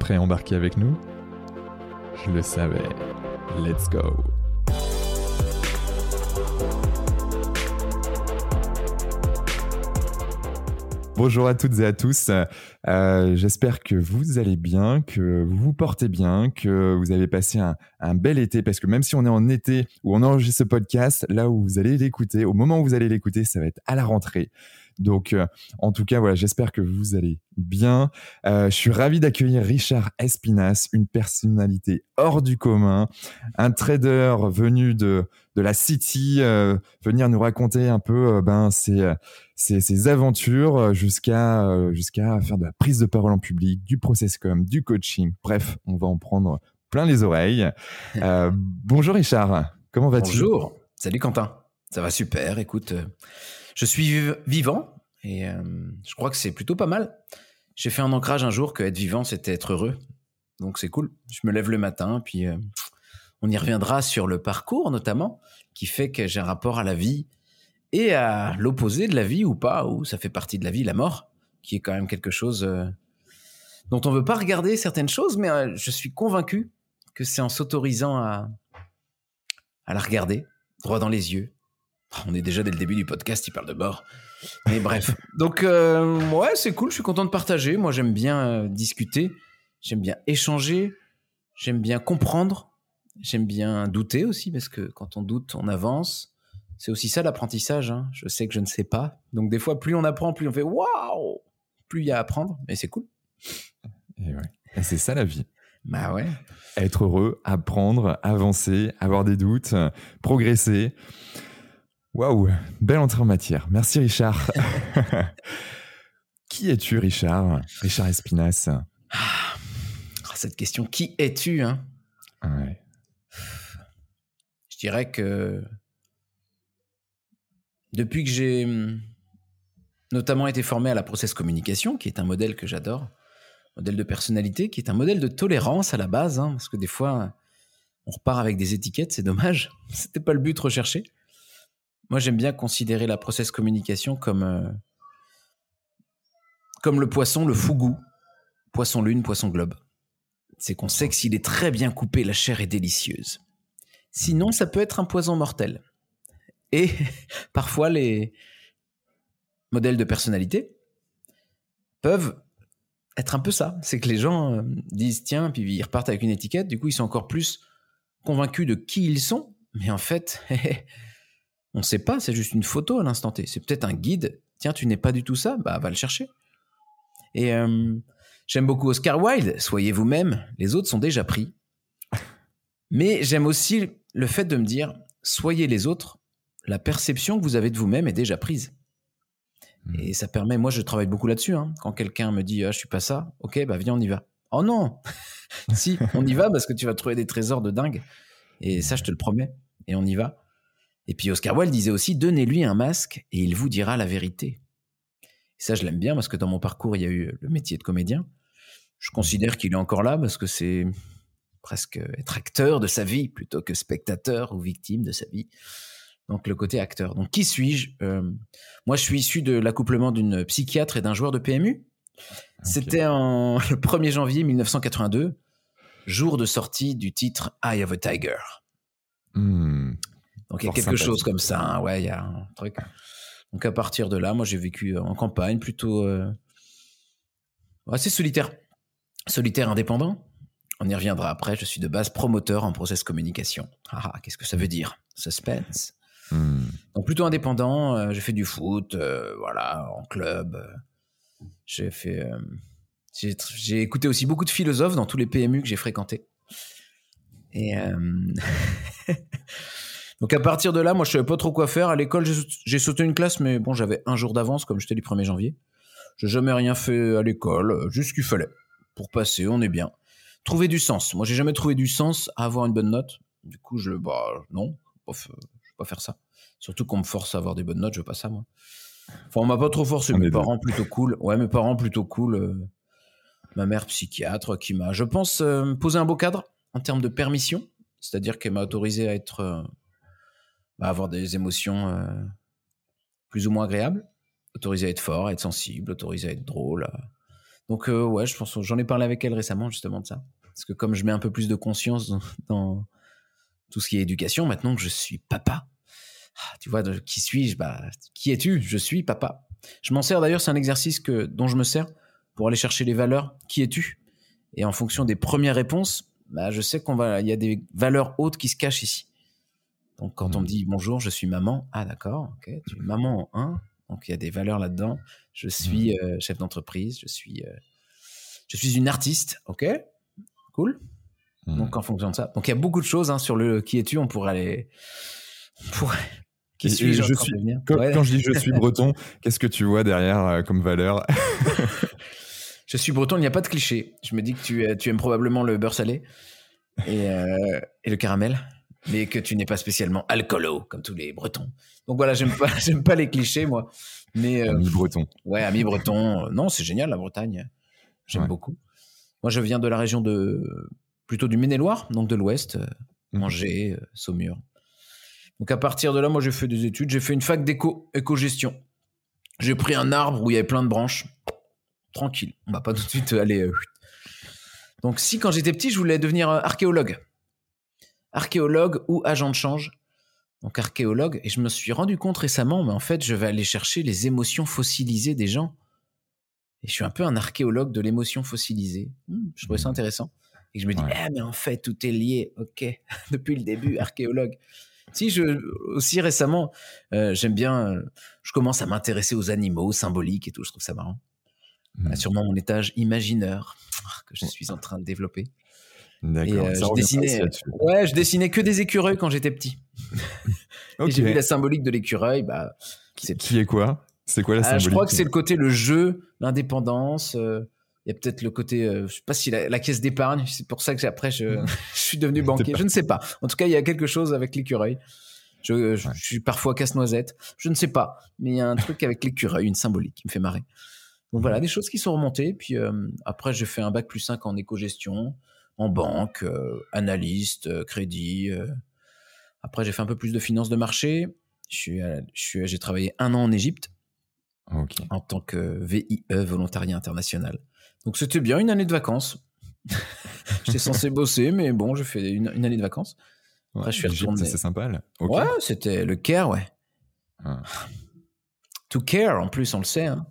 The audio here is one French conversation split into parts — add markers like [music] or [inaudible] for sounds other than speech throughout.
prêt à embarquer avec nous? Je le savais. Let's go Bonjour à toutes et à tous. Euh, j'espère que vous allez bien, que vous vous portez bien, que vous avez passé un, un, bel été. Parce que même si on est en été où on enregistre ce podcast, là où vous allez l'écouter, au moment où vous allez l'écouter, ça va être à la rentrée. Donc, euh, en tout cas, voilà, j'espère que vous allez bien. Euh, je suis ravi d'accueillir Richard Espinas, une personnalité hors du commun, un trader venu de, de la City, euh, venir nous raconter un peu ben, ses, ses, ses aventures jusqu'à jusqu'à faire de la prise de parole en public, du process com, du coaching. Bref, on va en prendre plein les oreilles. [laughs] bonjour Richard, comment vas-tu? Bonjour, salut Quentin. Ça va super, écoute, je suis vivant et euh, je crois que c'est plutôt pas mal. J'ai fait un ancrage un jour que être vivant, c'était être heureux. Donc c'est cool. Je me lève le matin, puis euh, on y reviendra sur le parcours notamment, qui fait que j'ai un rapport à la vie et à l'opposé de la vie ou pas, ou ça fait partie de la vie, la mort, qui est quand même quelque chose euh, dont on veut pas regarder certaines choses, mais je suis convaincu que c'est en s'autorisant à la regarder droit dans les yeux, on est déjà dès le début du podcast, il parle de mort. Mais [laughs] bref. Donc, euh, ouais, c'est cool, je suis content de partager. Moi, j'aime bien euh, discuter, j'aime bien échanger, j'aime bien comprendre, j'aime bien douter aussi, parce que quand on doute, on avance. C'est aussi ça l'apprentissage. Hein. Je sais que je ne sais pas. Donc, des fois, plus on apprend, plus on fait waouh Plus il y a à apprendre, mais c'est cool. Et ouais. Et c'est ça la vie. Bah ouais. Être heureux, apprendre, avancer, avoir des doutes, progresser. Waouh, belle entrée en matière. Merci Richard. [laughs] qui es-tu Richard? Richard Espinas. Ah, cette question, qui es-tu hein? Je dirais que depuis que j'ai hum, notamment été formé à la process communication, qui est un modèle que j'adore, modèle de personnalité, qui est un modèle de tolérance à la base, hein, parce que des fois on repart avec des étiquettes, c'est dommage. [laughs] C'était pas le but recherché. Moi, j'aime bien considérer la process communication comme, euh, comme le poisson, le fougou. Poisson lune, poisson globe. C'est qu'on sait que s'il est très bien coupé, la chair est délicieuse. Sinon, ça peut être un poison mortel. Et [laughs] parfois, les modèles de personnalité peuvent être un peu ça. C'est que les gens euh, disent tiens, puis ils repartent avec une étiquette. Du coup, ils sont encore plus convaincus de qui ils sont. Mais en fait, [laughs] On ne sait pas, c'est juste une photo à l'instant T. C'est peut-être un guide. Tiens, tu n'es pas du tout ça, bah va le chercher. Et euh, j'aime beaucoup Oscar Wilde. Soyez vous-même, les autres sont déjà pris. [laughs] Mais j'aime aussi le fait de me dire, soyez les autres, la perception que vous avez de vous-même est déjà prise. Hmm. Et ça permet, moi je travaille beaucoup là-dessus. Hein. Quand quelqu'un me dit, ah, je suis pas ça, ok, bah viens, on y va. Oh non [laughs] Si, on y va parce que tu vas trouver des trésors de dingue. Et ça, je te le promets. Et on y va. Et puis Oscar Wilde disait aussi donnez-lui un masque et il vous dira la vérité. Et ça, je l'aime bien parce que dans mon parcours, il y a eu le métier de comédien. Je considère qu'il est encore là parce que c'est presque être acteur de sa vie plutôt que spectateur ou victime de sa vie. Donc le côté acteur. Donc qui suis-je? Euh, Moi, je suis issu de l'accouplement d'une psychiatre et d'un joueur de PMU. C'était en [laughs] le 1er janvier 1982, jour de sortie du titre Eye of a Tiger. Hmm. Donc il y a quelque chose comme ça. Hein. ouais, il y a un truc. Donc à partir de là, moi j'ai vécu euh, en campagne plutôt euh, assez solitaire, solitaire indépendant. On y reviendra après. Je suis de base promoteur en process communication. Ah, ah qu'est-ce que ça veut dire Suspense? Hmm. Donc plutôt indépendant. Euh, j'ai fait du foot, voilà, en club. j'ai fait. j'ai écouté aussi beaucoup de philosophes dans tous les PMU que j'ai fréquentés. Et [laughs] Donc à partir de là, moi je savais pas trop quoi faire. À l'école, j'ai sauté une classe, mais bon, j'avais un jour d'avance, comme j'étais du 1er janvier. J'ai jamais rien fait à l'école, juste ce qu'il fallait. Pour passer, on est bien. Trouver du sens. Moi, j'ai jamais trouvé du sens à avoir une bonne note. Du coup, je, bah, non, je vais pas faire ça. Surtout qu'on me force à avoir des bonnes notes, je veux pas ça, moi. Enfin, on m'a pas trop forcé. mes parents plutôt cool. Ouais, mes parents plutôt cool. Euh, ma mère psychiatre qui m'a, je pense, euh, posé un beau cadre en termes de permission. C'est-à-dire qu'elle m'a autorisé à être, euh, bah, avoir des émotions plus ou moins agréables, autorisé à être fort, à être sensible, autorisé à être drôle. Donc ouais, je pense, j'en ai parlé avec elle récemment justement de ça, parce que comme je mets un peu plus de conscience dans tout ce qui est éducation, maintenant que je suis papa, ah, tu vois, qui suis-je bah, Qui es-tu? Je suis papa. Je m'en sers d'ailleurs, c'est un exercice dont je me sers pour aller chercher les valeurs. Qui es-tu? Et en fonction des premières réponses, bah, je sais qu'on va, il y a des valeurs hautes qui se cachent ici. Donc quand on me mmh. dit bonjour, je suis maman, ah d'accord, ok, tu es maman en 1, donc il y a des valeurs là-dedans. Je suis mmh. euh, chef d'entreprise, je suis, euh, je suis une artiste, ok, cool. Donc en fonction de ça, donc il y a beaucoup de choses hein, sur le qui es-tu, on pourrait aller, qui suis je, suis, quand, je dis je suis breton, [laughs] qu'est-ce que tu vois derrière euh, comme valeur? [laughs] Je suis breton, il n'y a pas de cliché. Je me dis que tu, tu aimes probablement le beurre salé et, et le caramel, mais que tu n'es pas spécialement alcoolo comme tous les bretons. Donc voilà, j'aime pas, [laughs] j'aime pas les clichés moi. Mais euh, ami breton. Ouais, ami breton. Non, c'est génial la Bretagne. J'aime beaucoup. Moi, je viens de la région de plutôt du Maine-et-Loire, donc de l'Ouest, mmh. Angers, Saumur. Donc à partir de là, moi j'ai fait des études, j'ai fait une fac d'éco, éco-gestion. J'ai pris un arbre où il y avait plein de branches. Tranquille, on va pas tout de suite aller. Euh, Donc si quand j'étais petit, je voulais devenir euh, archéologue. Archéologue ou agent de change. Donc archéologue, et je me suis rendu compte récemment, mais en fait, je vais aller chercher les émotions fossilisées des gens. Et je suis un peu un archéologue de l'émotion fossilisée. Hmm, je trouvais ça intéressant. Et je me dis, ah, mais en fait, tout est lié. Ok, [laughs] depuis le début, archéologue. Si, je, aussi récemment, euh, j'aime bien, euh, je commence à m'intéresser aux animaux symboliques et tout, je trouve ça marrant. Mmh. sûrement mon étage imagineur que je suis en train de développer. D'accord. Euh, je dessinais, ouais, je dessinais que des écureuils quand j'étais petit. [laughs] et j'ai vu la symbolique de l'écureuil. Bah, qui est quoi? C'est quoi la symbolique Je crois que c'est le côté le jeu, l'indépendance. Il y a peut-être le côté, euh, je sais pas si la, caisse d'épargne, c'est pour ça que après je, [laughs] [laughs] je suis devenu banquier, je ne sais pas. En tout cas, il y a quelque chose avec l'écureuil. Je, je, suis parfois casse-noisette, je ne sais pas, mais il y a un truc avec l'écureuil, une symbolique qui me fait marrer. Donc voilà, des choses qui sont remontées. Puis euh, après, j'ai fait un bac plus 5 en éco-gestion, en banque, euh, analyste, crédit. Après, j'ai fait un peu plus de finances de marché. J'ai travaillé un an en Égypte en tant que VIE, volontariat international. Donc c'était bien, une année de vacances. [laughs] J'étais censé bosser, mais bon, j'ai fait une, année de vacances. Après, je suis retourné. C'est sympa, là. Ouais, c'était le care, ouais. Ah. To care, en plus, on le sait. Hein.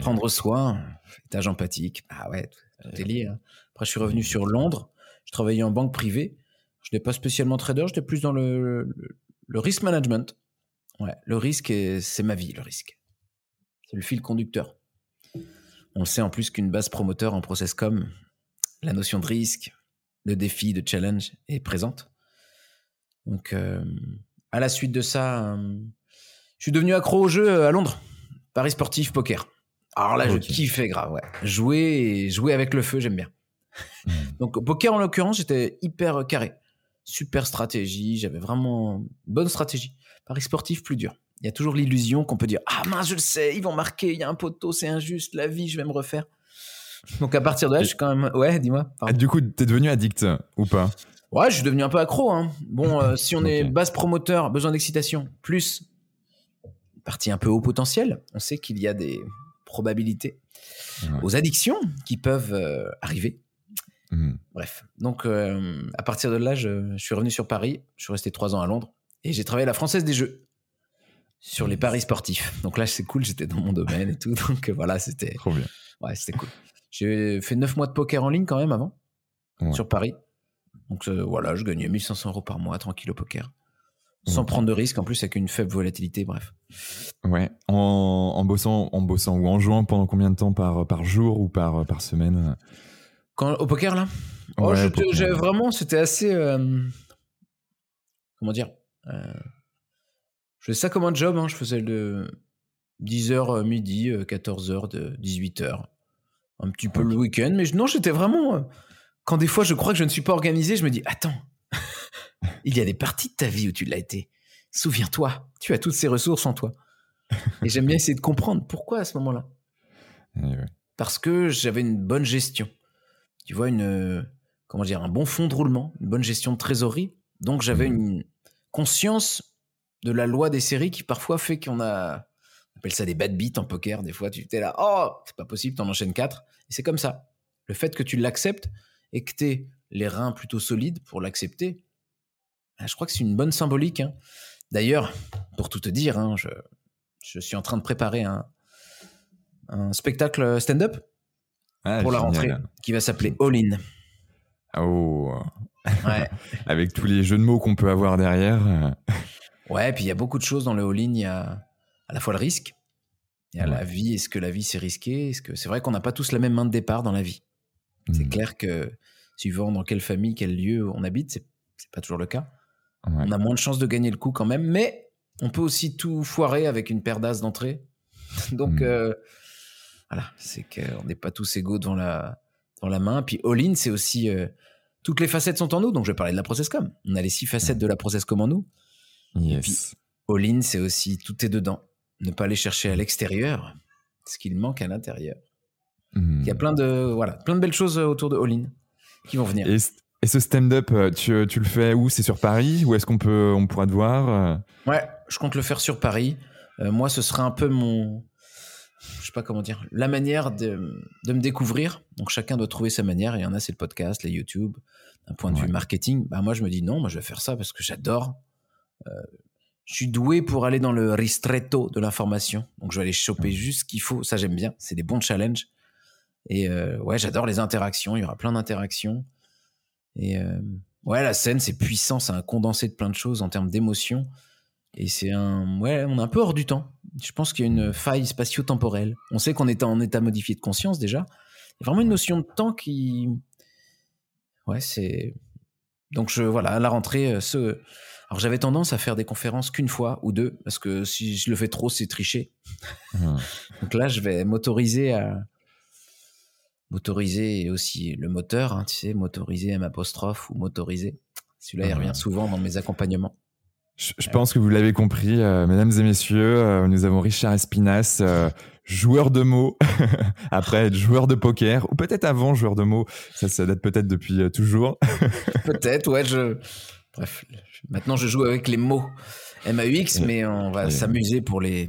Prendre soin, étage empathique. Ah ouais, tout est lié. Hein. Après, je suis revenu sur Londres. Je travaillais en banque privée. Je n'étais pas spécialement trader, j'étais plus dans le, le, risk management. Ouais, le risque, c'est ma vie, le risque. C'est le fil conducteur. On sait en plus qu'une base promoteur en process com, la notion de risque, de défi, de challenge est présente. Donc, euh, à la suite de ça, euh, je suis devenu accro au jeu euh, à Londres. Paris sportif, poker. Alors là, je kiffais grave, ouais. Jouer jouer avec le feu, j'aime bien. Hmm. Donc, poker en l'occurrence, j'étais hyper carré. Super stratégie, j'avais vraiment bonne stratégie. Paris sportif, plus dur il y a toujours l'illusion qu'on peut dire Ah mince, je le sais, ils vont marquer, il y a un poteau, c'est injuste, la vie, je vais me refaire. Donc à partir de là, je suis quand même. Ouais, dis-moi. Du coup, t'es devenu addict ou pas? Ouais, je suis devenu un peu accro. Hein. Bon, euh, [laughs] si on est base promoteur, besoin d'excitation, plus partie un peu haut potentiel, on sait qu'il y a des probabilités aux addictions qui peuvent euh, arriver. Mmh. Bref, donc euh, à partir de là, je, je, suis revenu sur Paris. Je suis resté trois ans à Londres et j'ai travaillé à la Française des Jeux sur les paris sportifs. Donc là, c'est cool, j'étais dans mon domaine et tout. [laughs] Donc euh, voilà, c'était. Trop bien. Ouais, c'était cool. J'ai fait 9 mois de poker en ligne quand même avant, sur Paris. Donc euh, voilà, je gagnais 1500 euros par mois tranquille au poker. Sans prendre de risque, en plus avec une faible volatilité, bref. Ouais, en, bossant, en bossant ou en jouant pendant combien de temps par, par jour ou par, par semaine? Quand, Au poker là? Oh, Vraiment, c'était assez. Euh, comment dire je faisais ça comme un job. Hein. Je faisais de 10h midi, 14h, de 18h. Un petit peu le week-end. Mais non, j'étais vraiment. Quand des fois je crois que je ne suis pas organisé, je me dis Attends, [laughs] il y a des parties de ta vie où tu l'as été. Souviens-toi, tu as toutes ces ressources en toi. Et j'aime bien essayer de comprendre pourquoi à ce moment-là. [laughs] Eh Parce que j'avais une bonne gestion. Tu vois, une, comment dire, un bon fond de roulement, une bonne gestion de trésorerie. Donc j'avais mmh. une conscience de la loi des séries qui parfois fait qu'on a, on appelle ça des bad beats en poker. Des fois, tu étais là, oh, c'est pas possible, t'en enchaînes quatre. Et c'est comme ça. Le fait que tu l'acceptes et que tu aies les reins plutôt solides pour l'accepter, ben, je crois que c'est une bonne symbolique. Hein. D'ailleurs, pour tout te dire, hein, je, je suis en train de préparer un, un spectacle stand-up ah, pour la rentrée qui va s'appeler All In. Oh. [laughs] Avec tous les jeux de mots qu'on peut avoir derrière. ouais, puis il y a beaucoup de choses dans le All In. Il y a à la fois le risque, il y a la vie. Est-ce que la vie c'est risqué? Est-ce que c'est vrai qu'on n'a pas tous la même main de départ dans la vie C'est hmm. clair que suivant dans quelle famille, quel lieu on habite, c'est pas toujours le cas. On a moins de chances de gagner le coup quand même, mais on peut aussi tout foirer avec une paire d'as d'entrée. [laughs] Donc, hmm. euh, voilà, c'est qu'on n'est pas tous égaux devant la, dans la main. Puis all-in, c'est aussi. Euh, toutes les facettes sont en nous. Donc, je vais parler de la process-com. On a les six facettes de la process-com en nous. Yes. all-in, c'est aussi tout est dedans. Ne pas aller chercher à l'extérieur ce qu'il manque à l'intérieur. Il y a hmm. plein de, voilà, plein de belles choses autour de all-in qui vont venir. Et ce stand-up, euh, tu, tu, le fais où? C'est sur Paris? Ou est-ce qu'on peut, on pourra te voir euh? Ouais, je compte le faire sur Paris. Euh, moi, ce sera un peu mon, je sais pas comment dire, la manière de, de, me découvrir. Donc chacun doit trouver sa manière. Il y en a, c'est le podcast, les YouTube. D'un point de vue marketing, bah moi je me dis non, moi je vais faire ça parce que j'adore. je suis doué pour aller dans le ristretto de l'information. Donc je vais aller choper juste ce qu'il faut. Ça j'aime bien. C'est des bons challenges. Et ouais, j'adore les interactions. Il y aura plein d'interactions. Et euh, ouais, la scène, c'est puissant, c'est un condensé de plein de choses en termes d'émotions. Et c'est un. Ouais, on est un peu hors du temps. Je pense qu'il y a une faille spatio-temporelle. On sait qu'on est en état modifié de conscience déjà. Il y a vraiment une notion de temps qui. Ouais, c'est. Donc, je, voilà, à la rentrée, euh, ce. Alors, j'avais tendance à faire des conférences qu'une fois ou deux, parce que si je le fais trop, c'est tricher. Mmh. [laughs] Donc là, je vais m'autoriser à, motorisé et aussi le moteur, hein, tu sais, motorisé M apostrophe ou motorisé. Celui-là, il revient souvent dans mes accompagnements. Je, pense que vous l'avez compris, euh, mesdames et messieurs, euh, nous avons Richard Espinas, euh, joueur de mots, [laughs] après être joueur de poker, ou peut-être avant joueur de mots, ça, ça date peut-être depuis toujours. [laughs] peut-être, ouais, je... Bref, maintenant je joue avec les mots MAUX, mais on va s'amuser pour les...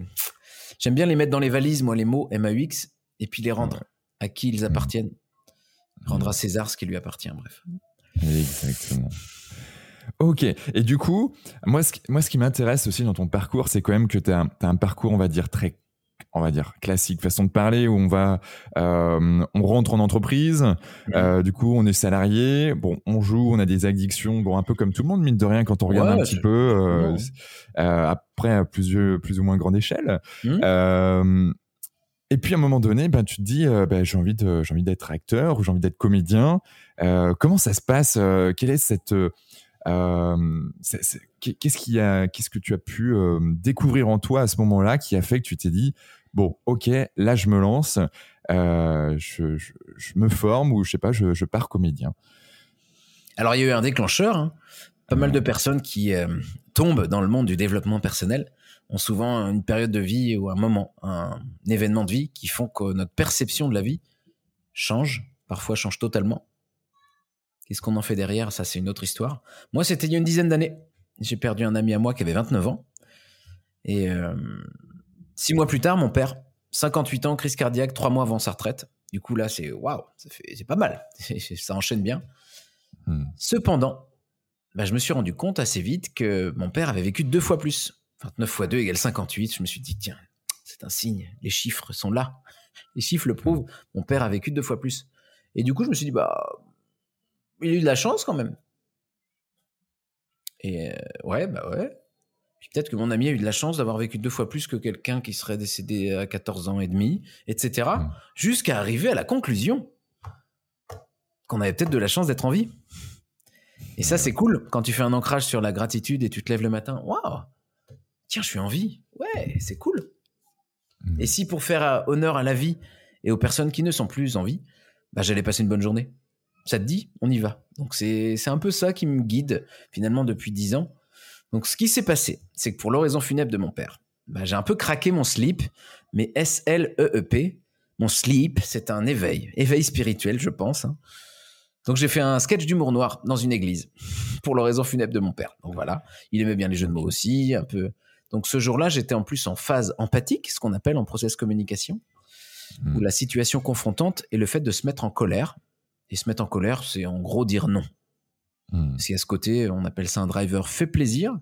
J'aime bien les mettre dans les valises, moi, les mots MAUX, et puis les rendre à qui ils mmh. appartiennent. Rendre à mmh. César ce qui lui appartient, bref. Exactement. Ok. Et du coup, moi, ce qui, moi, ce qui m'intéresse aussi dans ton parcours, c'est quand même que tu as, un parcours, on va dire, très on va dire classique façon de parler où on va euh, on rentre en entreprise mmh. euh, du coup on est salarié bon on joue on a des addictions bon un peu comme tout le monde mine de rien quand on regarde un petit peu euh, après à plus, plus ou moins grande échelle et puis à un moment donné, ben, tu te dis, euh, ben, j'ai envie de, j'ai envie d'être acteur ou j'ai envie d'être comédien. Euh, comment ça se passe euh, Quelle est cette qu'est-ce a, qu'est-ce que tu as pu découvrir en toi à ce moment-là qui a fait que tu t'es dit, bon, ok, là je me lance, je, je, me forme ou je sais pas, je, je pars comédien. Alors il y a eu un déclencheur. Hein. Pas mal de personnes qui tombent dans le monde du développement personnel ont souvent une période de vie ou un moment, un, événement de vie qui font que notre perception de la vie change, parfois change totalement. Qu'est-ce qu'on en fait derrière? Ça, c'est une autre histoire. Moi, c'était il y a une dizaine d'années. J'ai perdu un ami à moi qui avait 29 ans. Et euh, six mois plus tard, mon père, 58 ans, crise cardiaque, trois mois avant sa retraite. Du coup, là, c'est waouh, c'est pas mal. [laughs] ça enchaîne bien. Hmm. Cependant, bah, je me suis rendu compte assez vite que mon père avait vécu deux fois plus. 29 fois 2 égale 58. Je me suis dit, tiens, c'est un signe. Les chiffres sont là. Les chiffres le prouvent. Mon père a vécu deux fois plus. Et du coup, je me suis dit, bah, il a eu de la chance quand même. Et euh, ouais, bah ouais. peut-être que mon ami a eu de la chance d'avoir vécu deux fois plus que quelqu'un qui serait décédé à 14 ans et demi, etc. Mmh. Jusqu'à arriver à la conclusion qu'on avait peut-être de la chance d'être en vie. Et ça, c'est cool quand tu fais un ancrage sur la gratitude et tu te lèves le matin. Waouh! Tiens, je suis en vie. Ouais, c'est cool. Mm. Et si pour faire euh, honneur à la vie et aux personnes qui ne sont plus en vie, bah, j'allais passer une bonne journée. Ça te dit On y va. Donc c'est un peu ça qui me guide finalement depuis dix ans. Donc ce qui s'est passé, c'est que pour l'oraison funèbre de mon père, bah, j'ai un peu craqué mon slip, mais S-L-E-E-P. Mon slip, c'est un éveil, éveil spirituel, je pense. hein. Donc j'ai fait un sketch d'humour noir dans une église [laughs] pour l'oraison funèbre de mon père. Donc voilà, il aimait bien les jeux de mots aussi, un peu. Donc ce jour-là, j'étais en plus en phase empathique, ce qu'on appelle en process communication, Mm. où la situation confrontante est le fait de se mettre en colère. Et se mettre en colère, c'est en gros dire non. Mm. Parce a ce côté, on appelle ça un driver fait plaisir,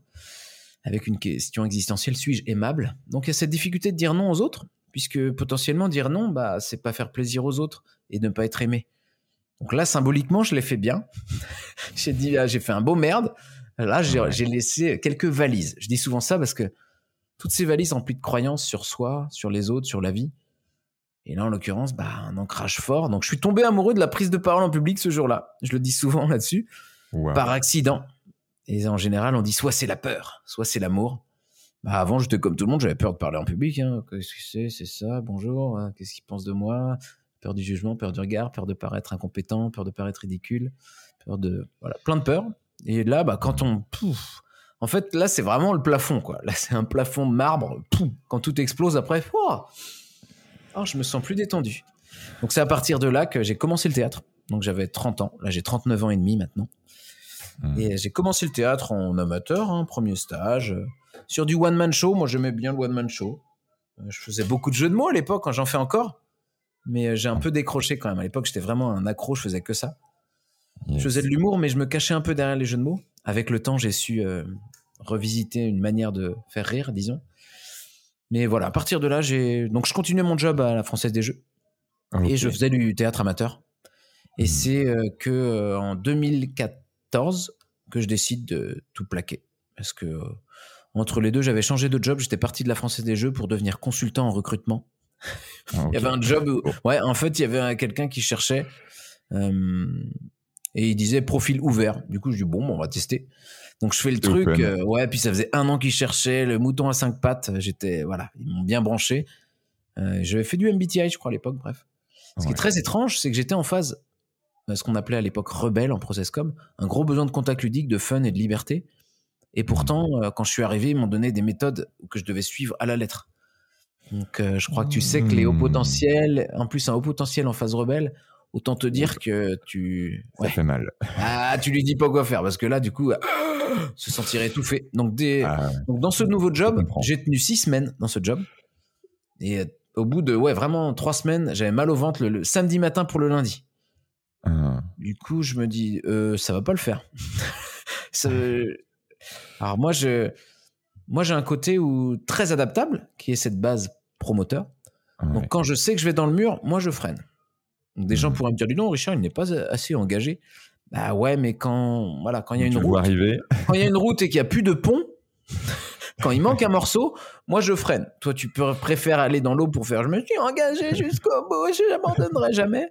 avec une question existentielle, suis-je aimable? Donc il y a cette difficulté de dire non aux autres, puisque potentiellement dire non, bah, c'est pas faire plaisir aux autres et ne pas être aimé. Donc là, symboliquement, je l'ai fait bien. [laughs] j'ai dit, ah, j'ai fait un beau merde. Là, j'ai Ouais. j'ai laissé quelques valises. Je dis souvent ça parce que toutes ces valises remplies de croyances sur soi, sur les autres, sur la vie. Et là, en l'occurrence, bah, un ancrage fort. Donc, je suis tombé amoureux de la prise de parole en public ce jour-là. Je le dis souvent [laughs] là-dessus Wow. par accident. Et en général, on dit soit c'est la peur, soit c'est l'amour. Bah, avant, j'étais comme tout le monde, j'avais peur de parler en public. hein. Qu'est-ce que c'est? C'est ça, bonjour, hein, qu'est-ce qu'ils pensent de moi? Peur du jugement, peur du regard, peur de paraître incompétent, peur de paraître ridicule, peur de. Voilà, plein de peurs. Et là, bah, quand on. Pouf, en fait, là, c'est vraiment le plafond, quoi. Là, c'est un plafond marbre. Pouf, quand tout explose après, ouah oh, je me sens plus détendu. Donc, c'est à partir de là que j'ai commencé le théâtre. Donc, j'avais 30 ans. Là, j'ai 39 ans et demi maintenant. Mm. Et j'ai commencé le théâtre en amateur, hein, premier stage, euh, sur du one-man show. Moi, j'aimais bien le one-man show. Euh, je faisais beaucoup de jeux de mots à l'époque, j'en fais encore. Mais euh, j'ai un peu décroché quand même. À l'époque, j'étais vraiment un accro, je faisais que ça. Yes. Je faisais de l'humour, mais je me cachais un peu derrière les jeux de mots. Avec le temps, j'ai su euh, revisiter une manière de faire rire, disons. Mais voilà, à partir de là, j'ai. Donc, je continuais mon job à la Française des Jeux Ok. et je faisais du théâtre amateur. Et Mhm. c'est euh, que euh, en 2014 que je décide de tout plaquer. Parce que euh, entre les deux, j'avais changé de job. J'étais parti de la Française des Jeux pour devenir consultant en recrutement. Ah. [laughs] Il y avait un job où, ouais, en fait, il y avait un- quelqu'un qui cherchait euh, et il disait profil ouvert. Du coup, je dis bon, bon, on va tester. Donc je fais le truc, euh, ouais. Puis ça faisait un an qu'ils cherchaient le mouton à cinq pattes. J'étais, voilà, ils m'ont bien branché. Euh, J'avais fait du MBTI, je crois à l'époque. Bref. Ce qui est très étrange, c'est que j'étais en phase, euh, ce qu'on appelait à l'époque rebelle en processcom, un gros besoin de contact ludique, de fun et de liberté. Et pourtant, euh, quand je suis arrivé, ils m'ont donné des méthodes que je devais suivre à la lettre. Donc, je crois que tu sais que les hauts Hmm. potentiels, en plus un haut potentiel en phase rebelle, autant te dire que tu, Ça fait mal. ah, tu lui dis pas quoi faire parce que là, du coup, [gasps] se sentirait étouffé. Donc, des, Ah, donc dans ce nouveau job, j'ai tenu six semaines dans ce job. Et euh, au bout de ouais vraiment trois semaines, j'avais mal au ventre le, le samedi matin pour le lundi. ah. Du coup, je me dis euh, ça va pas le faire. [laughs] Ça- Alors moi je moi j'ai un côté où très adaptable qui est cette base promoteur. Ouais. Donc quand je sais que je vais dans le mur, moi je freine. Des gens Mhm. pourraient me dire du non Richard, il n'est pas assez engagé. Bah ouais, mais quand voilà, quand il y a une route, arriver. [laughs] quand il y a une route et qu'il n'y a plus de pont, [laughs] quand il manque un morceau, moi je freine. Toi, tu peux, préfères aller dans l'eau pour faire je me suis engagé jusqu'au bout, je n'abandonnerai jamais.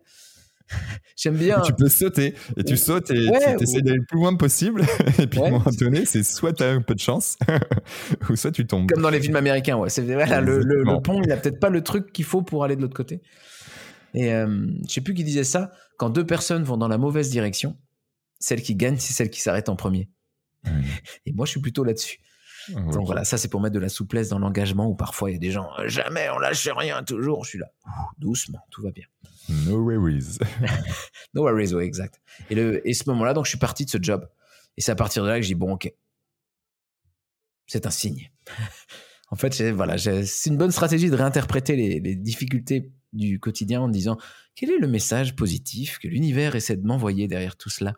J'aime bien. Tu peux sauter et tu sautes et Ouais, tu essaies d'aller le plus loin possible. [laughs] Et puis Ouais. à un moment donné, c'est soit tu as un peu de chance ou soit tu tombes. Comme dans les films américains, ouais. C'est voilà, le, le- pont, il n'a peut-être pas le truc qu'il faut pour aller de l'autre côté. Et euh, je sais plus qui disait ça. Quand deux personnes vont dans la mauvaise direction, celle qui gagne, c'est celle qui s'arrête en premier. Ouais. [laughs] Et moi, je suis plutôt là-dessus. Ok. Donc voilà, ça c'est pour mettre de la souplesse dans l'engagement où parfois il y a des gens, euh, jamais on lâche rien, toujours. Je suis là, doucement, tout va bien. No worries. [laughs] [laughs] No worries, ouais, exact. Et, le, et ce moment-là, donc je suis parti de ce job. Et c'est à partir de là que j'ai dit, bon, ok. C'est un signe. En fait, voilà, c'est une bonne stratégie de réinterpréter les, les difficultés du quotidien en disant, quel est le message positif que l'univers essaie de m'envoyer derrière tout cela?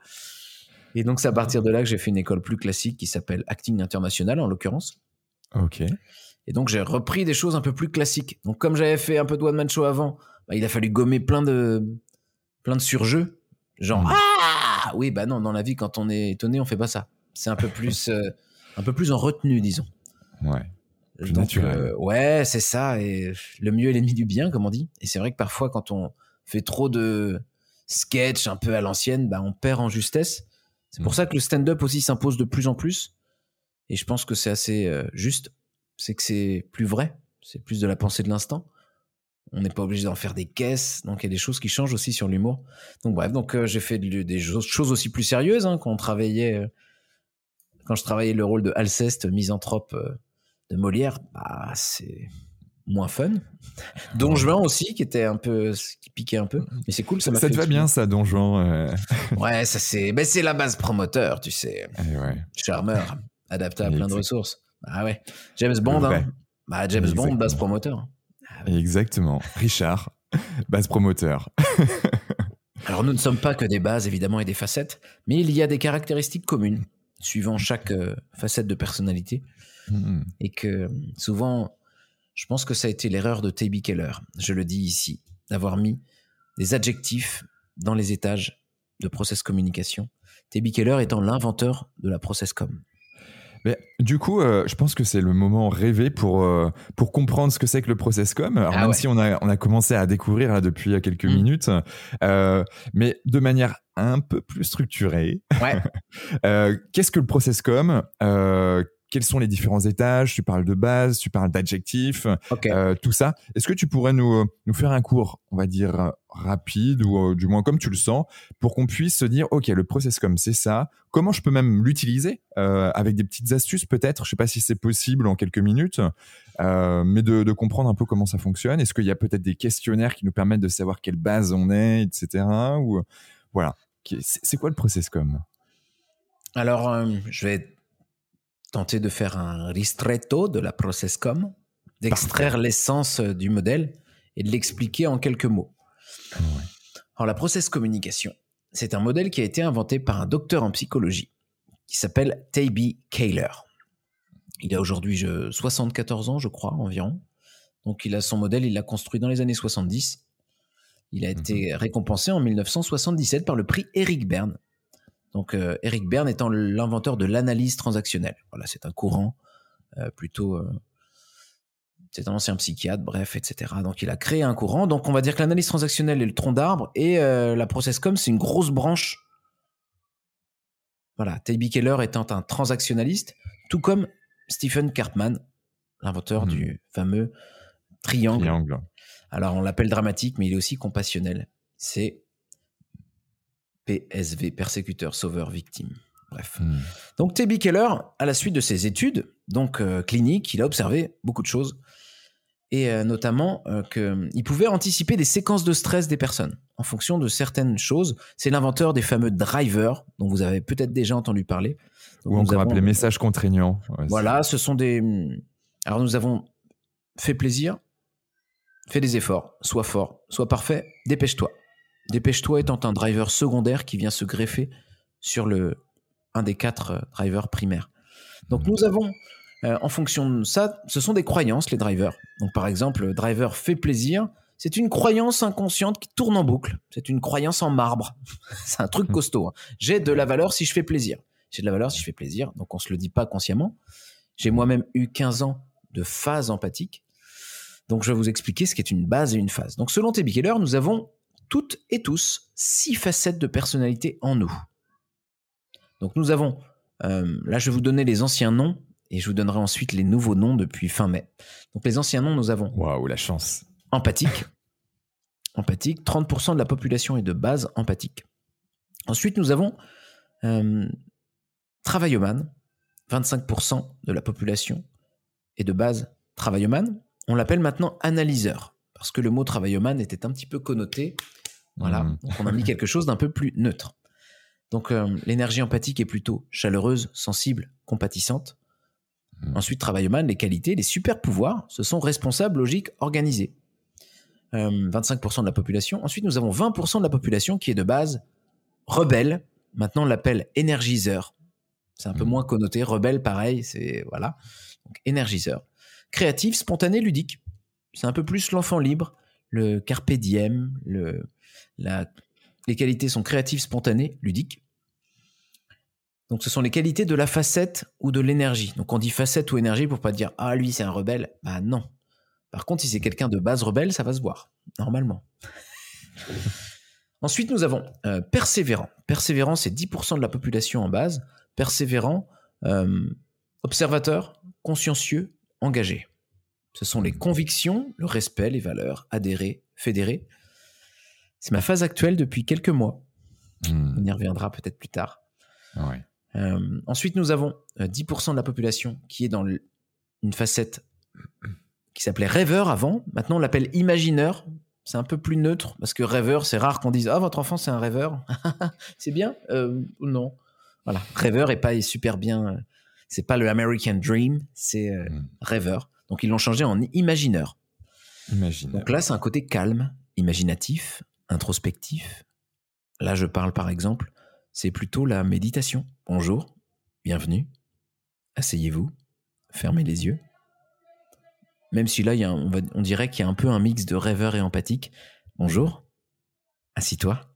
Et donc c'est à partir de là que j'ai fait une école plus classique qui s'appelle Acting International, en l'occurrence. Ok. Et donc j'ai repris des choses un peu plus classiques. Donc comme j'avais fait un peu de one man show avant, bah, il a fallu gommer plein de plein de surjeux. Genre Mm. ah oui bah non dans la vie quand on est étonné on fait pas ça. C'est un peu [laughs] plus euh, un peu plus en retenue disons. Ouais. Plus Donc, naturel. euh, ouais c'est ça et le mieux est l'ennemi du bien comme on dit. Et c'est vrai que parfois quand on fait trop de sketch un peu à l'ancienne, bah on perd en justesse. C'est pour ça que le stand-up aussi s'impose de plus en plus. Et je pense que c'est assez euh, juste. C'est que c'est plus vrai. C'est plus de la pensée de l'instant. On n'est pas obligé d'en faire des caisses. Donc il y a des choses qui changent aussi sur l'humour. Donc bref, donc euh, j'ai fait de- des choses aussi plus sérieuses hein, quand on travaillait. quand je travaillais le rôle de Alceste, misanthrope de Molière, bah c'est moins fun. [laughs] Don Juan aussi, qui était un peu, qui piquait un peu. Mais c'est cool, ça Ça, ça te va bien, ça, Donjon euh, [laughs] Ouais, ça c'est, ben c'est la base promoteur, tu sais. eh ouais. Charmeur, adapté à plein de ressources. Ah ouais. James Bond, hein. Bah, James Bond, base promoteur. Exactement. Richard, [laughs] base promoteur. Alors nous ne sommes pas que des bases évidemment et des facettes, mais il y a des caractéristiques communes suivant chaque euh, facette de personnalité Mhm. et que souvent, je pense que ça a été l'erreur de T.B. Keller, je le dis ici, d'avoir mis des adjectifs dans les étages de process communication. T.B. Keller étant l'inventeur de la process com. Mais, du coup, euh, je pense que c'est le moment rêvé pour, euh, pour comprendre ce que c'est que le process com. Alors, Ah même ouais. si on a, on a commencé à découvrir là, depuis euh, quelques Mm. minutes, euh, mais de manière un peu plus structurée. Ouais. [laughs] Qu'est-ce que le process com Quels sont les différents étages Tu parles de base, tu parles d'adjectifs, euh, tout ça. Est-ce que tu pourrais nous, euh, nous faire un cours, on va dire, euh, rapide ou euh, du moins comme tu le sens, pour qu'on puisse se dire, OK, le process com, c'est ça. Comment je peux même l'utiliser euh, avec des petites astuces peut-être Je sais pas si c'est possible en quelques minutes, euh, mais de, de comprendre un peu comment ça fonctionne. Est-ce qu'il y a peut-être des questionnaires qui nous permettent de savoir quelle base on est, etc. Ou voilà. C'est quoi le process com Alors, je vais tenter de faire un ristretto de la processcom, d'extraire l'essence euh, du modèle et de l'expliquer en quelques mots. Alors, la process communication, c'est un modèle qui a été inventé par un docteur en psychologie qui s'appelle T.B. Kaler. Il a aujourd'hui je- 74 ans, je crois, environ. Donc, il a son modèle, il l'a construit dans les années 70. Il a été récompensé en 1977 par le prix Eric Berne. Donc, euh, Eric Berne étant l'inventeur de l'analyse transactionnelle. Voilà, c'est un courant euh, plutôt. euh, c'est un ancien psychiatre, bref, etc. Donc, il a créé un courant. Donc, on va dire que l'analyse transactionnelle est le tronc d'arbre et euh, la processcom, c'est une grosse branche. Voilà, T.B. Keller étant un transactionnaliste, tout comme Stephen Karpman, l'inventeur Mhm. du fameux triangle. Triangle. Alors, on l'appelle dramatique, mais il est aussi compassionnel. C'est PSV, persécuteur, sauveur, victime. Bref. Hmm. Donc, T.B. Keller, à la suite de ses études, donc euh, cliniques, il a observé beaucoup de choses. Et euh, notamment qu'il pouvait anticiper des séquences de stress des personnes en fonction de certaines choses. C'est l'inventeur des fameux drivers, dont vous avez peut-être déjà entendu parler. Donc, Ou encore avons- appelé message contraignant. Ouais, voilà, ce sont des. Alors nous avons fait plaisir, fais des efforts, sois fort, sois parfait, dépêche-toi. Dépêche-toi étant un driver secondaire qui vient se greffer sur le un des quatre euh, drivers primaires. Donc nous avons, euh, en fonction de ça, ce sont des croyances les drivers. Donc par exemple, le driver fait plaisir, c'est une croyance inconsciente qui tourne en boucle. C'est une croyance en marbre. [laughs] c'est un truc costaud. hein. J'ai de la valeur si je fais plaisir. J'ai de la valeur si je fais plaisir. Donc on se le dit pas consciemment. J'ai moi-même eu 15 ans de phase empathique. Donc je vais vous expliquer ce qu'est une base et une phase. Donc selon T.B. Keller, nous avons toutes et tous six facettes de personnalité en nous. Donc nous avons, euh, là je vais vous donner les anciens noms et je vous donnerai ensuite les nouveaux noms depuis fin mai. Donc les anciens noms, nous avons Waouh, la chance. empathique. [laughs] empathique, 30% de la population est de base empathique. Ensuite, nous avons euh, travaillomane, 25% de la population est de base travaillomane. On l'appelle maintenant analyseur, parce que le mot travaillomane était un petit peu connoté. Voilà, Mhm. donc on a mis quelque chose d'un peu plus neutre. Donc euh, l'énergie empathique est plutôt chaleureuse, sensible, compatissante. Mhm. Ensuite, travaillomane, les qualités, les super pouvoirs, ce sont responsables, logiques, organisés. Euh, 25% de la population. Ensuite, nous avons 20% de la population qui est de base rebelle. Maintenant, on l'appelle énergiseur. C'est un peu Mhm. moins connoté. Rebelle, pareil, c'est voilà. Donc, énergiseur. Créatif, spontané, ludique. C'est un peu plus l'enfant libre, le carpe diem, le, la, les qualités sont créatives, spontanées, ludiques. Donc, ce sont les qualités de la facette ou de l'énergie. Donc, on dit facette ou énergie pour pas dire ah lui c'est un rebelle. Bah non. Par contre, si c'est quelqu'un de base rebelle, ça va se voir normalement. [laughs] Ensuite, nous avons euh, persévérant. Persévérant, c'est 10% de la population en base. Persévérant, euh, observateur, consciencieux, engagé. Ce sont les convictions, le respect, les valeurs, adhérer, fédérer. C'est ma phase actuelle depuis quelques mois. Hmm. On y reviendra peut-être plus tard. Ouais. Euh, ensuite, nous avons euh, 10% de la population qui est dans le- une facette qui s'appelait rêveur avant. Maintenant, on l'appelle imagineur. C'est un peu plus neutre parce que rêveur, c'est rare qu'on dise Ah, votre enfant, c'est un rêveur. [laughs] c'est bien Euh, Non. Voilà. Rêveur est pas super bien. euh, C'est pas le American Dream, c'est euh, Hmm. rêveur. Donc, ils l'ont changé en imagineur. Imagine. Donc là, c'est un côté calme, imaginatif, introspectif. Là, je parle par exemple, c'est plutôt la méditation. Bonjour, bienvenue, asseyez-vous, fermez les yeux. Même si là, on dirait qu'il y a un peu un mix de rêveur et empathique. Bonjour, assis-toi.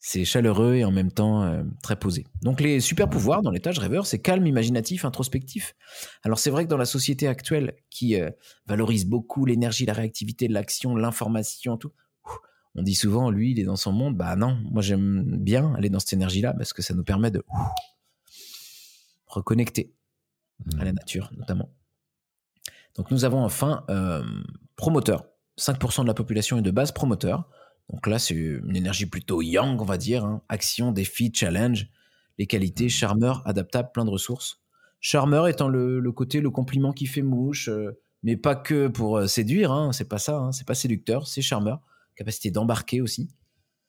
C'est chaleureux et en même temps euh, très posé. Donc les super pouvoirs dans l'étage rêveur, c'est calme, imaginatif, introspectif. Alors c'est vrai que dans la société actuelle qui euh, valorise beaucoup l'énergie, la réactivité, l'action, l'information, tout. On dit souvent, lui, il est dans son monde. Bah non, moi j'aime bien aller dans cette énergie-là parce que ça nous permet de ouf, reconnecter à la nature, notamment. Donc nous avons enfin euh, promoteur. 5% de la population est de base promoteur. Donc là, c'est une énergie plutôt yang, on va dire. hein. Action, défi, challenge. Les qualités, charmeur, adaptable, plein de ressources. Charmeur étant le, le côté, le compliment qui fait mouche, euh, mais pas que pour euh, séduire, hein, c'est pas ça, hein, c'est pas séducteur, c'est charmeur. Capacité d'embarquer aussi.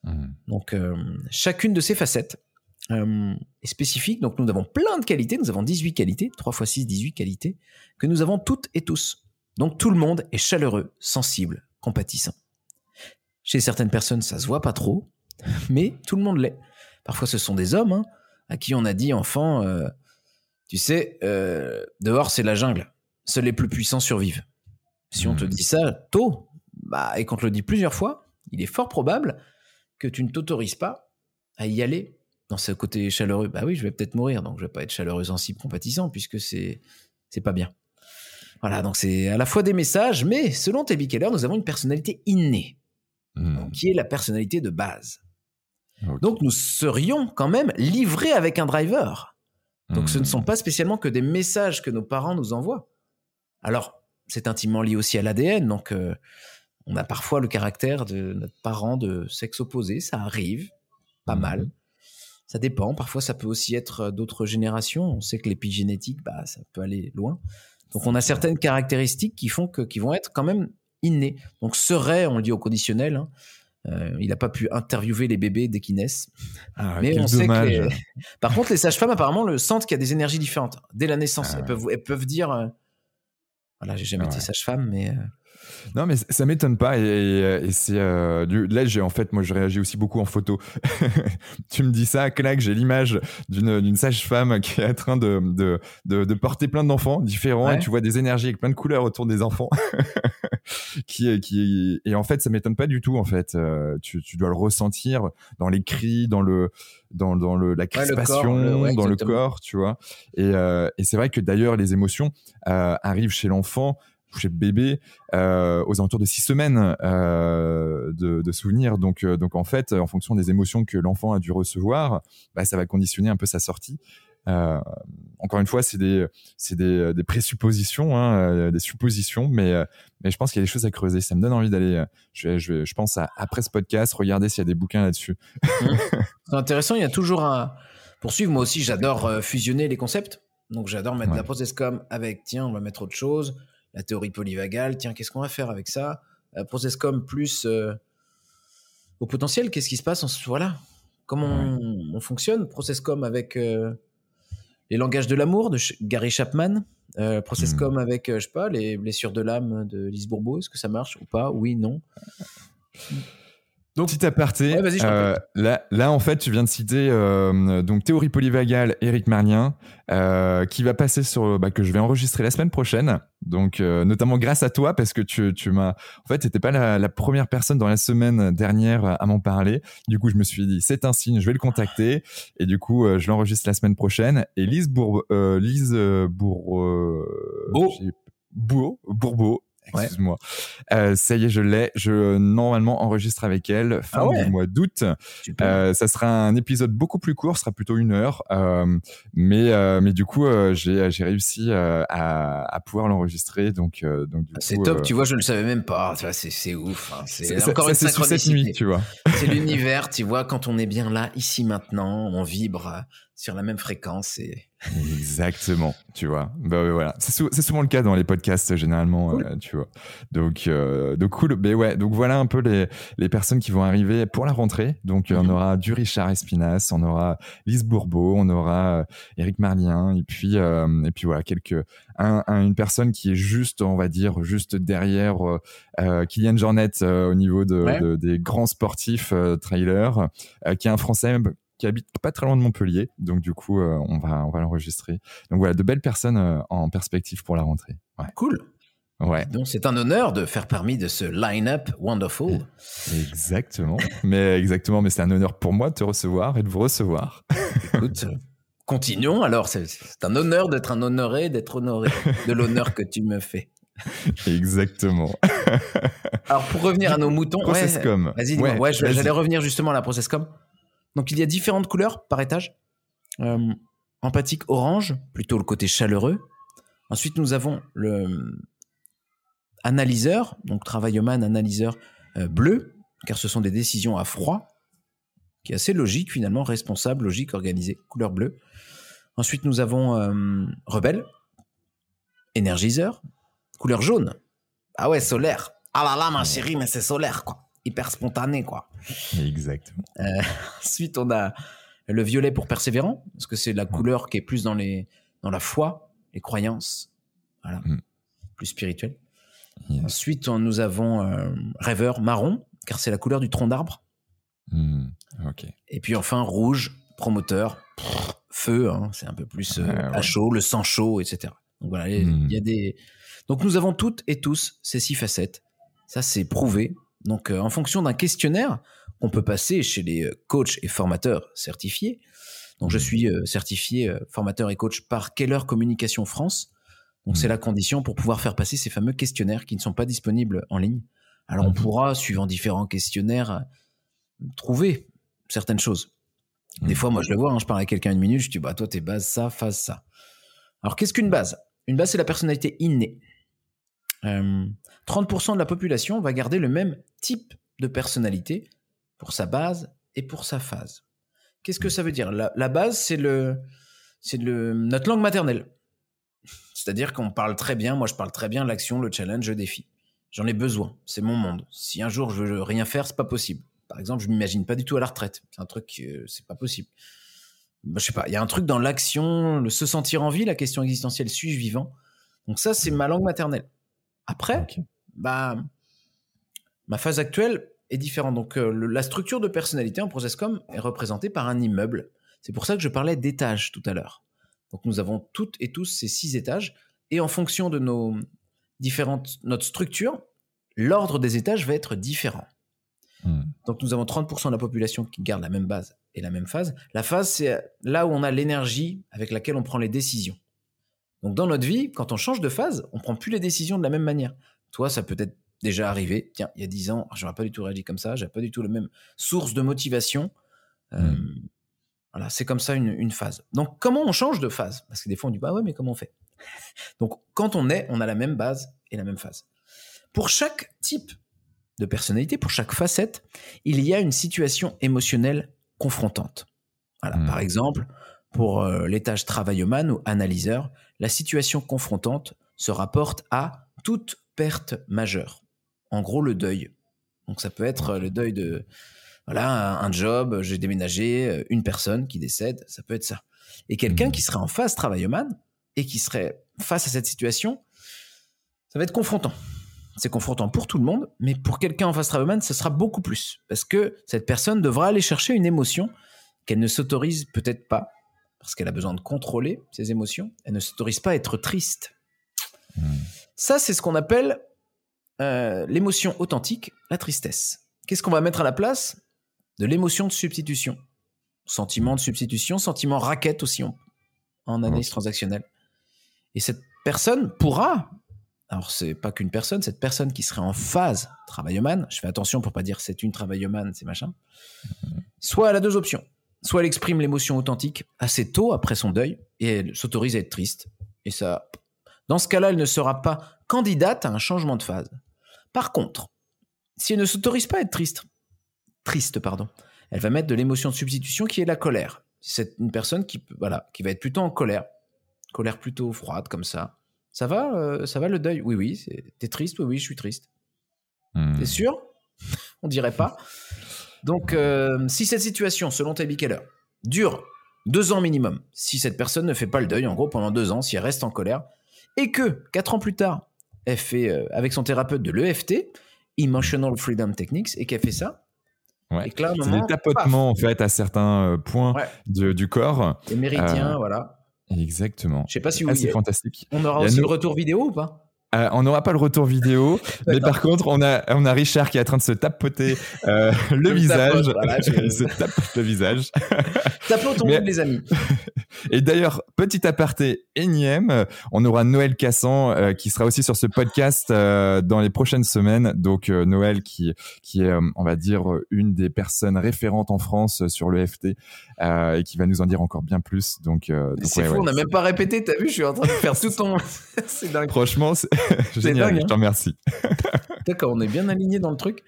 Hmm. Donc, euh, chacune de ces facettes euh, est spécifique. Donc, nous avons plein de qualités. Nous avons 18 qualités, 3 x 6, 18 qualités, que nous avons toutes et tous. Donc, tout le monde est chaleureux, sensible, compatissant. Chez certaines personnes, ça se voit pas trop, [laughs] mais tout le monde l'est. Parfois, ce sont des hommes hein, à qui on a dit, enfant, euh, tu sais, dehors, c'est la jungle. Seuls les plus puissants survivent. Si on te Mhm. dit ça tôt, bah, et qu'on te le dit plusieurs fois, il est fort probable que tu ne t'autorises pas à y aller dans ce côté chaleureux. Bah oui, je vais peut-être mourir, donc je vais pas être chaleureux, sensible, compatissant, puisque c'est c'est pas bien. Voilà, donc c'est à la fois des messages, mais selon Tabby Keller, nous avons une personnalité innée, Hmm. qui est la personnalité de base. Donc nous serions quand même livrés avec un driver. Donc ce ne Hmm. sont pas spécialement que des messages que nos parents nous envoient. Alors, c'est intimement lié aussi à l'ADN, donc euh, on a parfois le caractère de notre parent de sexe opposé, ça arrive, pas Mhm. mal. Ça dépend, parfois ça peut aussi être euh, d'autres générations, on sait que l'épigénétique, bah, ça peut aller loin. Donc on a certaines caractéristiques qui font que, qui vont être quand même innées. Donc serait, on le dit au conditionnel, hein, euh, il n'a pas pu interviewer les bébés dès qu'ils naissent. Ah, Mais on sait que les- [laughs] Par contre, les sages-femmes apparemment le sentent qu'il y a des énergies différentes dès la naissance. Ah elles, ouais. peuvent, elles peuvent dire. euh, Voilà, j'ai jamais Ah été ouais. sage-femme, mais euh, Non, mais ça m'étonne pas. Et, et- et c'est euh, du- là, j'ai en fait, moi, je réagis aussi beaucoup en photo. [laughs] tu me dis ça, clac, j'ai l'image d'une sage-femme qui est en train de, de, de, de porter plein d'enfants différents. Ouais. Et tu vois des énergies avec plein de couleurs autour des enfants. [laughs] qui, qui, et en fait, ça m'étonne pas du tout. En fait, Euh, tu, tu dois le ressentir dans les cris, dans le, dans, dans le, la le corps, crispation, le- ouais, dans le corps, tu vois. Et, euh, et c'est vrai que d'ailleurs, les émotions euh, arrivent chez l'enfant, le bébé, euh, aux alentours de six semaines euh, de, de souvenirs. Donc, euh, donc en fait, en fonction des émotions que l'enfant a dû recevoir, bah, ça va conditionner un peu sa sortie. Encore une fois, c'est des, c'est des, des présuppositions, hein, des suppositions, mais, mais je pense qu'il y a des choses à creuser. Ça me donne envie d'aller. Je, je, pense à après ce podcast, regarder s'il y a des bouquins là-dessus. [laughs] c'est intéressant. Il y a toujours un. Poursuivre, moi aussi, j'adore fusionner les concepts. Donc, j'adore mettre Ouais. la process com avec, tiens, on va mettre autre chose. La théorie polyvagale, tiens, qu'est-ce qu'on va faire avec ça? La process com plus euh, au potentiel, qu'est-ce qui se passe en ce- Voilà. Comment on, on fonctionne? Process com avec euh, les langages de l'amour de Ch- Gary Chapman. Euh, process Hmm. com avec, euh, je sais pas, les blessures de l'âme de Lise Bourbeau. Est-ce que ça marche ou pas? Oui, non. Donc, petit aparté, Ouais, euh, là, là, en fait, tu viens de citer euh, donc théorie polyvagale, Eric Marnien, euh, qui va passer sur, bah, que je vais enregistrer la semaine prochaine. Donc, euh, notamment grâce à toi, parce que tu, tu m'as, en fait, t'étais pas la, la première personne dans la semaine dernière à m'en parler. Du coup, je me suis dit, c'est un signe, je vais le contacter. Et du coup, euh, je l'enregistre la semaine prochaine. Et Lise Bourbeau, euh, Lise Bour, Beau. j'ai- Beau- Bourbeau. Excuse-moi. Euh, ça y est, je l'ai. Je normalement enregistre avec elle fin Ah ouais. du mois d'août. Euh, ça sera un épisode beaucoup plus court, ce sera plutôt une heure. Euh, mais, euh, mais du coup, euh, j'ai réussi euh, à, à pouvoir l'enregistrer. Donc, euh, donc du C'est top, euh, tu vois, je ne le savais même pas. C'est ouf. hein. C'est encore une cette nuit, synchronicité. tu vois. C'est l'univers, [laughs] tu vois, quand on est bien là, ici, maintenant, on vibre euh, sur la même fréquence. Et... [laughs] Exactement, tu vois. Ouais, voilà, c'est sou- c'est souvent le cas dans les podcasts généralement, Cool. euh, tu vois. Donc, euh, donc cool. Mais ouais, donc voilà un peu les, les personnes qui vont arriver pour la rentrée. Donc, euh, Mhm. on aura du Richard Espinas, on aura Lise Bourbeau, on aura euh, Eric Marlien, et puis euh, et puis voilà quelques un, un- une personne qui est juste, on va dire, juste derrière euh, euh, Kylian Jornet euh, au niveau de, Ouais. de- des grands sportifs euh, trailers, euh, qui est un Français qui habite pas très loin de Montpellier. Donc du coup, euh, on va on va l'enregistrer. Donc voilà, de belles personnes euh, en perspective pour la rentrée. Ouais. Cool. Ouais, Donc, c'est un honneur de faire parmi de ce line-up wonderful. exactement. mais exactement, mais c'est un honneur pour moi de te recevoir et de vous recevoir. Écoute, continuons. Alors, c'est- un honneur d'être un honoré, d'être honoré de l'honneur que tu me fais. exactement. Alors, pour revenir à nos moutons, ouais, Processcom. Vas-y, dis-moi. Ouais, vas-y. j'allais revenir justement à la Processcom. Donc, il y a différentes couleurs par étage. Euh, empathique orange, plutôt le côté chaleureux. Ensuite, nous avons le euh, analyseur, donc travailloman, analyseur euh, bleu, car ce sont des décisions à froid, qui est assez logique finalement, responsable, logique, organisé, couleur bleue. Ensuite, nous avons rebelle, énergiseur, couleur jaune. Ah ouais, solaire. Ah là là, ma chérie, mais c'est solaire, quoi. Hyper spontané, quoi. Exactement. [laughs] Ensuite, on a le violet pour persévérant, parce que c'est la couleur qui est plus dans, les, dans la foi, les croyances. Voilà. Mm. Plus spirituel. Yes. Ensuite, on- nous avons euh, rêveur marron, car c'est la couleur du tronc d'arbre. Ok. Et puis enfin, rouge, promoteur, pff, feu, hein, c'est un peu plus euh, Ouais, à ouais. chaud, le sang chaud, etc. Donc voilà, il Mm. y a des. Donc nous avons toutes et tous ces six facettes. Ça, c'est prouvé. Donc euh, en fonction d'un questionnaire qu'on peut passer chez les euh, coachs et formateurs certifiés. Donc je Mm. suis euh, certifié formateur et coach par Keller Communication France. Donc c'est la condition pour pouvoir faire passer ces fameux questionnaires qui ne sont pas disponibles en ligne. Alors on Mhm. pourra, suivant différents questionnaires, trouver certaines choses. Des fois, moi, je le vois, hein, je parle à quelqu'un une minute, je dis, bah, toi, t'es base ça, phase ça. Alors, qu'est-ce qu'une base? Une base, c'est la personnalité innée. Euh, 30% de la population va garder le même type de personnalité pour sa base et pour sa phase. Qu'est-ce que ça veut dire? La, la base, c'est le, c'est le, notre langue maternelle. C'est-à-dire qu'on parle très bien, moi je parle très bien l'action, le challenge, le défi. J'en ai besoin, c'est mon monde. Si un jour je veux rien faire, c'est pas possible. Par exemple, je m'imagine pas du tout à la retraite. C'est un truc, euh, c'est pas possible. Bah, je sais pas, il y a un truc dans l'action, le se sentir en vie, la question existentielle, suis-je vivant? Donc ça, c'est ma langue maternelle. Après, bah, ma phase actuelle est différente. Donc euh, le- la structure de personnalité en Processcom est représentée par un immeuble. C'est pour ça que je parlais d'étages tout à l'heure. Donc nous avons toutes et tous ces six étages, et en fonction de nos différentes, notre structure, l'ordre des étages va être différent. Hmm. Donc nous avons 30% de la population qui garde la même base et la même phase. La phase, c'est là où on a l'énergie avec laquelle on prend les décisions. Donc dans notre vie, quand on change de phase, on prend plus les décisions de la même manière. Toi, ça peut être déjà arrivé. Tiens, il y a 10 ans, j'aurais pas du tout réagi comme ça, j'avais pas du tout la même source de motivation. Euh, voilà, c'est comme ça une, une phase. Donc comment on change de phase? Parce que des fois on dit bah ouais, mais comment on fait? [laughs] Donc quand on est, on a la même base et la même phase. Pour chaque type de personnalité, pour chaque facette, il y a une situation émotionnelle confrontante. Voilà, Mm. par exemple, pour euh, l'étage travailloman ou analyseur, la situation confrontante se rapporte à toute perte majeure. En gros, le deuil. Donc ça peut être euh, le deuil de voilà un job, j'ai déménagé, euh, une personne qui décède, ça peut être ça. Et quelqu'un Mhm. qui serait en face travailloman et qui serait face à cette situation, ça va être confrontant. C'est confrontant pour tout le monde, mais pour quelqu'un en face travailloman, ce sera beaucoup plus parce que cette personne devra aller chercher une émotion qu'elle ne s'autorise peut-être pas parce qu'elle a besoin de contrôler ses émotions. Elle ne s'autorise pas à être triste. Hmm. Ça, c'est ce qu'on appelle euh, l'émotion authentique, la tristesse. Qu'est-ce qu'on va mettre à la place? De l'émotion de substitution. Sentiment de substitution, sentiment raquette aussi en, en analyse transactionnelle. Et cette personne pourra alors c'est pas qu'une personne, cette personne qui serait en phase travaillomane, je fais attention pour pas dire c'est une travaillomane, c'est machin, soit elle a deux options. Soit elle exprime l'émotion authentique assez tôt après son deuil et elle s'autorise à être triste. Et ça, dans ce cas-là, elle ne sera pas candidate à un changement de phase. Par contre, si elle ne s'autorise pas à être triste, triste pardon, elle va mettre de l'émotion de substitution qui est la colère. C'est une personne qui, voilà, qui va être plutôt en colère, colère plutôt froide comme ça. Ça va, euh, ça va le deuil? Oui, oui. T'es triste Oui, oui, je suis triste. Hmm. T'es sûr? On dirait pas. Donc, euh, si cette situation, selon Tabby Keller, dure deux ans minimum, si cette personne ne fait pas le deuil, en gros, pendant deux ans, si elle reste en colère, et que quatre ans plus tard, elle fait euh, avec son thérapeute de l'EFT, Emotional Freedom Techniques, et qu'elle fait ça, Ouais. et que là, à un C'est des tapotements en fait à certains euh, points Ouais. de- du corre. paf, les méridiens, Euh, voilà. Exactement. Je sais pas si Ah, vous c'est fantastique. on aura aussi le retour vidéo ou pas? Euh, on n'aura pas le retour vidéo, [laughs] mais par contre, on a, on a Richard qui est en train de se tapoter euh, [laughs] le visage. tapote, voilà, je- [laughs] se tapote le visage. Tapons Mais- les amis. Et d'ailleurs, petit aparté énième, euh, on aura Noël Cassan euh, qui sera aussi sur ce podcast euh, dans les prochaines semaines. Donc euh, Noël qui, qui est, on va dire, une des personnes référentes en France sur le FT et qui va nous en dire encore bien plus. Donc, C'est ouais, fou, ouais. on n'a même pas répété, t'as vu, je suis en train de faire tout ton... [laughs] c'est dingue. Franchement, [laughs] c'est génial. dingue, hein. Je te remercie. [laughs] D'accord, on est bien aligné dans le truc.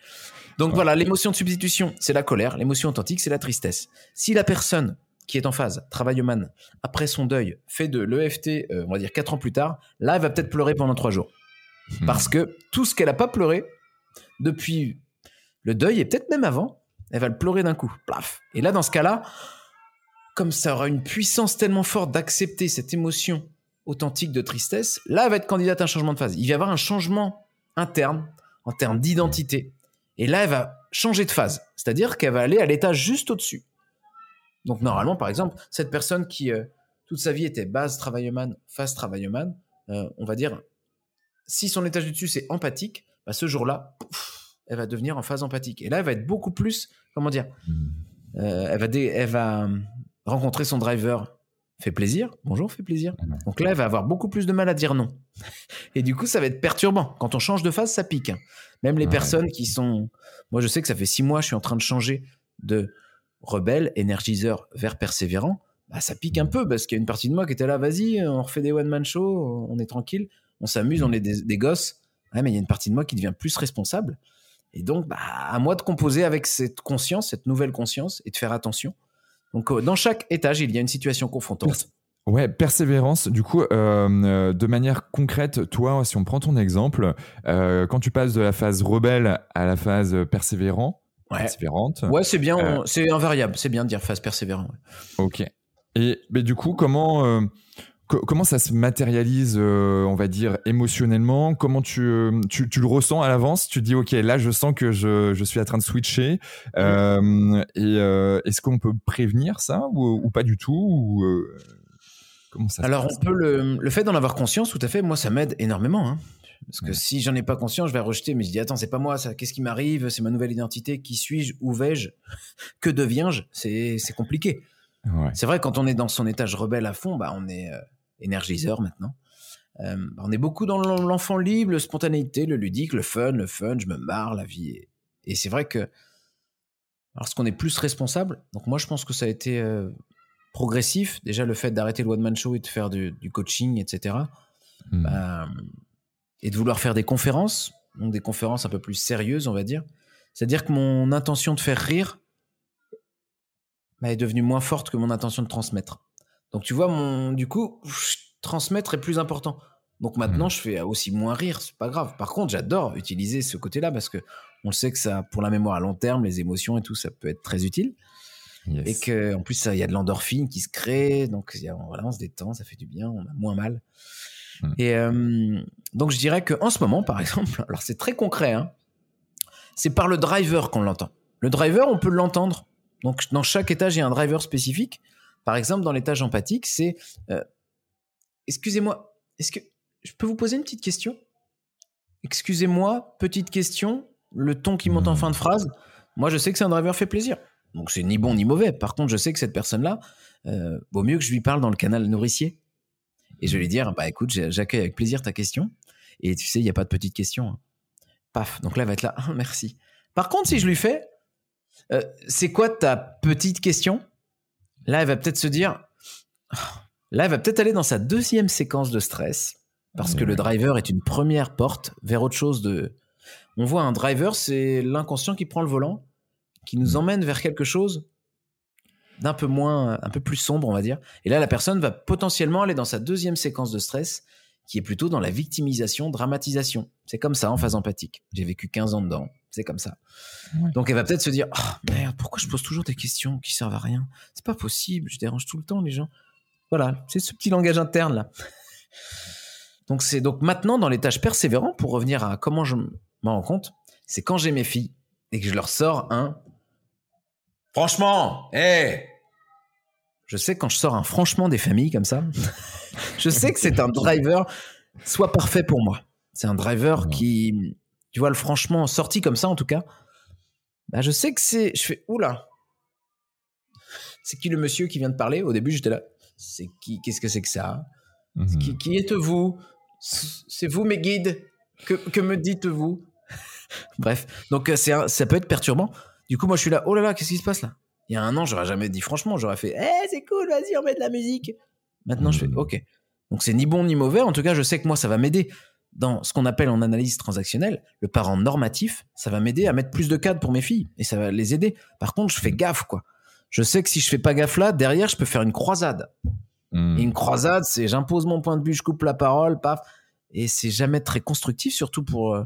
Donc voilà, l'émotion de substitution, c'est la colère. L'émotion authentique, c'est la tristesse. Si la personne qui est en phase, travailleman, après son deuil, fait de l'EFT, euh, on va dire 4 ans plus tard, là, elle va peut-être pleurer pendant 3 jours. Hmm. Parce que tout ce qu'elle n'a pas pleuré depuis le deuil, et peut-être même avant, elle va le pleurer d'un coup. Plaf. Et là, dans ce cas-là, comme ça aura une puissance tellement forte d'accepter cette émotion authentique de tristesse, là, elle va être candidate à un changement de phase. Il va y avoir un changement interne en termes d'identité. Et là, elle va changer de phase. C'est-à-dire qu'elle va aller à l'étage juste au-dessus. Donc, normalement, par exemple, cette personne qui, euh, toute sa vie, était base travailleman, phase travailleman, euh, on va dire, si son étage du dessus, c'est empathique, bah, ce jour-là, elle va devenir en phase empathique. Et là, elle va être beaucoup plus, comment dire, euh, elle, va elle va rencontrer son driver, fait plaisir, bonjour, fait plaisir. Ouais. Donc là, elle va avoir beaucoup plus de mal à dire non. [laughs] Et du coup, ça va être perturbant. Quand on change de phase, ça pique. hein. Même les Ouais. personnes qui sont... Moi, je sais que ça fait six mois, je suis en train de changer de rebelle, énergiseur vers persévérant. Bah, ça pique un peu parce qu'il y a une partie de moi qui était là, vas-y, on refait des one-man shows, on est tranquille, on s'amuse, on est des, des gosses. Ouais, mais il y a une partie de moi qui devient plus responsable. Et donc, bah, à moi de composer avec cette conscience, cette nouvelle conscience, et de faire attention. Donc, euh, dans chaque étage, il y a une situation confrontante. Ouais, persévérance. Du coup, euh, euh, de manière concrète, toi, si on prend ton exemple, euh, quand tu passes de la phase rebelle à la phase persévérant, Ouais. persévérante, Ouais, c'est bien, Euh, c'est invariable, c'est bien de dire phase persévérant. ouais. ok. Et mais du coup, comment euh, co- comment ça se matérialise, euh, on va dire émotionnellement? Comment tu, tu tu le ressens à l'avance? Tu dis ok, là, je sens que je, je suis en train de switcher. Et est-ce qu'on peut prévenir ça ou, ou pas du tout? Ou, Comment ça se Alors, passe? on peut le, le fait d'en avoir conscience, tout à fait, moi, ça m'aide énormément. hein. Parce que Ouais. si j'en ai pas conscience, je vais rejeter, mais je dis, attends, c'est pas moi, ça, qu'est-ce qui m'arrive? C'est ma nouvelle identité, qui suis-je? Où vais-je? Que deviens-je? C'est compliqué. Ouais. C'est vrai, quand on est dans son étage rebelle à fond, bah, on est euh, énergiseur maintenant. Euh, bah, on est beaucoup dans l'en- l'enfant libre, la spontanéité, le ludique, le fun, le fun, je me marre, la vie. est- Et c'est vrai que lorsqu'on est plus responsable, donc moi je pense que ça a été euh, progressif, déjà le fait d'arrêter le one-man show et de faire du, du coaching, etc. Bah, et de vouloir faire des conférences, donc des conférences un peu plus sérieuses, on va dire. C'est-à-dire que mon intention de faire rire bah, est devenue moins forte que mon intention de transmettre. Donc tu vois, mon, du coup, transmettre est plus important. Donc maintenant, je fais aussi moins rire, c'est pas grave. Par contre, j'adore utiliser ce côté-là parce que on sait que ça, pour la mémoire à long terme, les émotions et tout, ça peut être très utile. Yes. Et que, en plus, il y a de l'endorphine qui se crée, donc y a- voilà, on se détend, ça fait du bien, on a moins mal. Hmm. Et euh, donc, je dirais que en ce moment, par [laughs] exemple, alors c'est très concret, hein, c'est par le driver qu'on l'entend. Le driver, on peut l'entendre. Donc, dans chaque étage, il y a un driver spécifique. Par exemple, dans l'étage empathique, c'est euh, Excusez-moi, est-ce que je peux vous poser une petite question? Excusez-moi, petite question, le ton qui monte en Hmm. fin de phrase. Moi, je sais que c'est un driver fait plaisir. Donc, c'est ni bon ni mauvais. Par contre, je sais que cette personne-là, euh, vaut mieux que je lui parle dans le canal nourricier. Et je vais lui dire, bah écoute, j'accueille avec plaisir ta question. Et tu sais, il n'y a pas de petites questions. hein. Paf. Donc là, elle va être là. Ah, merci. Par contre, si je lui fais, euh, c'est quoi ta petite question? Là, elle va peut-être se dire. Ah. Là, elle va peut-être aller dans sa deuxième séquence de stress. Parce que le driver est une première porte vers autre chose de. On voit un driver, c'est l'inconscient qui prend le volant, qui nous emmène vers quelque chose d'un peu moins, un peu plus sombre, on va dire. Et là, la personne va potentiellement aller dans sa deuxième séquence de stress, qui est plutôt dans la victimisation, dramatisation. C'est comme ça en phase empathique. J'ai vécu 15 ans dedans. C'est comme ça. Ouais. Donc elle va peut-être se dire Ah merde, pourquoi je pose toujours des questions qui servent à rien? C'est pas possible, je dérange tout le temps les gens. Voilà, c'est ce petit langage interne là. Donc c'est donc maintenant dans les tâches persévérantes, pour revenir à comment je m'en rends compte, c'est quand j'ai mes filles et que je leur sors un Franchement, hé Je sais quand je sors un franchement des familles comme ça, je sais que c'est un driver soit parfait pour moi. C'est un driver Ouais. qui, tu vois, le franchement sorti comme ça en tout cas, bah, je sais que c'est. Je fais Oula C'est qui le monsieur qui vient de parler? Au début, j'étais là. C'est qui Qu'est-ce que c'est que ça? Qui, qui êtes-vous C'est vous mes guides? Que, que me dites-vous? Bref, donc euh, un- ça peut être perturbant. Du coup, moi je suis là, oh là là, qu'est-ce qui se passe là? Il y a un an, j'aurais jamais dit franchement, j'aurais fait, eh c'est cool, vas-y, on met de la musique. Maintenant, je fais, Mhm. ok. Donc c'est ni bon ni mauvais, en tout cas, je sais que moi ça va m'aider dans ce qu'on appelle en analyse transactionnelle, le parent normatif, ça va m'aider à mettre plus de cadres pour mes filles et ça va les aider. Par contre, je fais gaffe quoi. Je sais que si je fais pas gaffe là, derrière, je peux faire une croisade. Et une croisade, c'est j'impose mon point de vue, je coupe la parole, paf. Et c'est jamais très constructif, surtout pour euh,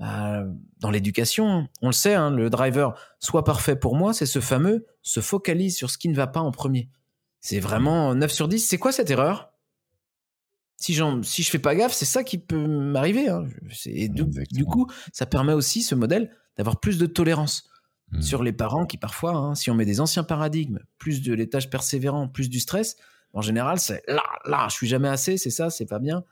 bah, dans l'éducation. On le sait, hein, le driver soit parfait pour moi, c'est ce fameux se focalise sur ce qui ne va pas en premier. C'est vraiment 9 sur 10. C'est quoi cette erreur? Si, si je fais pas gaffe, c'est ça qui peut m'arriver. hein. Du, coup, ça permet aussi, ce modèle, d'avoir plus de tolérance Mhm. sur les parents qui parfois, hein, si on met des anciens paradigmes, plus de l'étage persévérant, plus du stress, en général, c'est là, là, je suis jamais assez, c'est ça, c'est pas bien.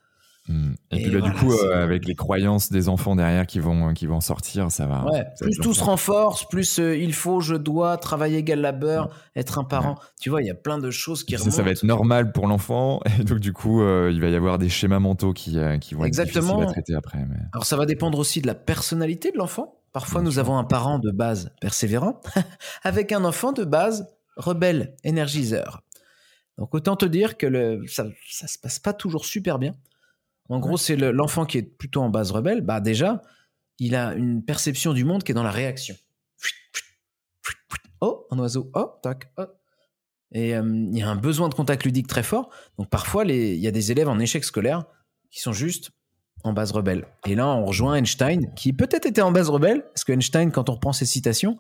Et, Et puis là, voilà, du coup, euh, avec les croyances des enfants derrière qui vont, qui vont sortir, ça va. Ouais, ça plus tout se renforce, plus euh, il faut, je dois, travailler égal labeur, être un parent. Tu vois, il y a plein de choses qui remontent. ça va être normal pour l'enfant, [laughs] et donc du coup, euh, il va y avoir des schémas mentaux qui, euh, qui vont Exactement. être difficiles à traiter après. Mais... Alors ça va dépendre aussi de la personnalité de l'enfant. Parfois, nous avons un parent de base persévérant [laughs] avec un enfant de base rebelle, énergiseur. Donc autant te dire que le, ça, ça se passe pas toujours super bien. En gros, c'est le- l'enfant qui est plutôt en base rebelle. Bah déjà, il a une perception du monde qui est dans la réaction. Oh, un oiseau. Oh, tac. Oh. Et euh, il y a un besoin de contact ludique très fort. Donc parfois, les- il y a des élèves en échec scolaire qui sont juste en base rebelle. Et là, on rejoint Einstein, qui peut-être était en base rebelle, parce que Einstein, quand on reprend ses citations,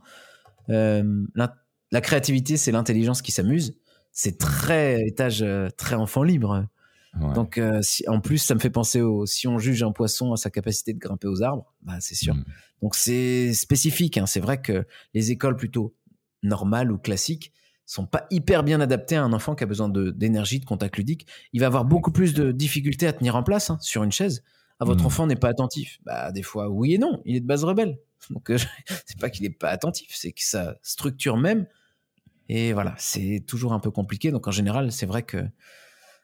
euh, la, la créativité, c'est l'intelligence qui s'amuse. C'est très étage, euh, très enfant libre. Ouais. Donc, euh, si, en plus, ça me fait penser au si on juge un poisson à sa capacité de grimper aux arbres, bah, c'est sûr. Mhm. Donc, c'est spécifique. hein. C'est vrai que les écoles plutôt normales ou classiques sont pas hyper bien adaptées à un enfant qui a besoin d'énergie, de, contact ludique. Il va avoir beaucoup plus de difficultés à tenir en place hein, sur une chaise. Ah, votre Mhm. enfant n'est pas attentif. Bah, des fois, oui et non. Il est de base rebelle. [laughs] Donc, euh, [laughs] c'est pas qu'il est pas attentif, c'est que sa structure même. Et voilà, c'est toujours un peu compliqué. Donc, en général, c'est vrai que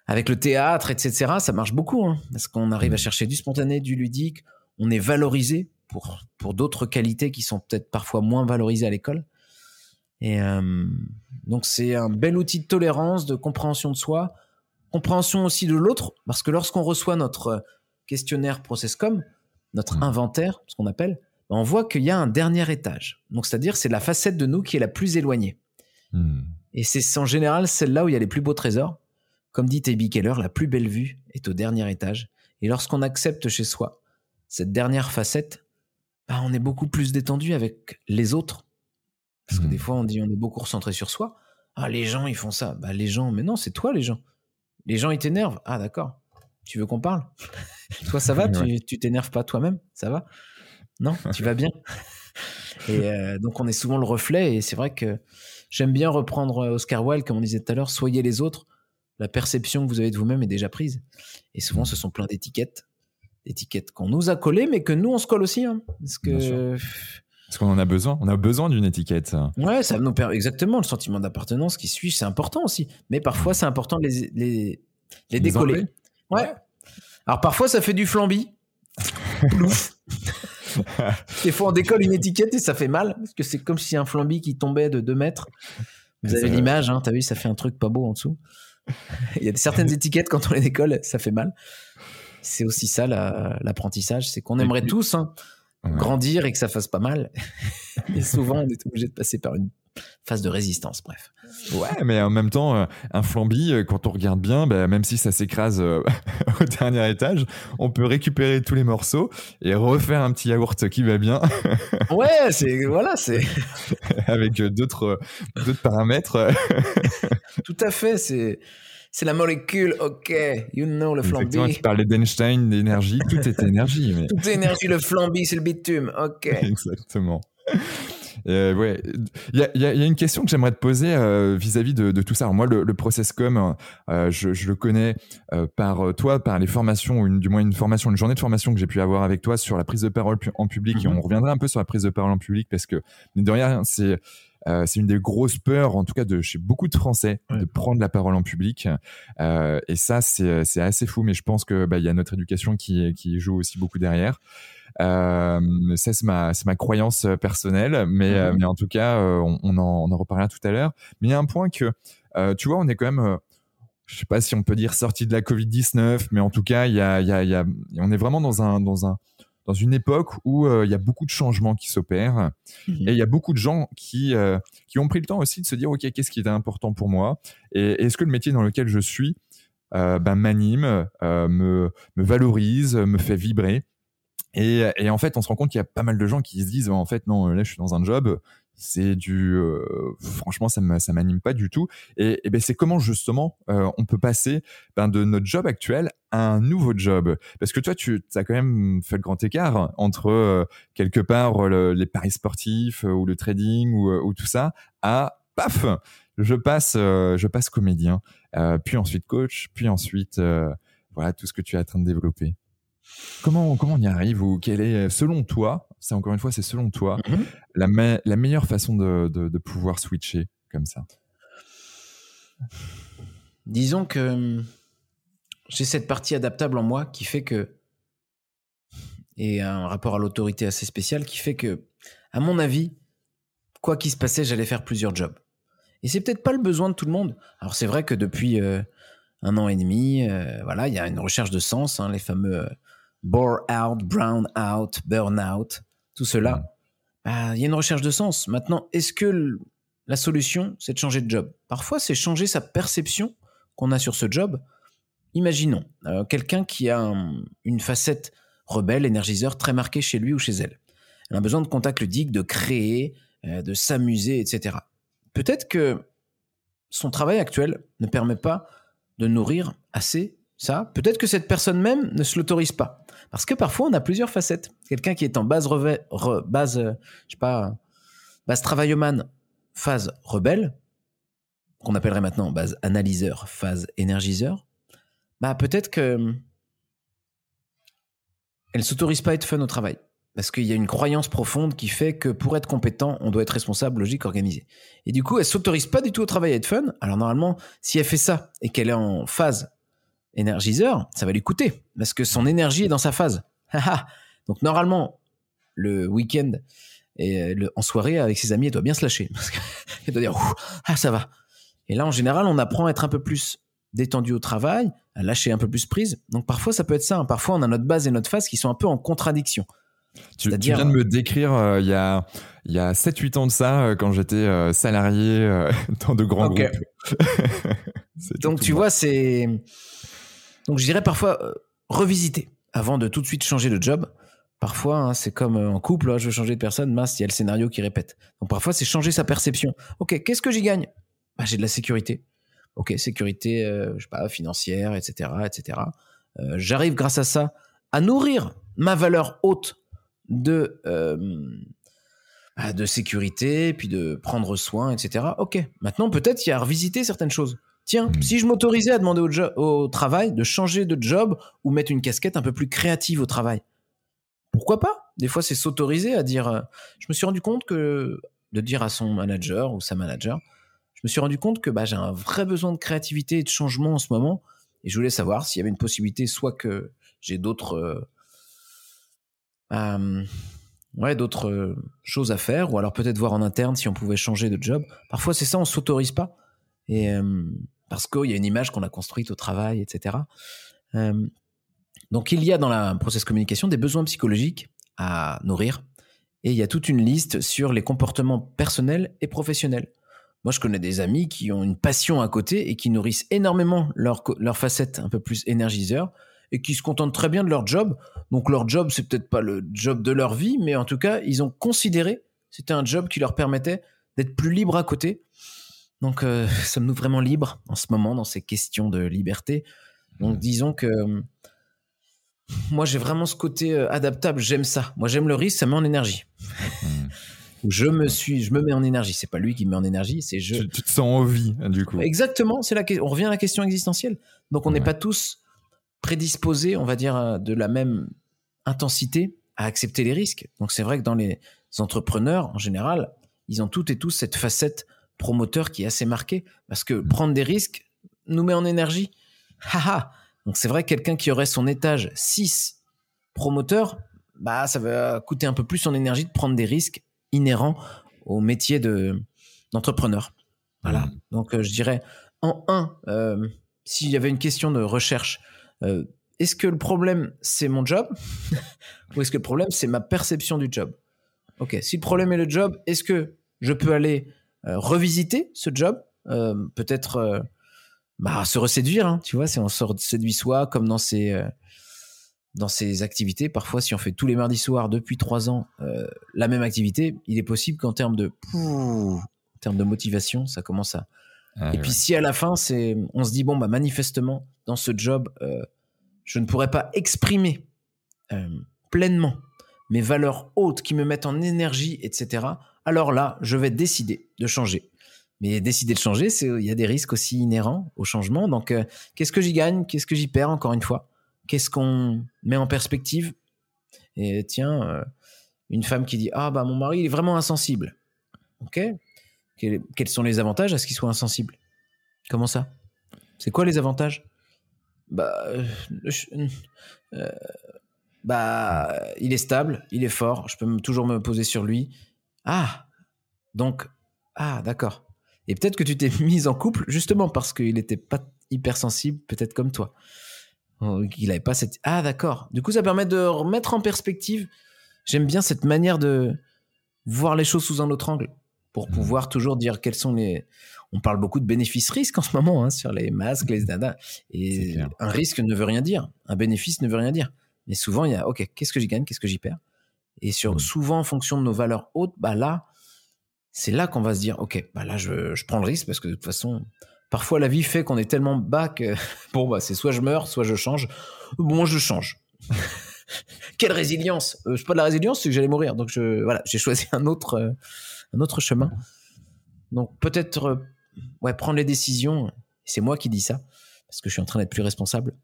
avec le théâtre, etc., ça marche beaucoup. hein, parce qu'on arrive à Mhm. chercher du spontané, du ludique. On est valorisé pour, pour d'autres qualités qui sont peut-être parfois moins valorisées à l'école. Et euh, donc, c'est un bel outil de tolérance, de compréhension de soi, compréhension aussi de l'autre. Parce que lorsqu'on reçoit notre questionnaire Processcom, notre Mhm. inventaire, ce qu'on appelle, ben, on voit qu'il y a un dernier étage. Donc, c'est-à-dire, c'est la facette de nous qui est la plus éloignée. Mhm. Et c'est en général celle-là où il y a les plus beaux trésors. Comme dit T.B. Keller, la plus belle vue est au dernier étage. Et lorsqu'on accepte chez soi cette dernière facette, bah, on est beaucoup plus détendu avec les autres. Parce que Mhm. des fois, on dit on est beaucoup recentré sur soi. Ah, les gens, ils font ça. Bah, les gens, mais non, c'est toi, les gens. Les gens, ils t'énervent. Ah, d'accord. Tu veux qu'on parle? [laughs] Toi, ça va? Ouais. Tu tu t'énerves pas toi-même? Ça va? Non? Tu vas bien? [laughs] Et euh, donc, on est souvent le reflet. Et c'est vrai que j'aime bien reprendre euh, Oscar Wilde, comme on disait tout à l'heure soyez les autres. La perception que vous avez de vous-même est déjà prise. Et souvent, ce sont plein d'étiquettes. D'étiquettes qu'on nous a collées, mais que nous, on se colle aussi. hein. Parce que. Parce qu'on en a besoin. On a besoin d'une étiquette. Ouais, ça nous permet exactement le sentiment d'appartenance qui suis, c'est important aussi. Mais parfois, c'est important de les, les, les décoller. enlever ouais. Alors parfois, ça fait du flambi. plouf. [laughs] Des fois, on décolle une étiquette et ça fait mal, parce que c'est comme si un flambi qui tombait de 2 mètres. Vous avez l'image, hein, t'as vu, ça fait un truc pas beau en dessous. [laughs] Il y a certaines étiquettes, quand on les décolle, ça fait mal. C'est aussi ça l'apprentissage, c'est qu'on aimerait tous hein, grandir et que ça fasse pas mal. [laughs] Mais souvent, on est obligé de passer par une phase de résistance, bref. Ouais, mais en même temps, euh, un flambi, euh, quand on regarde bien, bah, même si ça s'écrase euh, [laughs] au dernier étage, on peut récupérer tous les morceaux et refaire un petit yaourt qui va bien. [laughs] ouais, c'est voilà, c'est [laughs] avec d'autres d'autres paramètres. Tout à fait, c'est c'est la molécule, ok, you know le flambi. tu parlais d'Einstein, d'énergie, tout est énergie. Mais... Tout est énergie, le flambi, c'est le bitume, ok. Exactement. Euh, ouais, il y a, une question que j'aimerais te poser euh, vis-à-vis de, tout ça. moi, le, process com, euh, je, le connais par toi, par les formations, ou du moins une formation, une journée de formation que j'ai pu avoir avec toi sur la prise de parole en public. Et mhm. on reviendra un peu sur la prise de parole en public parce que, de rien, c'est c'est une des grosses peurs, en tout cas de chez beaucoup de Français, de prendre la parole en public. et ça, c'est assez fou, mais je pense que bah, il y a notre éducation qui, qui joue aussi beaucoup derrière. Euh, ça, c'est ma, ma croyance euh, personnelle, mais, euh, mhm. mais en tout cas, on, on, en, on en reparlera tout à l'heure. Mais il y a un point que, tu vois, on est quand même je sais pas si on peut dire sorti de la Covid-19, mais en tout cas, il y a, y a, y a, on est vraiment dans un, dans un, dans une époque où il y a beaucoup de changements qui s'opèrent mhm. et il y a beaucoup de gens qui, qui ont pris le temps aussi de se dire, OK, qu'est-ce qui est important pour moi et est-ce que le métier dans lequel je suis ben, m'anime, me, me valorise, me fait vibrer et, et, en fait, on se rend compte qu'il y a pas mal de gens qui se disent en fait non, là je suis dans un job, c'est du euh, franchement ça m'anime pas du tout. Et, et ben c'est comment justement euh, on peut passer ben, de notre job actuel à un nouveau job? Parce que toi tu as quand même fait le grand écart entre euh, quelque part les paris sportifs ou le trading ou, ou, tout ça à paf je passe je passe comédien puis ensuite coach puis ensuite voilà tout ce que tu es en train de développer. Comment, comment on y arrive ou quelle est, selon toi, c'est encore une fois, c'est selon toi, mhm. la, la, meilleure façon de, de, pouvoir switcher comme ça? Disons que hum, j'ai cette partie adaptable en moi qui fait que, et un rapport à l'autorité assez spécial qui fait que, à mon avis, quoi qu'il se passait, j'allais faire plusieurs jobs. Et c'est peut-être pas le besoin de tout le monde. Alors c'est vrai que depuis euh, un an et demi, euh, voilà, il y a une recherche de sens, hein, les fameux euh, bore out, brown out, burn out, tout cela, bah, il y a une recherche de sens. Maintenant, est-ce que la solution, c'est de changer de job? Parfois, c'est changer sa perception qu'on a sur ce job. Imaginons euh, quelqu'un qui a une facette rebelle, énergiseur très marquée chez lui ou chez elle. Elle a besoin de contact ludique, de créer, euh, de s'amuser, etc. Peut-être que son travail actuel ne permet pas de nourrir assez ça. Peut-être que cette personne même ne se l'autorise pas. Parce que parfois, on a plusieurs facettes. Quelqu'un qui est en base, euh, pas, base travailleman, phase rebelle, qu'on appellerait maintenant base analyseur, phase énergiseur, bah peut-être que elle s'autorise pas à être fun au travail. Parce qu'il y a une croyance profonde qui fait que pour être compétent, on doit être responsable, logique, organisé. Et du coup, elle s'autorise pas du tout au travail à être fun. Alors normalement, si elle fait ça et qu'elle est en phase énergiseur, ça va lui coûter parce que son énergie est dans sa phase. Donc normalement, le week-end et le, en soirée avec ses amis, elle doit bien se lâcher parce [laughs] doit dire ah ça va. Et là, en général, on apprend à être un peu plus détendu au travail, à lâcher un peu plus prise. Donc parfois, ça peut être ça. Hein. Parfois, on a notre base et notre phase qui sont un peu en contradiction. Tu, tu viens de me décrire euh, il y a, y a 7-8 ans de ça, euh, quand j'étais euh, salarié [laughs] dans de grands groupes. [laughs] Donc tu vois, c'est donc je dirais parfois euh, revisiter avant de tout de suite changer de job. Parfois, hein, c'est comme euh, en couple, hein, je veux changer de personne, mince, il y a le scénario qui répète. Donc parfois, c'est changer sa perception. Ok, qu'est-ce que j'y gagne? Bah, J'ai de la sécurité. Ok, sécurité, euh, je sais pas, financière, etc., etc. J'arrive grâce à ça à nourrir ma valeur haute de bah, de sécurité, puis de prendre soin, etc. Ok, maintenant peut-être il y a à revisiter certaines choses. Tiens, hmm. si je m'autorisais à demander au, travail de changer de job ou mettre une casquette un peu plus créative au travail, pourquoi pas? Des fois, c'est s'autoriser à dire. Euh, je me suis rendu compte que de dire à son manager ou sa manager, je me suis rendu compte que bah, j'ai un vrai besoin de créativité et de changement en ce moment, et je voulais savoir s'il y avait une possibilité, soit que j'ai d'autres euh, ouais, d'autres choses à faire, ou alors peut-être voir en interne si on pouvait changer de job. Parfois, c'est ça, on s'autorise pas. Et parce qu'il y a une image qu'on a construite au travail, etc. donc, il y a dans la process communication des besoins psychologiques à nourrir, et il y a toute une liste sur les comportements personnels et professionnels. Moi, je connais des amis qui ont une passion à côté et qui nourrissent énormément leur, leur facette un peu plus énergiseur et qui se contentent très bien de leur job. Donc, leur job, c'est peut-être pas le job de leur vie, mais en tout cas, ils ont considéré c'était un job qui leur permettait d'être plus libres à côté. Donc, euh, [laughs] sommes-nous vraiment libres en ce moment dans ces questions de liberté? Donc, disons que moi, j'ai vraiment ce côté euh, adaptable. J'aime ça. Moi, j'aime le risque, ça met en énergie. Hmm [laughs] je me suis, je me mets en énergie. C'est pas lui qui me met en énergie, c'est je. Tu, te sens en vie, du coup. Exactement. C'est la, on revient à la question existentielle. Donc, on n'est pas tous prédisposés, on va dire, euh, de la même intensité à accepter les risques. Donc, c'est vrai que dans les entrepreneurs, en général, ils ont toutes et tous cette facette promoteur qui est assez marquée parce que prendre des risques nous met en énergie. Haha. Donc, c'est vrai, quelqu'un qui aurait son étage 6 promoteur, bah, ça va coûter un peu plus en énergie de prendre des risques inhérent au métier de d'entrepreneur. Voilà. Mmh. Donc euh, je dirais en un, euh, s'il y avait une question de recherche, euh, est-ce que le problème c'est mon job [laughs] ou est-ce que le problème c'est ma perception du job? Ok. Si le problème est le job, est-ce que je peux aller revisiter ce job Peut-être bah, se reséduire, hein, tu vois, si on se séduit soi, comme dans ces dans ces activités. Parfois, si on fait tous les mardis soirs depuis trois ans euh, la même activité, il est possible qu'en termes de, en termes de motivation, ça commence à. Ah et puis si à la fin, c'est, on se dit bon bah manifestement dans ce job, euh, je ne pourrais pas exprimer euh, pleinement mes valeurs hautes qui me mettent en énergie, etc. Alors là, je vais décider de changer. Mais décider de changer, il y a des risques aussi inhérents au changement. Donc, qu'est-ce que j'y gagne? Qu'est-ce que j'y perds Encore une fois, qu'est-ce qu'on met en perspective? Et tiens, euh, une femme qui dit Ah, bah, mon mari, il est vraiment insensible. Ok Quels sont les avantages à ce qu'il soit insensible? Comment ça? C'est quoi les avantages? Bah. Euh, euh, bah, il est stable, il est fort, je peux toujours me poser sur lui. Ah Donc, ah, d'accord. Et peut-être que tu t'es [laughs] mise en couple justement parce qu'il n'était pas hypersensible, peut-être comme toi. Oh, il avait pas cette. Ah, d'accord. Du coup, ça permet de remettre en perspective. J'aime bien cette manière de voir les choses sous un autre angle pour mmh. pouvoir toujours dire quels sont les. On parle beaucoup de bénéfices-risques en ce moment hein, sur les masques, les dada. Et un risque ne veut rien dire. Un bénéfice ne veut rien dire. Mais souvent, il y a OK, qu'est-ce que j'y gagne, qu'est-ce que j'y perds? Et sur, mmh. souvent, en fonction de nos valeurs hautes, bah là, c'est là qu'on va se dire OK, bah là, je, je prends le risque parce que de toute façon, Parfois, la vie fait qu'on est tellement bas que, [laughs] bon, bah, c'est soit je meurs, soit je change. Bon, je change. [laughs] Quelle résilience euh, suis pas de la résilience, c'est que j'allais mourir. Donc, je, voilà, j'ai choisi un autre, euh, un autre chemin. Donc, peut-être, euh, ouais, prendre les décisions. C'est moi qui dis ça, parce que je suis en train d'être plus responsable.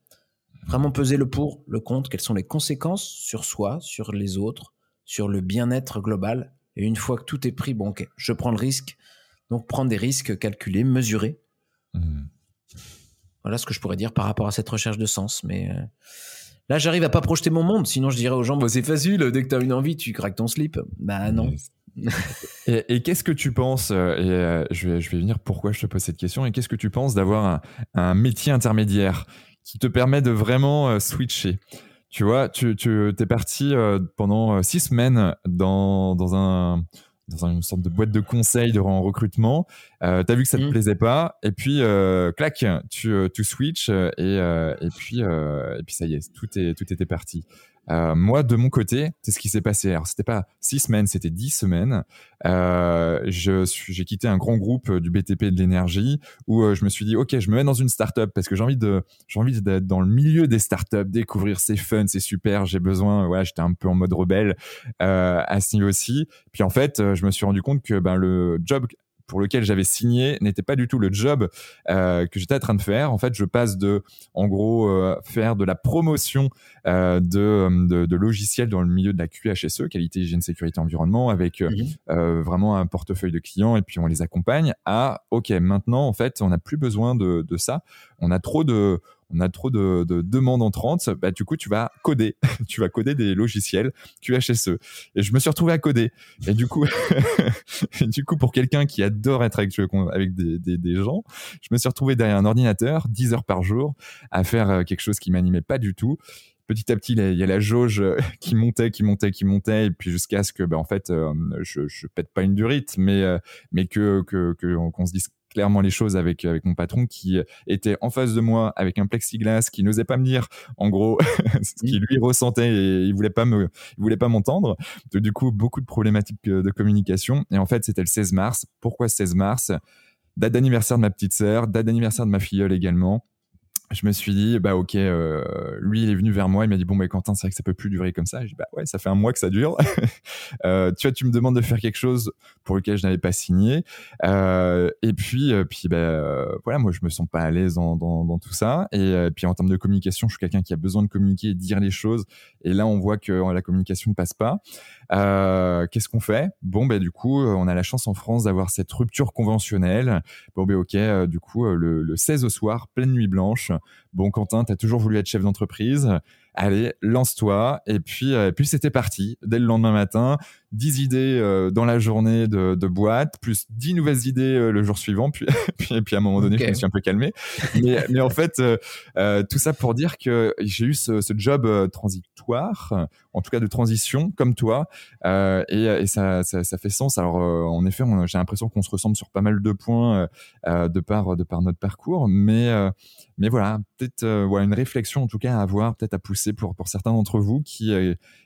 Vraiment peser le pour, le contre, quelles sont les conséquences sur soi, sur les autres, sur le bien-être global. Et une fois que tout est pris, bon, ok, je prends le risque. Donc, prendre des risques calculés, mesurés, Hmm. Voilà ce que je pourrais dire par rapport à cette recherche de sens. Mais euh, là, j'arrive à pas projeter mon monde. Sinon, je dirais aux gens, bah, c'est facile. Dès que tu as une envie, tu craques ton slip. Bah non. et, qu'est-ce que tu penses, euh, et euh, je, vais, je vais venir pourquoi je te pose cette question, et qu'est-ce que tu penses d'avoir un, métier intermédiaire qui te permet de vraiment switcher? Tu vois, tu, tu es parti pendant six semaines dans, dans un dans une sorte de boîte de conseil de en recrutement. Euh, tu as vu que ça te mmh. plaisait pas, et puis euh, clac, tu, euh, tu switches et, et puis et puis ça y est, tout est tout était parti. Euh, moi, de mon côté, c'est ce qui s'est passé. Alors, c'était pas six semaines, c'était dix semaines. Euh, j'ai quitté un grand groupe du BTP de l'énergie où euh, je me suis dit, ok, je me mets dans une startup parce que j'ai envie de, j'ai envie d'être dans le milieu des startups, découvrir c'est fun, c'est super. J'ai besoin, voilà, j'étais un peu en mode rebelle euh, à ce niveau-ci. Puis en fait, je me suis rendu compte que ben le job pour lequel j'avais signé n'était pas du tout le job euh, que j'étais en train de faire. En fait, je passe de, en gros, euh, faire de la promotion euh, de, de, de, logiciels dans le milieu de la QHSE, qualité, hygiène, sécurité, environnement, avec mhm. vraiment un portefeuille de clients et puis on les accompagne à, ok, maintenant, en fait, on n'a plus besoin de, de ça. On a trop de on a trop de, demandes entrantes, bah, du coup, tu vas coder. [laughs] tu vas coder des logiciels QHSE. Et je me suis retrouvé à coder. Et du coup, [laughs] du coup pour quelqu'un qui adore être avec, avec des, des, gens, je me suis retrouvé derrière un ordinateur 10 heures par jour à faire euh, quelque chose qui m'animait pas du tout petit à petit, il y a la jauge [laughs] qui montait, qui montait, qui montait, et puis jusqu'à ce que, ben, en fait, euh, je, je pète pas une durite, mais, mais que, que, qu'on se dise clairement les choses avec avec mon patron qui était en face de moi avec un plexiglas qui n'osait pas me dire en gros [laughs] ce qu'il lui ressentait et il voulait pas me il voulait pas m'entendre. Du coup beaucoup de problématiques euh, de communication. Et en fait c'était le 16 mars. Pourquoi 16 mars? Date d'anniversaire de ma petite sœur date d'anniversaire de ma filleule également. Je me suis dit bah ok euh, lui il est venu vers moi. Il m'a dit bon bah Quentin c'est vrai que ça peut plus durer comme ça. J'ai dit bah ouais ça fait un mois que ça dure. [laughs] Euh, tu vois tu me demandes de faire quelque chose pour lequel je n'avais pas signé. Euh, et puis euh, puis bah voilà moi je me sens pas à l'aise dans, tout ça. Et euh, puis en termes de communication je suis quelqu'un qui a besoin de communiquer et de dire les choses. Et là on voit que la communication ne passe pas. Qu'est-ce qu'on fait? Bon bah du coup on a la chance en France d'avoir cette rupture conventionnelle. Bon bah ok du coup le, le 16 au soir pleine nuit blanche. Bon, Quentin, tu as toujours voulu être chef d'entreprise. Allez, lance-toi. Et puis, euh, puis c'était parti. Dès le lendemain matin, 10 idées euh, dans la journée de, boîte, plus 10 nouvelles idées euh, le jour suivant. Puis, [laughs] puis, puis, à un moment donné, je me suis un peu calmé. Mais, [laughs] en fait, tout ça pour dire que j'ai eu ce, job transitoire, en tout cas de transition, comme toi. et, ça, ça, fait sens. Alors, en effet, j'ai l'impression qu'on se ressemble sur pas mal de points de, par, de par notre parcours. Mais, mais voilà, peut-être une réflexion en tout cas à avoir, peut-être à pousser pour, pour certains d'entre vous qui,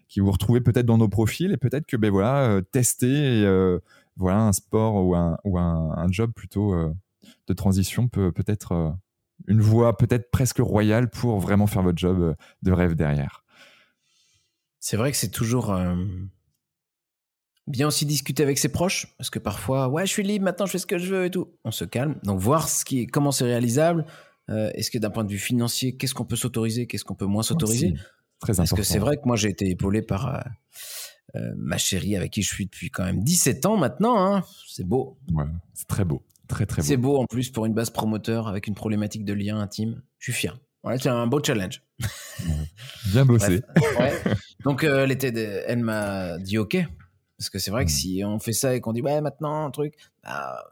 qui vous retrouvez peut-être dans nos profils et peut-être que ben voilà euh, tester euh, voilà un sport ou un ou un, job plutôt euh, de transition peut peut-être une voie peut-être presque royale pour vraiment faire votre job de rêve derrière. C'est vrai que c'est toujours bien aussi discuter avec ses proches parce que parfois ouais je suis libre maintenant je fais ce que je veux et tout on se calme donc voir ce qui est, comment c'est réalisable est-ce que d'un point de vue financier qu'est-ce qu'on peut s'autoriser qu'est-ce qu'on peut moins s'autoriser? Parce que c'est vrai que moi, j'ai été épaulé par euh, euh, ma chérie avec qui je suis depuis quand même 17 ans maintenant. Hein. C'est beau. c'est très beau. Très, très beau. C'est beau en plus pour une base promoteur avec une problématique de lien intime. Je suis fier. c'est un beau challenge. Bien bossé. [laughs] Donc, euh, l'été, elle m'a dit OK. Parce que c'est vrai que mm. si on fait ça et qu'on dit, ouais, maintenant, un truc, bah,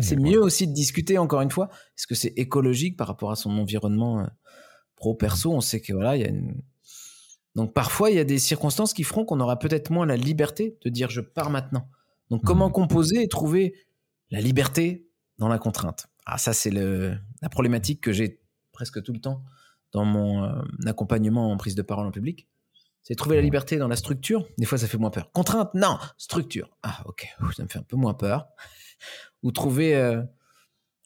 c'est mieux aussi de discuter, encore une fois. Est-ce que c'est écologique par rapport à son environnement pro perso, on sait que voilà, il y a une donc parfois il y a des circonstances qui feront qu'on aura peut-être moins la liberté de dire je pars maintenant. Donc comment mmh. composer et trouver la liberté dans la contrainte? Ah ça c'est le la problématique que j'ai presque tout le temps dans mon euh, accompagnement en prise de parole en public. C'est trouver la liberté dans la structure. Des fois, ça fait moins peur. Contrainte, non. Structure. Ah, ok. Ça me fait un peu moins peur. Ou trouver, euh,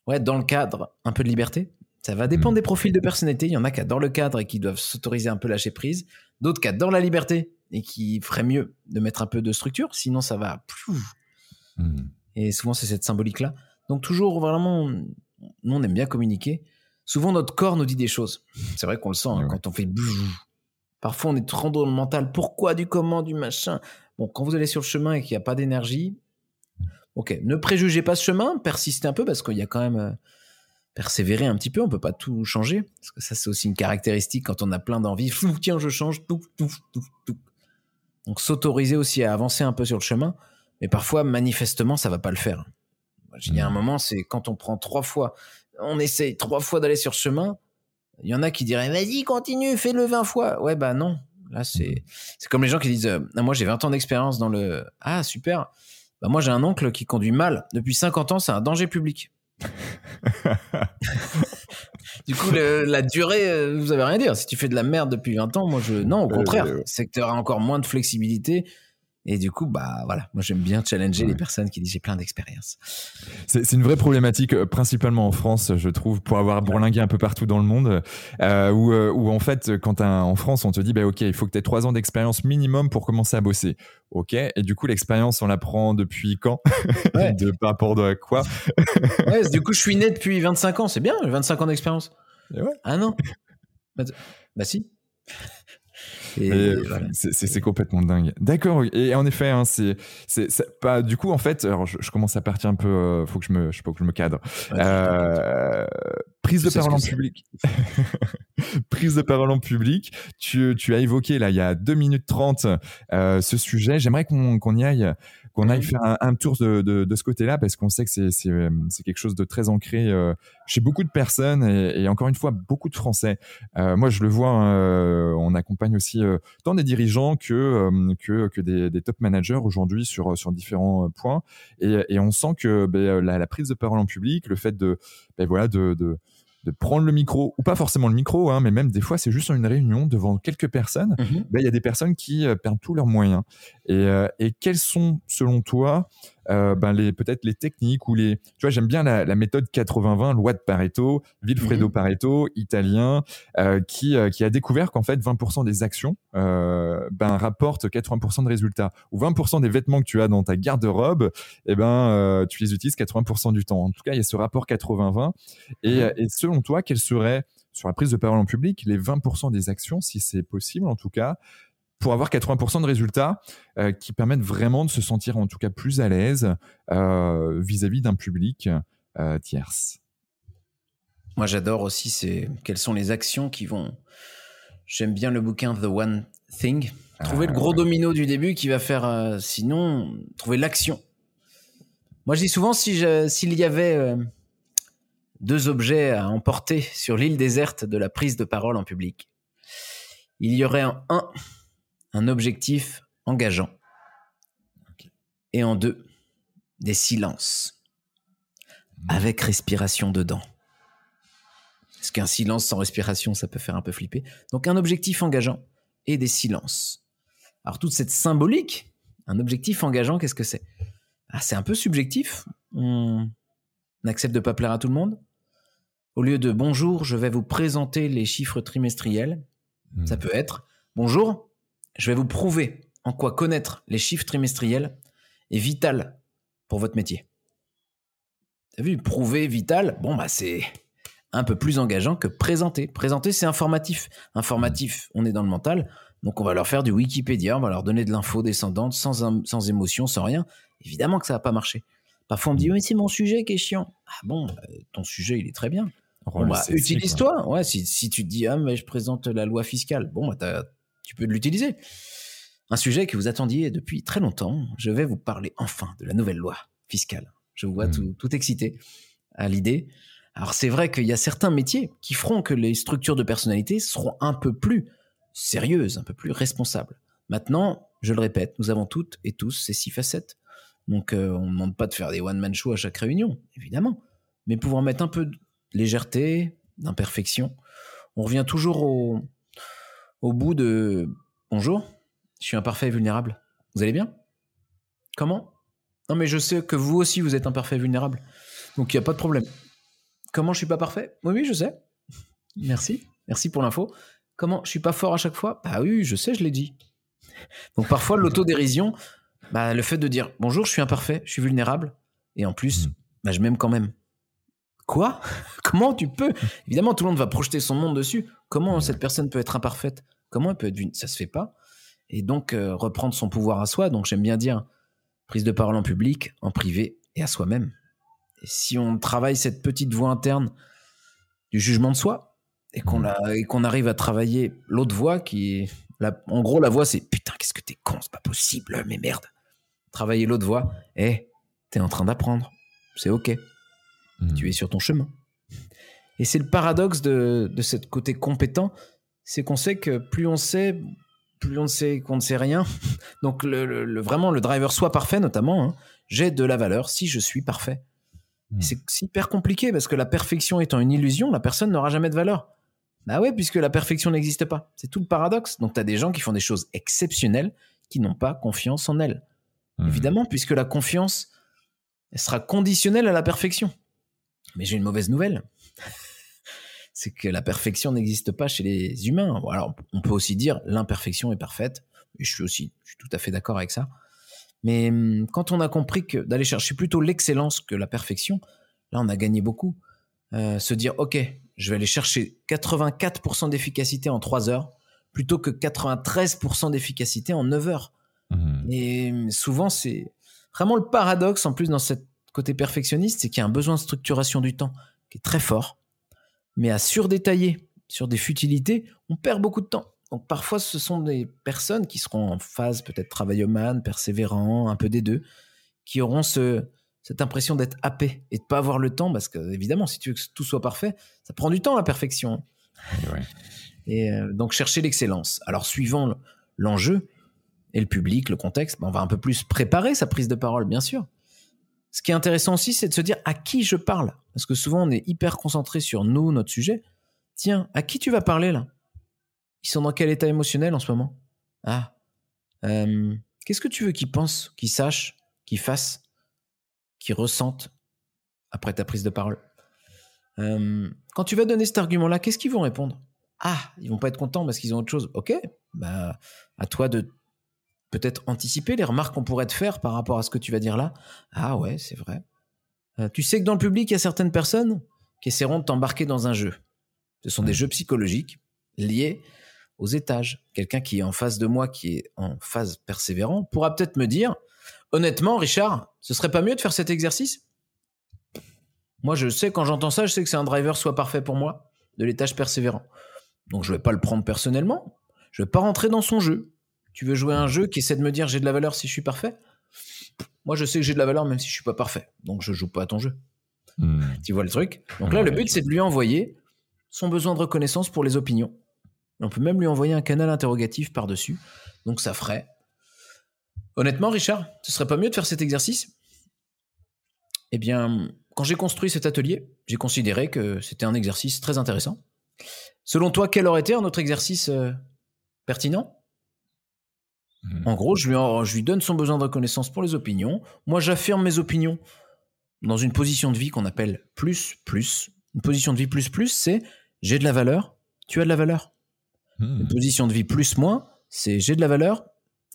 ouais, dans le cadre, un peu de liberté. Ça va dépendre hmm. des profils de personnalité. Il y en a qui adorent le cadre et qui doivent s'autoriser un peu lâcher prise. D'autres qui adorent la liberté et qui feraient mieux de mettre un peu de structure. Sinon, ça va. Hmm. Et souvent, c'est cette symbolique-là. Donc, toujours vraiment, nous, on aime bien communiquer. Souvent, notre corps nous dit des choses. C'est vrai qu'on le sent hein, quand on fait. Parfois, on est trop dans le mental. Pourquoi, du comment, du machin? Bon, quand vous allez sur le chemin et qu'il n'y a pas d'énergie, ok, ne préjugez pas ce chemin, persistez un peu parce qu'il y a quand même euh, persévérer un petit peu, on peut pas tout changer, parce que ça c'est aussi une caractéristique quand on a plein d'envie, tiens je change, tout, tout, tout, tout. Donc s'autoriser aussi à avancer un peu sur le chemin, mais parfois manifestement ça va pas le faire. Il y a un mmh. moment, c'est quand on prend trois fois, on essaye trois fois d'aller sur le chemin, il y en a qui diraient vas-y continue, fais-le 20 fois. Ouais bah non, là c'est c'est comme les gens qui disent euh, moi j'ai 20 ans d'expérience dans le ah super. Bah moi j'ai un oncle qui conduit mal depuis 50 ans, c'est un danger public. [laughs] du coup, la durée, euh, vous avez rien à dire. Si tu fais de la merde depuis 20 ans, moi je. Non, au contraire. C'est que tu auras encore moins de flexibilité et du coup, bah voilà, moi j'aime bien challenger les personnes qui disent j'ai plein d'expérience. C'est une vraie problématique, euh, principalement en France, je trouve, pour avoir bourlingué un peu partout dans le monde, euh, où, euh, où, en fait, quand en France, on te dit, bah ok, il faut que tu aies trois ans d'expérience minimum pour commencer à bosser. Ok, et du coup, l'expérience, on la prend depuis quand? [laughs] De par rapport à quoi? [laughs] Ouais, Du coup, je suis né depuis 25 ans, c'est bien, 25 ans d'expérience. Ah non. [laughs] Bah, bah C'est complètement dingue. D'accord. Et en effet, hein, c'est pas du coup en fait. Alors je, commence à partir un peu. Euh, faut que je me, je faut que je me cadre. Euh, prise de parole en public. [laughs] prise de parole en public. Tu, tu, as évoqué là il y a 2 minutes 30 euh, ce sujet. J'aimerais qu'on y aille qu'on aille faire un, tour de, de, de ce côté-là parce qu'on sait que c'est euh, quelque chose de très ancré euh, chez beaucoup de personnes et, et, encore une fois beaucoup de Français. Euh, moi, je le vois, on accompagne aussi tant des dirigeants que que, que des, des, top managers aujourd'hui sur sur différents points et, et on sent que ben, la, la, prise de parole en public, le fait de ben, voilà de, de de prendre le micro, ou pas forcément le micro, hein, mais même des fois, c'est juste une réunion devant quelques personnes. Mhm. Ben, il y a des personnes qui euh, perdent tous leurs moyens. Et, euh, et quels sont, selon toi, euh, ben les peut-être les techniques ou les tu vois j'aime bien la, la méthode 80-20 loi de Pareto Vilfredo mhm. Pareto italien euh, qui qui a découvert qu'en fait 20% des actions ben rapportent 80% de résultats ou 20% des vêtements que tu as dans ta garde-robe eh ben tu les utilises 80% du temps en tout cas il y a ce rapport 80-20 et, mhm. et selon toi quels seraient sur la prise de parole en public les 20% des actions si c'est possible en tout cas pour avoir 80% de résultats euh, qui permettent vraiment de se sentir en tout cas plus à l'aise euh, vis-à-vis d'un public euh, tierce. Moi j'adore aussi c'est quelles sont les actions qui vont. J'aime bien le bouquin The One Thing. Trouver le gros domino du début qui va faire. sinon, trouver l'action. Moi je dis souvent si s'il y avait deux objets à emporter sur l'île déserte de la prise de parole en public, il y aurait un 1 un objectif engageant. Et en deux, des silences. Avec respiration dedans. Parce qu'un silence sans respiration, ça peut faire un peu flipper. Donc un objectif engageant et des silences. Alors toute cette symbolique, un objectif engageant, qu'est-ce que c'est? Ah, C'est un peu subjectif. On accepte de pas plaire à tout le monde. Au lieu de bonjour, je vais vous présenter les chiffres trimestriels. Ça hmm. peut être bonjour, je vais vous prouver en quoi connaître les chiffres trimestriels est vital pour votre métier. T'as vu, prouver vital, bon bah c'est un peu plus engageant que présenter. Présenter, c'est informatif. Informatif, on est dans le mental, donc on va leur faire du Wikipédia, on va leur donner de l'info descendante, sans, sans émotion, sans rien. Évidemment que ça va pas marcher. Parfois on me dit, oui, c'est mon sujet qui est chiant. Ah bon, euh, ton sujet, il est très bien. Bah, utilise-toi. Ouais, si, si, tu te dis, ah, mais je présente la loi fiscale, bon, bah, t'as tu peux l'utiliser. Un sujet que vous attendiez depuis très longtemps, je vais vous parler enfin de la nouvelle loi fiscale. Je vous vois hmm. tout, excité à l'idée. Alors c'est vrai qu'il y a certains métiers qui feront que les structures de personnalité seront un peu plus sérieuses, un peu plus responsables. Maintenant, je le répète, nous avons toutes et tous ces six facettes. Donc euh, on ne demande pas de faire des one-man shows à chaque réunion, évidemment, mais pouvoir mettre un peu de légèreté, d'imperfection. On revient toujours au, au bout de Bonjour, je suis imparfait et vulnérable. Vous allez bien? Comment? Non, mais je sais que vous aussi, vous êtes imparfait et vulnérable. Donc, il n'y a pas de problème. Comment je suis pas parfait? Oui, oui, je sais. Merci. Merci pour l'info. Comment je suis pas fort à chaque fois? Bah oui, je sais, je l'ai dit. Donc, parfois, l'autodérision, bah, le fait de dire bonjour, je suis imparfait, je suis vulnérable, et en plus, mm. bah, je m'aime quand même. Quoi? [laughs] Comment tu peux? Évidemment, tout le monde va projeter son monde dessus. Comment cette personne peut être imparfaite? Comment elle peut être Ça se fait pas. Et donc euh, reprendre son pouvoir à soi. Donc j'aime bien dire prise de parole en public, en privé et à soi-même. Et si on travaille cette petite voix interne du jugement de soi et qu'on mmh. arrive à travailler l'autre voix qui est en gros la voix c'est putain qu'est-ce que t'es con c'est pas possible mais merde. Travailler l'autre voix, eh t'es en train d'apprendre, c'est ok. Mmh. Tu es sur ton chemin. Et c'est le paradoxe de, de ce côté compétent, c'est qu'on sait que plus on sait, plus on sait qu'on ne sait rien. [laughs] Donc le, vraiment le driver soit parfait notamment, hein, j'ai de la valeur si je suis parfait. Mmh. C'est hyper compliqué parce que la perfection étant une illusion, la personne n'aura jamais de valeur. Bah ouais, puisque la perfection n'existe pas. C'est tout le paradoxe. Donc tu as des gens qui font des choses exceptionnelles qui n'ont pas confiance en elles. Mmh. Évidemment, puisque la confiance elle sera conditionnelle à la perfection. Mais j'ai une mauvaise nouvelle. [laughs] c'est que la perfection n'existe pas chez les humains. Alors, on peut aussi dire l'imperfection est parfaite. Et je suis aussi, je suis tout à fait d'accord avec ça. Mais hum, quand on a compris que d'aller chercher plutôt l'excellence que la perfection, là, on a gagné beaucoup. Euh, se dire, OK, je vais aller chercher 84% d'efficacité en 3 heures. plutôt que 93% d'efficacité en 9 heures. Mhm. Et souvent, c'est vraiment le paradoxe en plus dans ce côté perfectionniste, c'est qu'il y a un besoin de structuration du temps qui est très fort, mais à surdétailler sur des futilités, on perd beaucoup de temps. Donc parfois, ce sont des personnes qui seront en phase peut-être travaillomane, persévérant, un peu des deux, qui auront ce, cette impression d'être happé et de pas avoir le temps, parce que évidemment, si tu veux que tout soit parfait, ça prend du temps la perfection. Et ouais. Et euh, donc chercher l'excellence. Alors suivant le- l'enjeu et le public, le contexte, ben, on va un peu plus préparer sa prise de parole, bien sûr. Ce qui est intéressant aussi, c'est de se dire à qui je parle. Parce que souvent, on est hyper concentré sur nous, notre sujet. Tiens, à qui tu vas parler là? Ils sont dans quel état émotionnel en ce moment? Ah, euh, qu'est-ce que tu veux qu'ils pensent, qu'ils sachent, qu'ils fassent, qu'ils ressentent après ta prise de parole? Euh, Quand tu vas donner cet argument-là, qu'est-ce qu'ils vont répondre? Ah, ils vont pas être contents parce qu'ils ont autre chose. Ok, bah à toi de peut-être anticiper les remarques qu'on pourrait te faire par rapport à ce que tu vas dire là? Ah ouais, c'est vrai. Euh, tu sais que dans le public, il y a certaines personnes qui essaieront de t'embarquer dans un jeu. Ce sont des jeux psychologiques liés aux étages. Quelqu'un qui est en face de moi, qui est en phase persévérant, pourra peut-être me dire, honnêtement, Richard, ce serait pas mieux de faire cet exercice? Moi, je sais, quand j'entends ça, je sais que c'est un driver soit parfait pour moi, de l'étage persévérant. Donc, je vais pas le prendre personnellement. Je vais pas rentrer dans son jeu. Tu veux jouer à un jeu qui essaie de me dire j'ai de la valeur si je suis parfait? Moi, je sais que j'ai de la valeur même si je suis pas parfait. Donc, je joue pas à ton jeu. Mhm. Tu vois le truc? Donc là, le but, c'est de lui envoyer son besoin de reconnaissance pour les opinions. On peut même lui envoyer un canal interrogatif par-dessus. Donc ça ferait. Honnêtement, Richard, ce serait pas mieux de faire cet exercice? Eh bien, quand j'ai construit cet atelier, j'ai considéré que c'était un exercice très intéressant. Selon toi, quel aurait été un autre exercice euh, pertinent? Mhm. En gros, je lui, en- je lui donne son besoin de reconnaissance pour les opinions. Moi, j'affirme mes opinions dans une position de vie qu'on appelle plus plus. Une position de vie plus plus, c'est j'ai de la valeur, tu as de la valeur. Une Mhm. position de vie plus moins, c'est j'ai de la valeur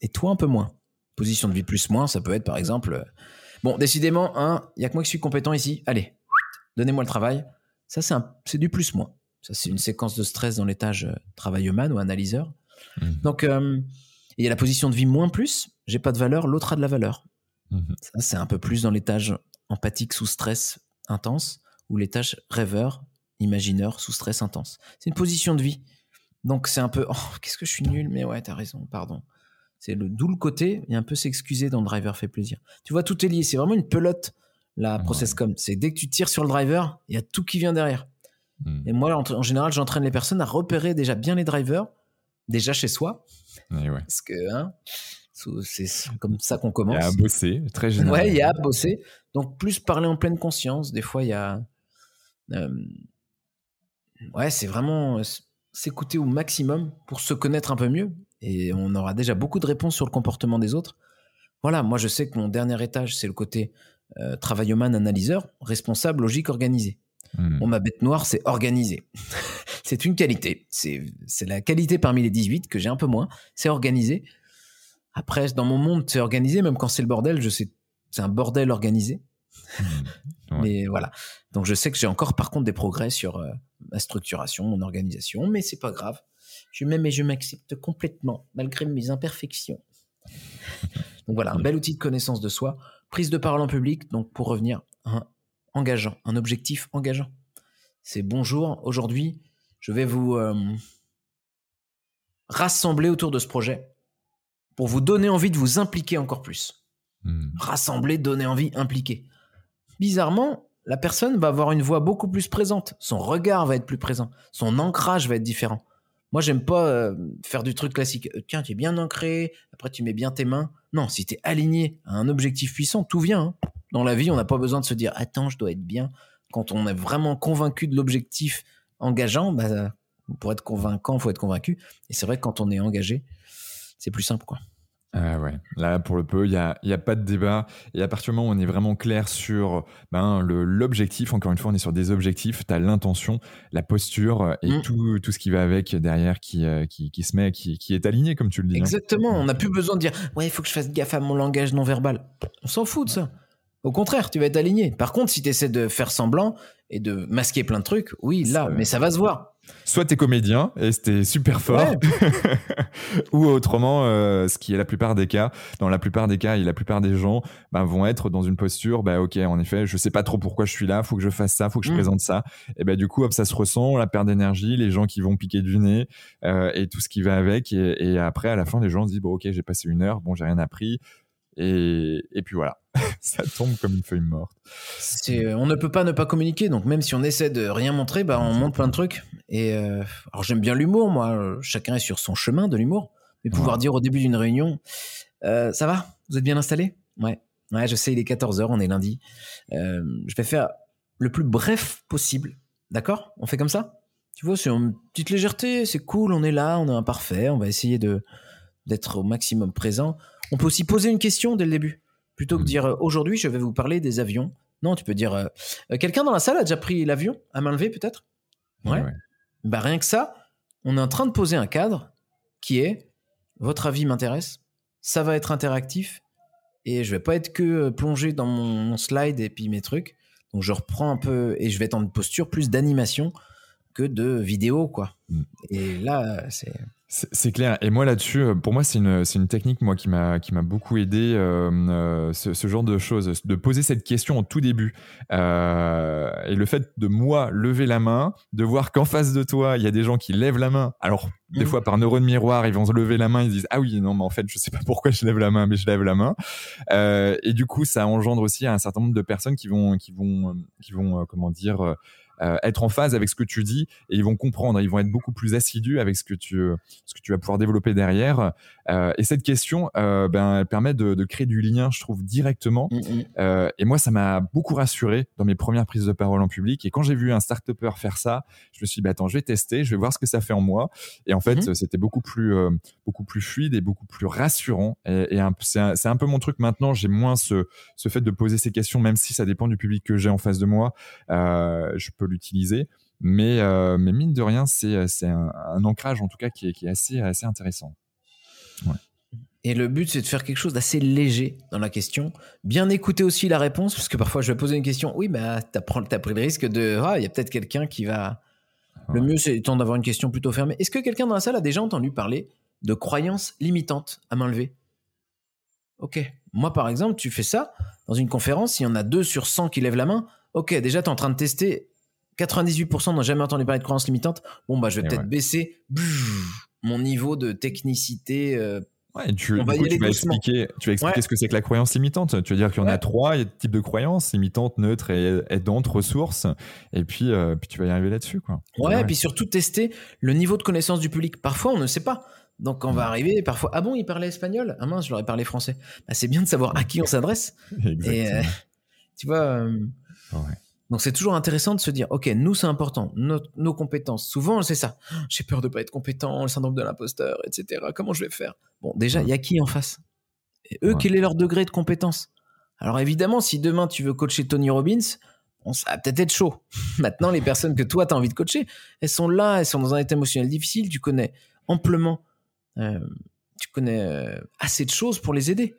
et toi un peu moins. Position de vie plus moins, ça peut être par exemple, euh, bon, décidément, hein, il y a que moi qui suis compétent ici. Allez, donnez-moi le travail. Ça, c'est du plus moins. Ça, c'est une séquence de stress dans l'étage euh, travailleman ou analyseur. Mhm. Donc, euh, il y a la position de vie moins plus, j'ai pas de valeur, l'autre a de la valeur. Mhm. Ça, c'est un peu plus dans l'étage empathique sous stress intense ou l'étage rêveur, imagineur sous stress intense. C'est une position de vie. Donc, c'est un peu, [laughs] oh, qu'est-ce que je suis nul, mais ouais, t'as raison, pardon. C'est le d'où le côté, et un peu s'excuser dans le driver fait plaisir. Tu vois, tout est lié. C'est vraiment une pelote, la Ouais. process com. C'est dès que tu tires sur le driver, il y a tout qui vient derrière. Mhm. Et moi, en, en général, j'entraîne les personnes à repérer déjà bien les drivers, déjà chez soi, Et ouais. parce que hein, c'est comme ça qu'on Il commence. y a à bosser, très général. Ouais, il y a à bosser. Donc, plus parler en pleine conscience. Des fois, il y a. euh, ouais, c'est vraiment s'écouter au maximum pour se connaître un peu mieux. Et on aura déjà beaucoup de réponses sur le comportement des autres. Voilà, moi, je sais que mon dernier étage, c'est le côté euh, travailleman, analyseur, responsable, logique, organisé. Mhm. Bon, ma bête noire, c'est organisé. [laughs] c'est une qualité. C'est la qualité parmi les 18 que j'ai un peu moins. C'est organisé. Après, dans mon monde, c'est organisé, même quand c'est le bordel, je sais, c'est un bordel organisé. Ouais. Mais voilà. Donc, je sais que j'ai encore, par contre, des progrès sur euh, ma structuration, mon organisation, mais c'est pas grave. Je m'aime et je m'accepte complètement, malgré mes imperfections. donc voilà, un bel outil de connaissance de soi. Prise de parole en public, donc pour revenir, un engageant, un objectif engageant. C'est bonjour, aujourd'hui, je vais vous euh, rassembler autour de ce projet pour vous donner envie de vous impliquer encore plus. Mhm. Rassembler, donner envie, impliquer. Bizarrement, la personne va avoir une voix beaucoup plus présente. Son regard va être plus présent. Son ancrage va être différent. Moi, j'aime pas euh, faire du truc classique. Euh, Tiens, tu es bien ancré, après tu mets bien tes mains. Non, si tu es aligné à un objectif puissant, tout vient. hein. Dans la vie, on n'a pas besoin de se dire Attends, je dois être bien. Quand on est vraiment convaincu de l'objectif engageant, bah, pour être convaincant, il faut être convaincu. Et c'est vrai que quand on est engagé, c'est plus simple. quoi. Ah ouais, là pour le peu, il n'y a, y a pas de débat. Et à partir du moment où on est vraiment clair sur ben, l'objectif, encore une fois, on est sur des objectifs, tu as l'intention, la posture euh, et Mm. tout, tout ce qui va avec derrière qui, euh, qui, qui se met, qui, qui est aligné, comme tu le dis. hein. Exactement, on n'a plus besoin de dire Ouais, il faut que je fasse gaffe à mon langage non verbal. On s'en fout de ça. Au contraire, tu vas être aligné. Par contre, si tu essaies de faire semblant et de masquer plein de trucs, oui, là, mais ça va se voir. Soit t'es comédien et c'était super fort, [laughs] ou autrement, euh, ce qui est la plupart des cas, dans la plupart des cas et la plupart des gens bah, vont être dans une posture, bah ok, en effet, je sais pas trop pourquoi je suis là, faut que je fasse ça, faut que je mm. présente ça, et ben du coup, hop, ça se ressent, la perte d'énergie, les gens qui vont piquer du nez euh, et tout ce qui va avec, et, et, après, à la fin, les gens se disent bon ok, j'ai passé une heure, bon j'ai rien appris, et, et puis voilà, [laughs] ça tombe comme une feuille morte. Euh, on ne peut pas ne pas communiquer, donc même si on essaie de rien montrer, bah, on montre plein de trucs. Et euh, alors j'aime bien l'humour, moi. Chacun est sur son chemin de l'humour. Mais pouvoir dire au début d'une réunion, euh, ça va? Vous êtes bien installé? Ouais. Ouais, je sais, il est 14h, on est lundi. je vais faire le plus bref possible. D'accord? On fait comme ça? Tu vois, c'est une petite légèreté, c'est cool, on est là, on est imparfait, on va essayer de d'être au maximum présent. On peut aussi poser une question dès le début. Plutôt que de hmm. dire euh, aujourd'hui, je vais vous parler des avions. Non, tu peux dire euh, euh, quelqu'un dans la salle a déjà pris l'avion à main levée peut-être? Ouais. Bah rien que ça, on est en train de poser un cadre qui est votre avis m'intéresse, ça va être interactif et je vais pas être que plongé dans mon, slide et puis mes trucs. Donc je reprends un peu et je vais être en posture plus d'animation que de vidéo quoi. Hmm. Et là c'est c'est clair. Et moi là-dessus, euh, pour moi, c'est une, une technique moi qui m'a qui m'a beaucoup aidé euh, euh, ce, genre de choses, de poser cette question au tout début. Euh, et le fait de moi lever la main, de voir qu'en face de toi, il y a des gens qui lèvent la main. Alors des mmh. fois par neurone miroir, ils vont se lever la main, ils disent ah oui non mais en fait je sais pas pourquoi je lève la main, mais je lève la main. et du coup, ça engendre aussi un certain nombre de personnes qui vont qui vont qui vont comment dire euh, être en phase avec ce que tu dis et ils vont comprendre, ils vont être beaucoup plus assidus avec ce que tu, ce que tu vas pouvoir développer derrière. Euh, et cette question, euh, ben, elle permet de, de, créer du lien, je trouve, directement. Mm, mm. Et moi, ça m'a beaucoup rassuré dans mes premières prises de parole en public. Et quand j'ai vu un start faire ça, je me suis dit, bah, attends, je vais tester, je vais voir ce que ça fait en moi. Et en fait, mm-hmm. c'était beaucoup plus, beaucoup plus fluide et beaucoup plus rassurant. Et, et c'est un, un, peu mon truc maintenant. J'ai moins ce, ce fait de poser ces questions, même si ça dépend du public que j'ai en face de moi. Je peux l'utiliser. Mais, euh, mais mine de rien, c'est un, un ancrage en tout cas qui est, qui est assez, assez intéressant. Et le but, c'est de faire quelque chose d'assez léger dans la question. Bien écouter aussi la réponse, parce que parfois je vais poser une question. Oui, bah, t'as as pris le risque de. Ah, il y a peut-être quelqu'un qui va. Le mieux, c'est d'avoir une question plutôt fermée. Est-ce que quelqu'un dans la salle a déjà entendu parler de croyances limitantes à main levée? Ok. Moi, par exemple, tu fais ça dans une conférence, il y en a deux sur 100 qui lèvent la main. Ok, déjà, tu es en train de tester. 98% n'ont jamais entendu parler de croyances limitantes. Bon, bah, je vais peut-être baisser mon niveau de technicité. Euh, ouais, tu, vas expliquer, tu vas expliquer ce que c'est que la croyance limitante. Tu vas dire qu'il y en a trois y types de croyances limitantes, neutres et aidantes, ressources. Et puis, euh, puis tu vas y arriver là-dessus. Quoi. Ouais, et puis surtout tester le niveau de connaissance du public. Parfois, on ne sait pas. Donc, on va arriver, parfois, ah bon, il parlait espagnol? Ah mince, je leur ai parlé français. Bah, c'est bien de savoir à qui on s'adresse. et euh, tu vois. ouais. Donc c'est toujours intéressant de se dire, ok, nous c'est important, nos, compétences. Souvent c'est ça. J'ai peur de pas être compétent, le syndrome de l'imposteur, etc. Comment je vais faire? Bon, déjà, il y a qui en face? Et eux, quel est leur degré de compétence? Alors évidemment, si demain tu veux coacher Tony Robbins, on, ça va peut-être être chaud. [laughs] Maintenant, les personnes que toi tu as envie de coacher, elles sont là, elles sont dans un état émotionnel difficile. Tu connais amplement, euh, tu connais euh, assez de choses pour les aider.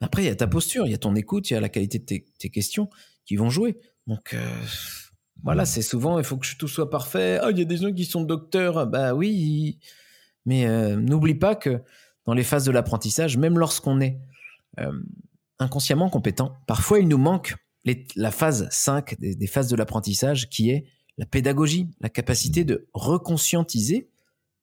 Après, il y a ta posture, il y a ton écoute, il y a la qualité de tes questions qui vont jouer. Donc euh, voilà, c'est souvent, il faut que tout soit parfait. Ah, il y a des gens qui sont docteurs. Bah oui, mais euh, n'oublie pas que dans les phases de l'apprentissage, même lorsqu'on est euh, inconsciemment compétent, parfois il nous manque la phase 5 des, phases de l'apprentissage qui est la pédagogie, la capacité de reconscientiser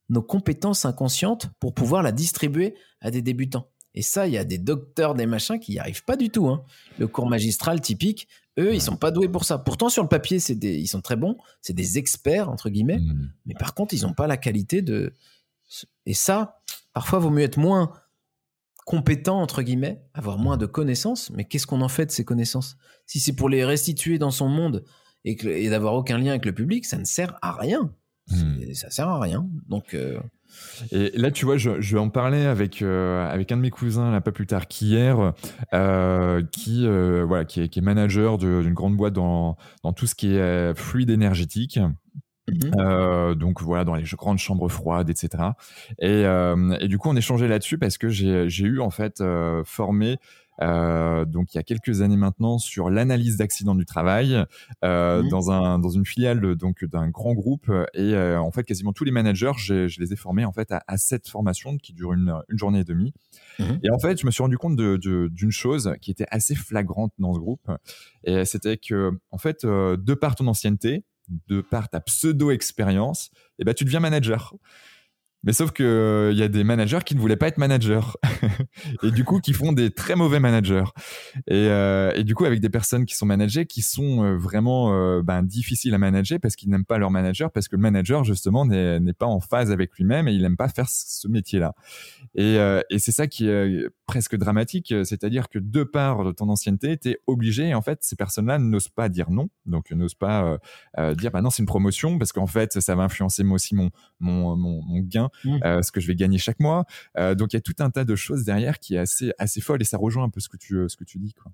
nos compétences inconscientes pour pouvoir la distribuer à des débutants. Et ça, il y a des docteurs, des machins qui n'y arrivent pas du tout. Hein. Le cours magistral typique, eux, ils sont pas doués pour ça. Pourtant, sur le papier, c'est des, ils sont très bons. C'est des experts entre guillemets. Mmh. Mais par contre, ils n'ont pas la qualité de. Et ça, parfois, vaut mieux être moins compétent entre guillemets, avoir moins de connaissances. Mais qu'est-ce qu'on en fait de ces connaissances? Si c'est pour les restituer dans son monde et, et d'avoir aucun lien avec le public, ça ne sert à rien. Mmh. Ça sert à rien. Donc euh, et là, tu vois, je, je vais en parler avec euh, avec un de mes cousins là pas plus tard qu'hier, euh, qui voilà, qui est, qui est manager d'une grande boîte dans dans tout ce qui est fluide énergétique. Mhm. Euh, donc voilà, dans les grandes chambres froides, etc. Et, et du coup, on échangeait là-dessus parce que j'ai eu en fait formé euh, donc il y a quelques années maintenant sur l'analyse d'accidents du travail euh, mmh. dans un dans une filiale donc d'un grand groupe et en fait quasiment tous les managers je les ai formés en fait à, à cette formation qui dure une, une journée et demie mmh. et en fait je me suis rendu compte d'une de, d'une chose qui était assez flagrante dans ce groupe et c'était que en fait de par ton ancienneté de par ta pseudo expérience et eh ben tu deviens manager mais sauf que il euh, y a des managers qui ne voulaient pas être managers [laughs] et du coup qui font des très mauvais managers. Et, euh, et du coup avec des personnes qui sont managées qui sont euh, vraiment euh, ben, difficiles à manager parce qu'ils n'aiment pas leur manager parce que le manager justement n'est pas en phase avec lui-même et il n'aime pas faire ce métier-là. Et, et c'est ça qui est presque dramatique, c'est-à-dire que de par de ton ancienneté, tu es obligé et en fait ces personnes-là n'osent pas dire non, donc n'osent pas dire bah non c'est une promotion parce qu'en fait ça va influencer moi aussi mon, mon, mon gain Mmh. Euh, ce que je vais gagner chaque mois. Euh, donc il y a tout un tas de choses derrière qui est assez assez folle et ça rejoint un peu ce que tu ce que tu dis quoi.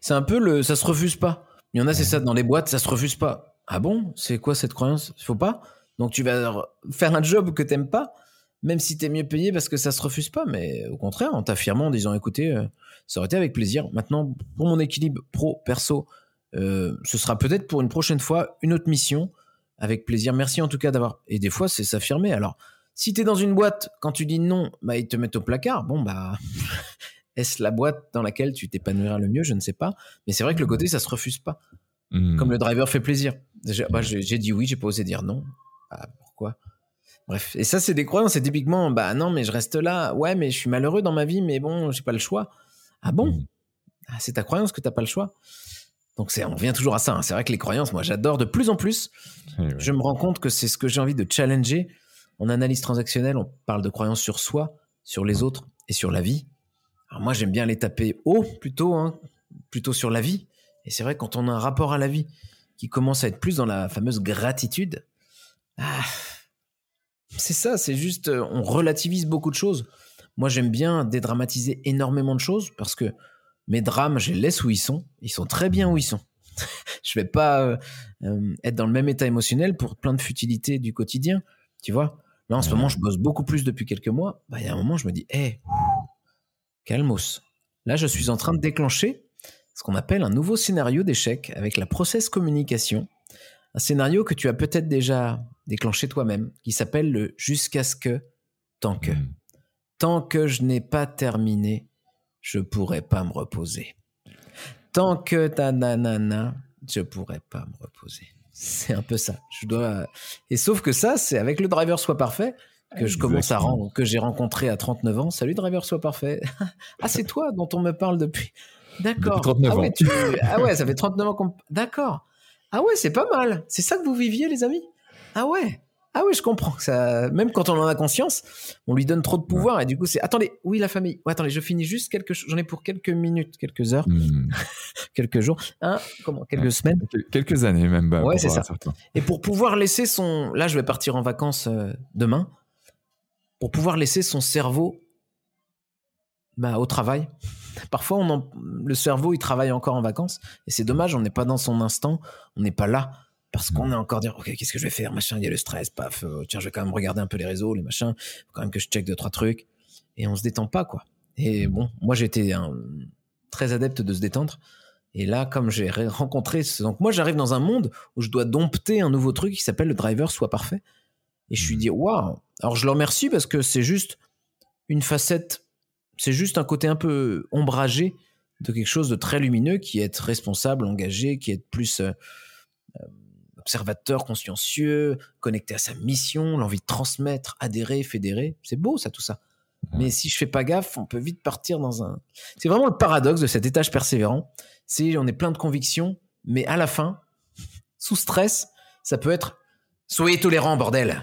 C'est un peu le ça se refuse pas. Il y en a c'est ça dans les boîtes, ça se refuse pas. Ah bon, c'est quoi cette croyance? Il faut pas? Donc tu vas faire un job que t'aimes pas même si tu es mieux payé parce que ça se refuse pas, mais au contraire, en t'affirmant, en disant écoutez, euh, ça aurait été avec plaisir. Maintenant, pour mon équilibre pro-perso, ce sera peut-être pour une prochaine fois une autre mission, avec plaisir. Merci en tout cas d'avoir. Et des fois, c'est s'affirmer. Alors, si tu es dans une boîte, quand tu dis non, bah, ils te mettent au placard. Bon, bah, [laughs] est-ce la boîte dans laquelle tu t'épanouiras le mieux? Je ne sais pas. Mais c'est vrai que le côté, ça se refuse pas. Hmm. Comme le driver fait plaisir. Bah, j'ai dit oui, j'ai pas osé dire non. Bah, pourquoi? Bref. Et ça, c'est des croyances. C'est typiquement, bah non, mais je reste là. Ouais, mais je suis malheureux dans ma vie, mais bon, j'ai pas le choix. Ah bon? Hmm. ah, C'est ta croyance que t'as pas le choix donc c'est, on revient toujours à ça. Hein. C'est vrai que les croyances, moi, j'adore de plus en plus. Je me rends compte que c'est ce que j'ai envie de challenger en analyse transactionnelle, on parle de croyances sur soi, sur les autres et sur la vie. Alors moi, j'aime bien les taper haut plutôt, hein, plutôt sur la vie. Et c'est vrai, quand on a un rapport à la vie qui commence à être plus dans la fameuse gratitude, ah, c'est ça, c'est juste, euh, on relativise beaucoup de choses. Moi, j'aime bien dédramatiser énormément de choses parce que mes drames, je les laisse où ils sont. Ils sont très bien où ils sont. [laughs] je vais pas euh, euh, être dans le même état émotionnel pour plein de futilités du quotidien, tu vois. Là, en ce moment, je bosse beaucoup plus depuis quelques mois. Bah, il y a un moment, je me dis, hé, calmos. Là, je suis en train de déclencher ce qu'on appelle un nouveau scénario d'échec avec la process communication. Un scénario que tu as peut-être déjà déclenché toi-même, qui s'appelle le jusqu'à ce que, tant que. Hmm. Tant que je n'ai pas terminé, je pourrais pas me reposer. Tant que ta nanana, je pourrais pas me reposer. C'est un peu ça. Je dois. Et sauf que ça, c'est avec le driver soit parfait que je commence à rendre, que j'ai rencontré à 39 ans. Salut driver soit parfait. [laughs] ah, c'est toi dont on me parle depuis. D'accord. Ah, ouais, ah ouais, ça fait 39 ans qu'on. D'accord. Ah ouais, c'est pas mal. C'est ça que vous viviez, les amis? Ah ouais. Ah oui, je comprends que ça. Même quand on en a conscience, on lui donne trop de pouvoir et du coup c'est. Attendez, oui la famille? attendez, je finis juste quelque chose. J'en ai pour quelques minutes, quelques heures, hmm. [laughs] quelques jours, hein, comment, quelques semaines, quelques années même. Bah, ouais, c'est ça. Et pour pouvoir laisser son. Là, je vais partir en vacances euh, demain. Pour pouvoir laisser son cerveau bah, au travail. Parfois, on le cerveau, il travaille encore en vacances et c'est dommage. On n'est pas dans son instant. On n'est pas là parce qu'on est encore dire ok qu'est-ce que je vais faire machin il y a le stress paf euh, tiens je vais quand même regarder un peu les réseaux les machins faut quand même que je check deux trois trucs. Et on se détend pas quoi. Et bon moi j'étais très adepte de se détendre. Et là comme j'ai rencontré donc moi j'arrive dans un monde où je dois dompter un nouveau truc qui s'appelle le driver soit parfait. Et je suis dit waouh. Alors je le remercie parce que c'est juste une facette c'est juste un côté un peu ombragé de quelque chose de très lumineux qui est être responsable engagé qui est plus euh, observateur consciencieux, connecté à sa mission, l'envie de transmettre, adhérer, fédérer. C'est beau ça, tout ça. Mais si je fais pas gaffe, on peut vite partir dans un. C'est vraiment le paradoxe de cet étage persévérant. C'est on est plein de convictions, mais à la fin, sous stress, ça peut être soyez tolérants, bordel.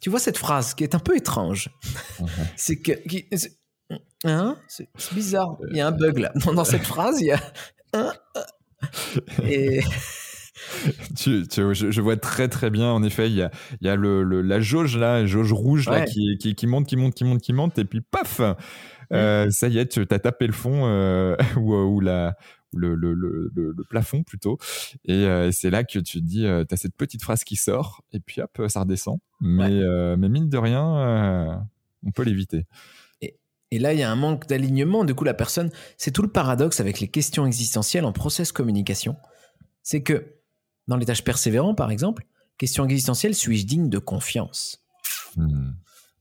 tu vois cette phrase qui est un peu étrange. c'est que hein c'est bizarre. Il y a un bug là dans, cette phrase. Il y a un et [laughs] [laughs] tu, tu, je, vois très très bien. En effet, il y a, il y a le, la jauge là, la jauge rouge là, qui, qui, qui, monte, qui monte, qui monte, qui monte, et puis paf, euh, ça y est, tu as tapé le fond euh, [laughs] ou, ou, la, le, le, le, le, plafond plutôt. Et euh, c'est là que tu te dis, tu as cette petite phrase qui sort, et puis hop, ça redescend. Mais, mais mine de rien, on peut l'éviter. Et, Et là, il y a un manque d'alignement. Du coup, la personne, c'est tout le paradoxe avec les questions existentielles en process communication. C'est que dans les tâches persévérantes, par exemple, question existentielle, suis-je digne de confiance? Hmm.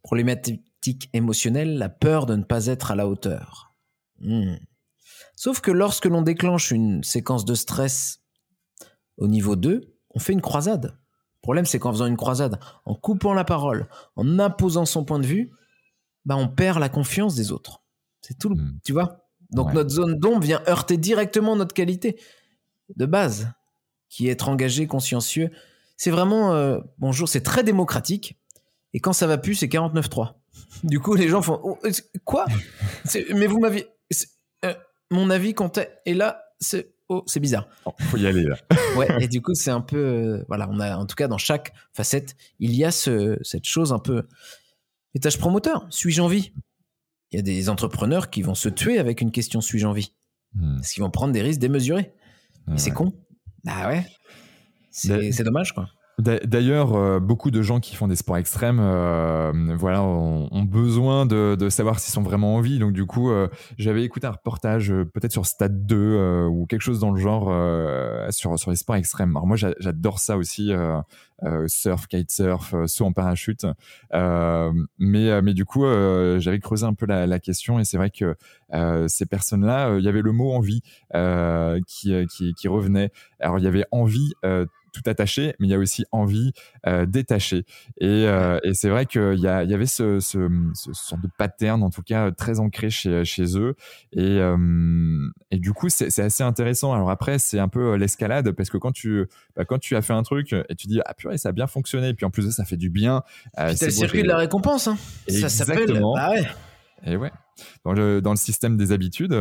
Problématique émotionnelle, la peur de ne pas être à la hauteur. Hmm. Sauf que lorsque l'on déclenche une séquence de stress au niveau 2, on fait une croisade. Le problème, c'est qu'en faisant une croisade, en coupant la parole, en imposant son point de vue, bah, on perd la confiance des autres. C'est tout, le- Hmm. tu vois? Donc Ouais. notre zone d'ombre vient heurter directement notre qualité de base, qui est être engagé, consciencieux. C'est vraiment, euh, bonjour, c'est très démocratique. Et quand ça va plus, c'est 49-3. [laughs] Du coup, les gens font, Oh, quoi? [laughs] Mais vous m'aviez... euh, mon avis comptait. Et là, c'est... Oh, c'est bizarre. Bon, faut y aller là. [laughs] Ouais, et du coup, c'est un peu. euh, voilà, on a, en tout cas, dans chaque facette, il y a ce, cette chose un peu. Étage promoteur, suis-je en vie? Il y a des entrepreneurs qui vont se tuer avec une question suis-je en vie? Hmm. Parce qu'ils vont prendre des risques démesurés. Et c'est con. Bah ouais. C'est D'a- c'est dommage, quoi. D'a- D'ailleurs, euh, beaucoup de gens qui font des sports extrêmes, euh, voilà, ont, besoin de, de savoir s'ils sont vraiment en vie. Donc du coup, euh, j'avais écouté un reportage, euh, peut-être sur Stade 2 euh, ou quelque chose dans le genre euh, sur sur les sports extrêmes. Alors moi, j'a- j'adore ça aussi, surf, kitesurf, saut en parachute. Mais mais du coup, j'avais creusé un peu la, la question et c'est vrai que ces personnes-là, il y avait le mot envie qui, qui qui revenait. Alors il y avait envie. Euh, tout attaché, mais il y a aussi envie euh, détaché. Et, euh, et c'est vrai qu'il y, y avait ce, ce, ce sorte de pattern, en tout cas, très ancré chez, chez eux. Et, euh, et du coup, c'est assez intéressant. Alors après, c'est un peu euh, l'escalade, parce que quand tu, bah, quand tu as fait un truc et tu dis, ah purée, ça a bien fonctionné, et puis en plus de ça, ça fait du bien. euh, c'est le beau, circuit de la récompense. Hein. Ça s'appelle. Bah ouais. et ouais, dans le, dans le système des habitudes.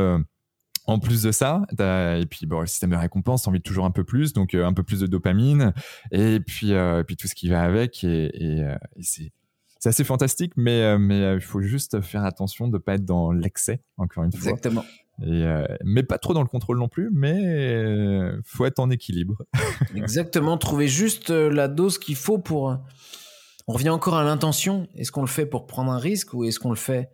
En plus de ça, et puis bon, le système de récompense, t'as envie de toujours un peu plus, donc euh, un peu plus de dopamine, et puis, euh, et puis tout ce qui va avec, et, et, euh, et c'est assez fantastique, mais mais il faut juste faire attention de pas être dans l'excès, encore une fois, Exactement. et mais pas trop dans le contrôle non plus, mais faut être en équilibre. [laughs] Exactement. Trouver juste la dose qu'il faut pour. On revient encore à l'intention. Est-ce qu'on le fait pour prendre un risque ou est-ce qu'on le fait.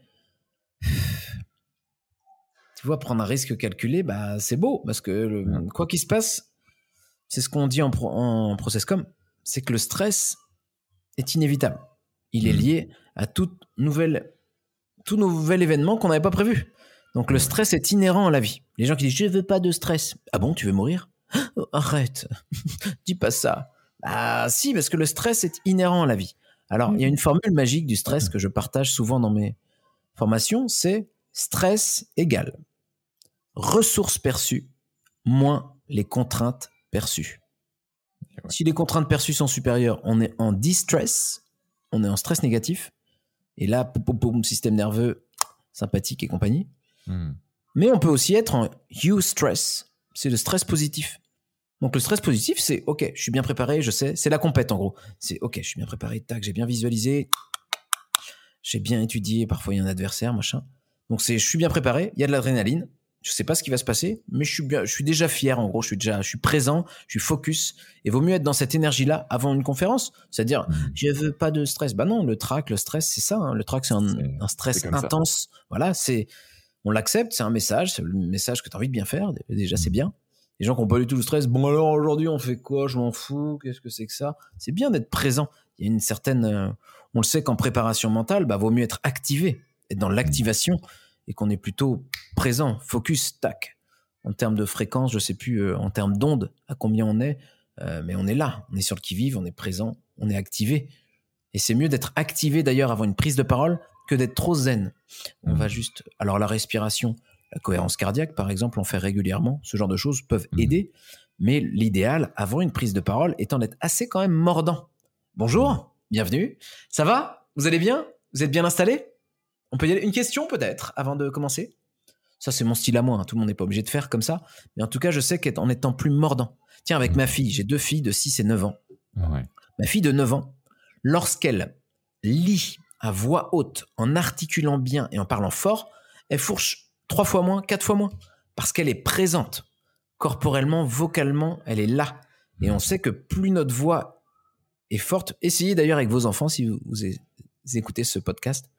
Tu vois, prendre un risque calculé, bah, c'est beau parce que le- quoi qu'il se passe, c'est ce qu'on dit en, pro- en process com, c'est que le stress est inévitable. Il est Mhm. lié à toute nouvelle, tout nouvel événement qu'on n'avait pas prévu. Donc le stress est inhérent à la vie. Les gens qui disent je veux pas de stress. Ah bon, tu veux mourir? Oh, [gasps] Arrête, [laughs] dis pas ça. Ah si, parce que le stress est inhérent à la vie. Alors il y a une formule magique du stress que je partage souvent dans mes formations, c'est stress égale ressources perçues moins les contraintes perçues. ouais. Si les contraintes perçues sont supérieures, on est en distress, on est en stress négatif. Et là, poum, poum, système nerveux sympathique et compagnie. Hmm. Mais on peut aussi être en eustress, c'est le stress positif. Donc le stress positif, c'est ok, je suis bien préparé, je sais, c'est la compète en gros. C'est ok, je suis bien préparé, tac, j'ai bien visualisé, j'ai bien étudié, parfois il y a un adversaire, machin. Donc c'est je suis bien préparé, il y a de l'adrénaline, je sais pas ce qui va se passer, mais je suis bien, je suis déjà fier en gros, je suis déjà, je suis présent, je suis focus. Et vaut mieux être dans cette énergie-là avant une conférence, c'est-à-dire Hmm. je veux pas de stress. Bah non, le trac, le stress, c'est ça. hein. Le trac, c'est un, stress ça. intense. Voilà, c'est on l'accepte, c'est un message, c'est le message que tu as envie de bien faire. Déjà, c'est Mm. bien. Les gens qui n'ont pas du tout le stress, bon alors aujourd'hui on fait quoi? Je m'en fous. Qu'est-ce que c'est que ça? C'est bien d'être présent. Il y a une certaine, euh, on le sait qu'en préparation mentale, bah vaut mieux être activé, être dans l'activation et qu'on est plutôt présent, focus, tac. En termes de fréquence, je sais plus, euh, en termes d'onde, à combien on est, euh, mais on est là, on est sur le qui-vive, on est présent, on est activé. Et c'est mieux d'être activé d'ailleurs avant une prise de parole que d'être trop zen. On Mhm. va juste. Alors la respiration, la cohérence cardiaque par exemple, on fait régulièrement. Ce genre de choses peuvent Mhm. aider. Mais l'idéal avant une prise de parole étant d'être assez quand même mordant. Bonjour, bienvenue. Ça va? Vous allez bien? Vous êtes bien installé? On peut y aller. Une question peut-être avant de commencer? Ça c'est mon style à moi. hein. Tout le monde n'est pas obligé de faire comme ça. Mais en tout cas, je sais qu'en étant plus mordant. Tiens, avec ma fille, j'ai deux filles de 6 et 9 ans. Ouais. Ma fille de 9 ans, lorsqu'elle lit à voix haute, en articulant bien et en parlant fort, elle fourche trois fois moins, quatre fois moins. Parce qu'elle est présente. Corporellement, vocalement, elle est là. Et on sait que plus notre voix est forte, essayez d'ailleurs avec vos enfants si vous, vous écoutez ce podcast,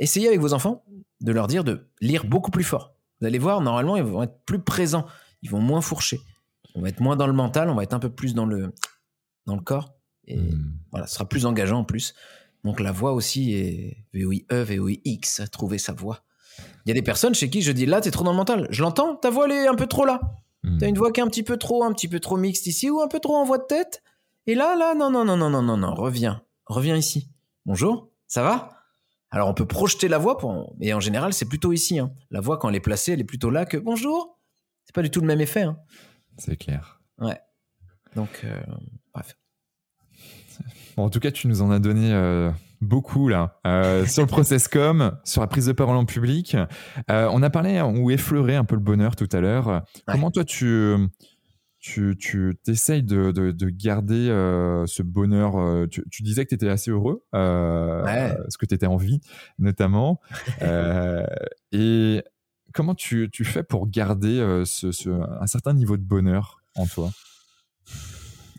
essayez avec vos enfants de leur dire de lire beaucoup plus fort. Vous allez voir, normalement, ils vont être plus présents, ils vont moins fourcher. On va être moins dans le mental, on va être un peu plus dans le, dans le corps. Et Hmm. voilà, ce sera plus engageant en plus. Donc la voix aussi est VOIE, VOIX, trouver sa voix. Il y a des personnes chez qui je dis là, t'es trop dans le mental. Je l'entends, ta voix elle est un peu trop là. Hmm. T'as une voix qui est un petit peu trop, un petit peu trop mixte ici ou un peu trop en voix de tête. Et là, là, non, non, non, non, non, non, non, reviens, reviens ici. Bonjour, ça va? Alors on peut projeter la voix, pour... et en général c'est plutôt ici. hein. La voix quand elle est placée, elle est plutôt là que bonjour. C'est pas du tout le même effet. hein. C'est clair. Ouais. Donc, euh, bref. [laughs] Bon, en tout cas, tu nous en as donné euh, beaucoup là euh, [laughs] sur le process com, sur la prise de parole en public. On a parlé ou effleuré un peu le bonheur tout à l'heure. Comment toi tu tu, tu t'essayes de, de, de garder euh, ce bonheur euh, tu, tu disais que tu étais assez heureux euh, Ouais. parce que tu étais en vie notamment [laughs] Euh, et comment tu, tu fais pour garder ce, ce- un certain niveau de bonheur en toi?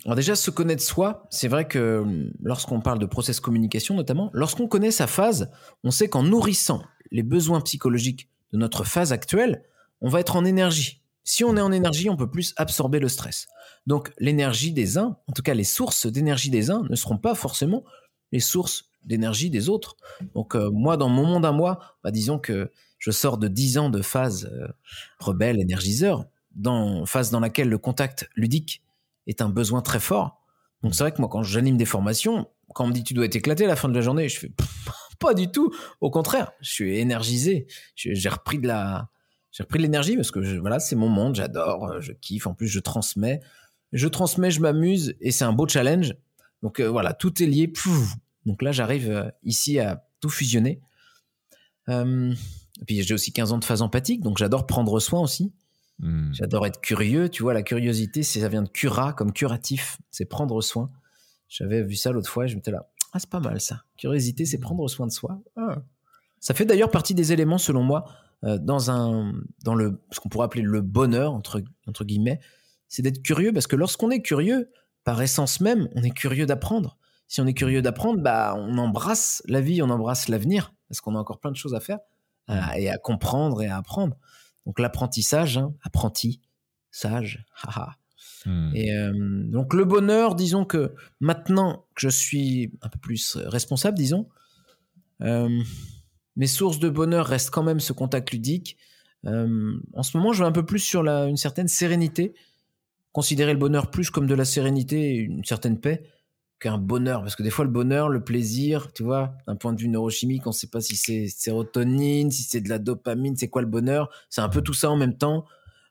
Alors déjà, se connaître soi, c'est vrai que hum, lorsqu'on parle de process communication notamment, lorsqu'on connaît sa phase, on sait qu'en nourrissant les besoins psychologiques de notre phase actuelle, on va être en énergie. Si on est en énergie, on peut plus absorber le stress. Donc l'énergie des uns, en tout cas les sources d'énergie des uns, ne seront pas forcément les sources d'énergie des autres. Donc euh, moi, dans mon monde à moi, bah, disons que je sors de 10 ans de phase euh, rebelle, énergiseur, dans phase dans laquelle le contact ludique est un besoin très fort. Donc c'est vrai que moi, quand j'anime des formations, quand on me dit tu dois être éclaté à la fin de la journée, je fais [laughs] pas du tout. Au contraire, je suis énergisé. J'ai repris de la, j'ai repris de l'énergie parce que je- voilà, c'est mon monde, j'adore, euh, je kiffe. En plus, je transmets, je transmets, je m'amuse et c'est un beau challenge. Donc euh, voilà, tout est lié. Donc là, j'arrive euh, ici à tout fusionner. Euh, et puis j'ai aussi 15 ans de phase empathique, donc j'adore prendre soin aussi. Hmm. J'adore être curieux. Tu vois, la curiosité, ça vient de cura, comme curatif. C'est prendre soin. J'avais vu ça l'autre fois et je m'étais là. Ah, c'est pas mal ça. Curiosité, c'est prendre soin de soi. Ah. Ça fait d'ailleurs partie des éléments, selon moi, dans un, dans le, ce qu'on pourrait appeler le bonheur, entre, entre guillemets. C'est d'être curieux parce que lorsqu'on est curieux, par essence même, on est curieux d'apprendre. Si on est curieux d'apprendre, bah, on embrasse la vie, on embrasse l'avenir parce qu'on a encore plein de choses à faire à- et à comprendre et à apprendre. Donc l'apprentissage, hein, apprenti, sage, haha. Hmm. Et euh, donc le bonheur, disons que maintenant que je suis un peu plus responsable, disons, euh, mes sources de bonheur restent quand même ce contact ludique. Euh, en ce moment, je vais un peu plus sur une certaine sérénité, considérer le bonheur plus comme de la sérénité une certaine paix qu'un bonheur. Parce que des fois, le bonheur, le plaisir, tu vois, d'un point de vue neurochimique, on ne sait pas si c'est sérotonine, si c'est de la dopamine, c'est quoi le bonheur? C'est un peu tout ça en même temps.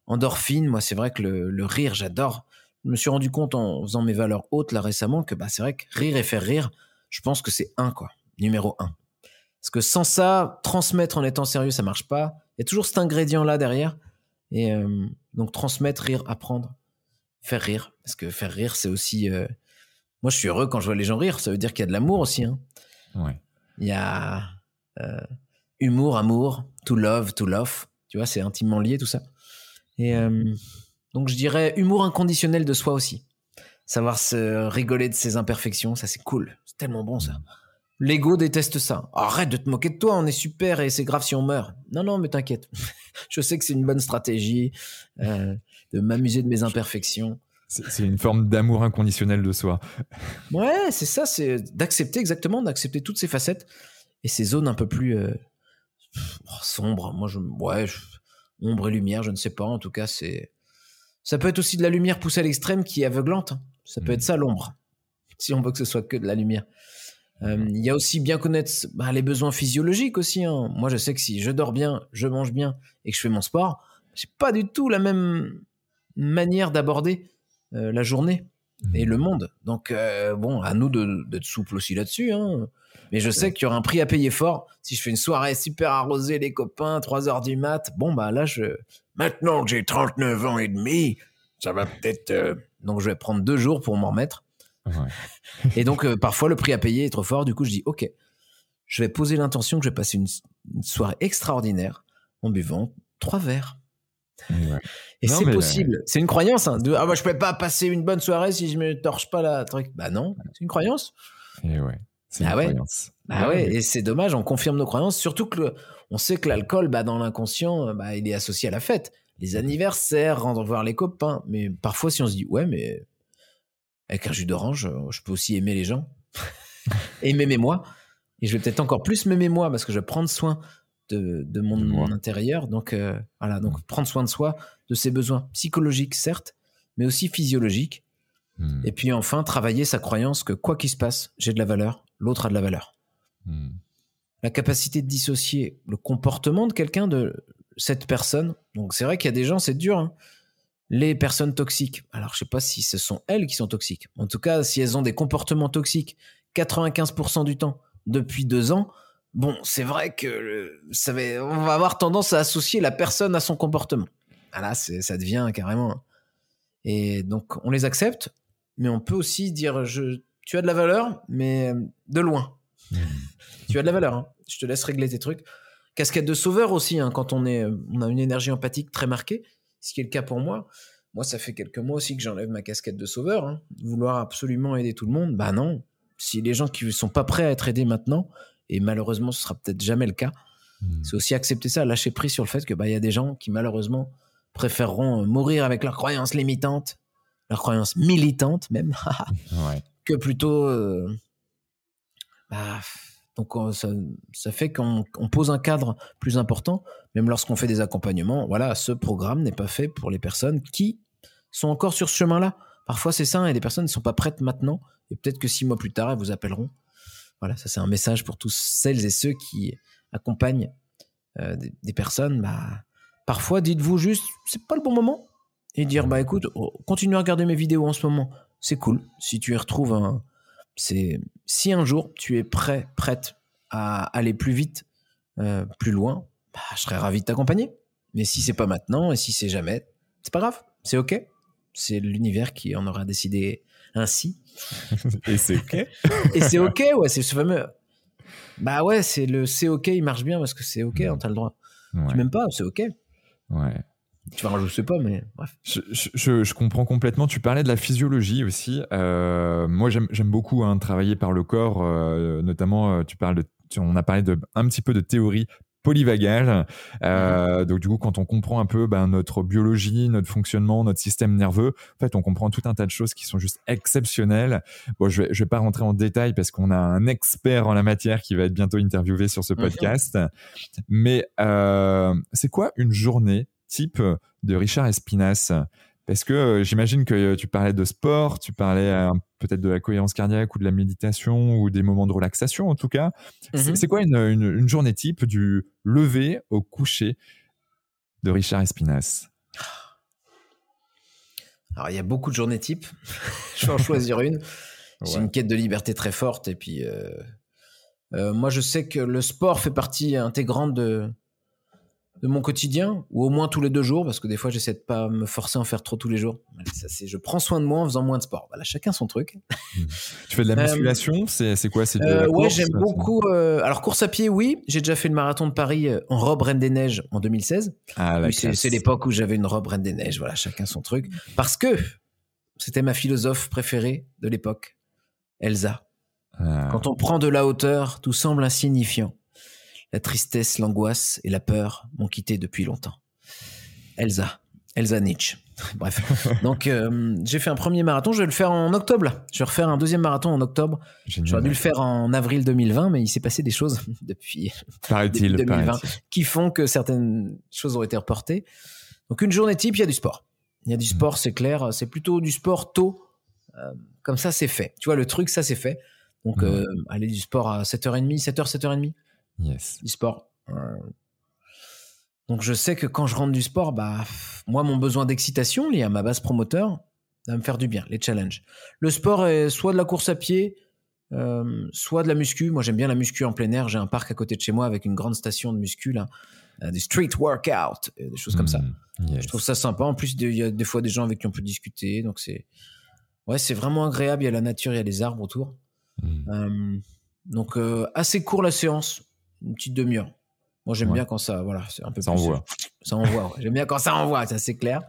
Endorphine, moi, c'est vrai que le, le rire, j'adore. Je me suis rendu compte en faisant mes valeurs hautes là récemment que bah, c'est vrai que rire et faire rire, je pense que c'est un, quoi. Numéro un. Parce que sans ça, transmettre en étant sérieux, ça marche pas. Il y a toujours cet ingrédient-là derrière. Et euh, donc, transmettre, rire, apprendre, faire rire. Parce que faire rire, c'est aussi. euh, Moi, je suis heureux quand je vois les gens rire. Ça veut dire qu'il y a de l'amour aussi. hein. Ouais. Il y a euh, humour, amour, to love, to love. Tu vois, c'est intimement lié tout ça. Et donc, je dirais humour inconditionnel de soi aussi. Savoir se rigoler de ses imperfections, ça c'est cool. C'est tellement bon ça. L'ego déteste ça. Arrête de te moquer de toi, on est super et c'est grave si on meurt. Non, non, mais t'inquiète. [laughs] je sais que c'est une bonne stratégie euh, de m'amuser de mes imperfections. C'est une forme d'amour inconditionnel de soi. Ouais, c'est ça, c'est d'accepter exactement, d'accepter toutes ces facettes et ces zones un peu plus euh, oh, sombres. Moi, je, ouais, je- ombre et lumière, je ne sais pas. En tout cas, c'est, ça peut être aussi de la lumière poussée à l'extrême qui est aveuglante. Ça peut Mhm. être ça l'ombre, si on veut que ce soit que de la lumière. Euh, Il y a aussi bien connaître bah, les besoins physiologiques aussi. hein. Moi, je sais que si je dors bien, je mange bien et que je fais mon sport, j'ai pas du tout la même manière d'aborder euh, la journée et le monde. Donc, euh, bon, à nous de- d'être souple aussi là-dessus. hein. Mais je sais qu'il y aura un prix à payer fort. Si je fais une soirée super arrosée, les copains, 3 heures du mat, bon, bah là, je. Maintenant que j'ai 39 ans et demi, ça va peut-être. euh, Donc, je vais prendre deux jours pour m'en remettre. Ouais. [laughs] Et donc, euh, parfois, le prix à payer est trop fort. Du coup, je dis, OK, je vais poser l'intention que je vais passer une, une soirée extraordinaire en buvant trois verres. Ouais. Et c'est possible. C'est une croyance. Hein, de, ah, bah, je peux pas passer une bonne soirée si je me torche pas la truc. Bah non, c'est une croyance. Et ouais. C'est Ah une ouais. croyance. Bah ouais, et c'est dommage, on confirme nos croyances, surtout que le- on sait que l'alcool, bah, dans l'inconscient, bah, il est associé à la fête. Les anniversaires, rendre voir les copains. Mais parfois, si on se dit, ouais, mais avec un jus d'orange, euh, je peux aussi aimer les gens. [laughs] et m'aimer moi. Et je vais peut-être encore plus m'aimer moi parce que je vais prendre soin de, de mon, mon intérieur. Donc, euh, voilà, donc prendre soin de soi, de ses besoins psychologiques, certes, mais aussi physiologiques. Hmm. Et puis enfin, travailler sa croyance que quoi qu'il se passe, j'ai de la valeur, l'autre a de la valeur Hmm. la capacité de dissocier le comportement de quelqu'un de cette personne. Donc c'est vrai qu'il y a des gens, c'est dur. hein. Les personnes toxiques. Alors je sais pas si ce sont elles qui sont toxiques. En tout cas, si elles ont des comportements toxiques 95% du temps depuis deux ans, bon, c'est vrai que le- ça va, on va avoir tendance à associer la personne à son comportement. Ah là, ça devient carrément. hein. Et donc on les accepte, mais on peut aussi dire je, tu as de la valeur, mais de loin Hmm. tu as de la valeur. hein. Je te laisse régler tes trucs. Casquette de sauveur aussi, hein, quand on, est, on a une énergie empathique très marquée, ce qui est le cas pour moi. Moi, ça fait quelques mois aussi que j'enlève ma casquette de sauveur. hein. Vouloir absolument aider tout le monde, bah non. Si les gens qui ne sont pas prêts à être aidés maintenant, et malheureusement, ce sera peut-être jamais le cas, Hmm. c'est aussi accepter ça, lâcher prise sur le fait que bah il y a des gens qui malheureusement préféreront euh, mourir avec leurs croyances limitantes, leurs croyances militantes même, [laughs] Ouais. que plutôt. euh, bah, donc on- ça, ça fait qu'on on pose un cadre plus important, même lorsqu'on fait des accompagnements. Voilà, ce programme n'est pas fait pour les personnes qui sont encore sur ce chemin-là. Parfois c'est ça, et des personnes ne sont pas prêtes maintenant, et peut-être que six mois plus tard, elles vous appelleront. Voilà, ça c'est un message pour tous celles et ceux qui accompagnent euh, des, personnes. Bah, parfois, dites-vous juste, c'est pas le bon moment, et dire bah écoute, oh, continue à regarder mes vidéos en ce moment, c'est cool. Si tu y retrouves un, si un jour tu es prêt, prête à aller plus vite, euh, plus loin, bah, je serais ravi de t'accompagner. Mais si c'est pas maintenant et si c'est jamais, c'est pas grave, c'est ok. C'est l'univers qui en aura décidé ainsi. [laughs] Et c'est ok. [laughs] Et c'est ok, ouais, c'est ce fameux. Bah ouais, c'est le c'est ok, il marche bien parce que c'est ok, hein, t'as le droit. Ouais. Tu m'aimes pas, c'est ok. ouais. Tu vas je sais pas, mais bref. Je, je- je- je comprends complètement. Tu parlais de la physiologie aussi. Euh, moi, j'aime beaucoup hein, travailler par le corps. euh, notamment, euh, tu parles de, tu- on a parlé de un petit peu de théorie polyvagale. Euh, Donc, du coup, quand on comprend un peu ben, notre biologie, notre fonctionnement, notre système nerveux, en fait, on comprend tout un tas de choses qui sont juste exceptionnelles. Bon, je vais, je vais pas rentrer en détail parce qu'on a un expert en la matière qui va être bientôt interviewé sur ce Mhm. podcast. Mais euh, c'est quoi une journée type de Richard Espinas? Parce que euh, j'imagine que euh, tu parlais de sport, tu parlais euh, peut-être de la cohérence cardiaque ou de la méditation ou des moments de relaxation en tout cas. C'est- Mhm. C'est quoi une, une- une journée type du lever au coucher de Richard Espinas? [gasps] Alors, il y a beaucoup de journées types. [laughs] je vais en choisir une. [laughs] C'est Ouais. une quête de liberté très forte. Et puis, moi, je sais que le sport fait partie intégrante de, de mon quotidien, ou au moins tous les deux jours, parce que des fois, j'essaie de pas me forcer à en faire trop tous les jours. Ça, c'est, je prends soin de moi en faisant moins de sport. Voilà, chacun son truc. Tu fais de la Euh, musculation C'est c'est quoi C'est de Euh, la ouais, course j'aime beaucoup. euh, alors, course à pied, oui. J'ai déjà fait le marathon de Paris en robe Reine des Neiges en 2016. Ah, la c'est, c'est l'époque où j'avais une robe Reine des Neiges. Voilà, chacun son truc. Parce que c'était ma philosophe préférée de l'époque, Elsa. Ah, Quand on prend de la hauteur, tout semble insignifiant. La tristesse, l'angoisse et la peur m'ont quitté depuis longtemps. Elsa. Elsa Nietzsche. [laughs] Bref. Donc, euh, j'ai fait un premier marathon. Je vais le faire en octobre. là. Je vais refaire un deuxième marathon en octobre. J'aurais dû le faire en avril 2020, mais il s'est passé des choses [laughs] depuis Paraît-il, depuis 2020. paraît-il. qui font que certaines choses ont été reportées. Donc, une journée type, il y a du sport. Il y a du sport, c'est clair. C'est plutôt du sport tôt. Euh, comme ça, c'est fait. Tu vois, le truc, ça, c'est fait. Donc, Ouais. euh, aller du sport à 7h30, 7h, 7h30 Yes. du sport. Euh, Donc je sais que quand je rentre du sport, bah moi mon besoin d'excitation lié à ma base promoteur, ça va me faire du bien, les challenges. Le sport est soit de la course à pied, euh, soit de la muscu. Moi j'aime bien la muscu en plein air. J'ai un parc à côté de chez moi avec une grande station de muscu là, euh, des street workout, des choses comme ça. Mm, yes. Je trouve ça sympa. En plus, il y a des fois des gens avec qui on peut discuter, donc c'est ouais, c'est vraiment agréable. Il y a la nature, il y a les arbres autour. Mm. Euh, donc euh, assez court la séance, une petite demi-heure. Moi j'aime Ouais. bien quand ça, voilà, c'est un peu Ça plus- envoie. Ça envoie. ouais. J'aime bien quand ça envoie, ça c'est clair.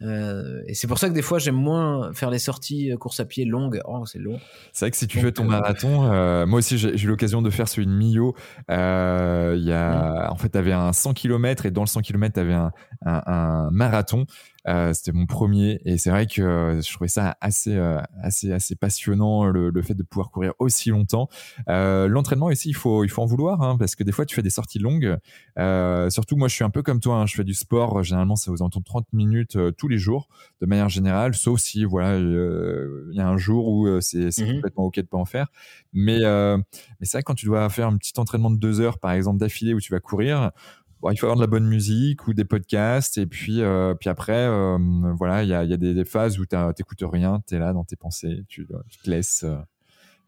Euh, et c'est pour ça que des fois j'aime moins faire les sorties euh, course à pied longues. Oh, c'est long. C'est vrai que si tu fais ton marathon, moi aussi j'ai eu l'occasion de faire celui de Millau. Il y a, mm. en fait, tu avais un 100 km et dans le 100 km, tu avais un, un, marathon. Euh, c'était mon premier et c'est vrai que euh, je trouvais ça assez euh, assez assez passionnant le, le, fait de pouvoir courir aussi longtemps. L'entraînement ici, il faut il faut en vouloir hein, parce que des fois tu fais des sorties longues. Surtout moi, je suis un peu comme toi. Hein, je fais du sport. Généralement, c'est aux alentours de 30 minutes tous les jours, de manière générale, sauf si voilà il y a un jour où c'est mmh complètement ok de pas en faire. Mais mais c'est vrai que quand tu dois faire un petit entraînement de deux heures, par exemple d'affilée où tu vas courir il faut avoir de la bonne musique ou des podcasts. Et puis, euh, puis après, euh, voilà, il y a, y a des, phases où tu n'écoutes rien, tu es là dans tes pensées, tu, te laisses euh,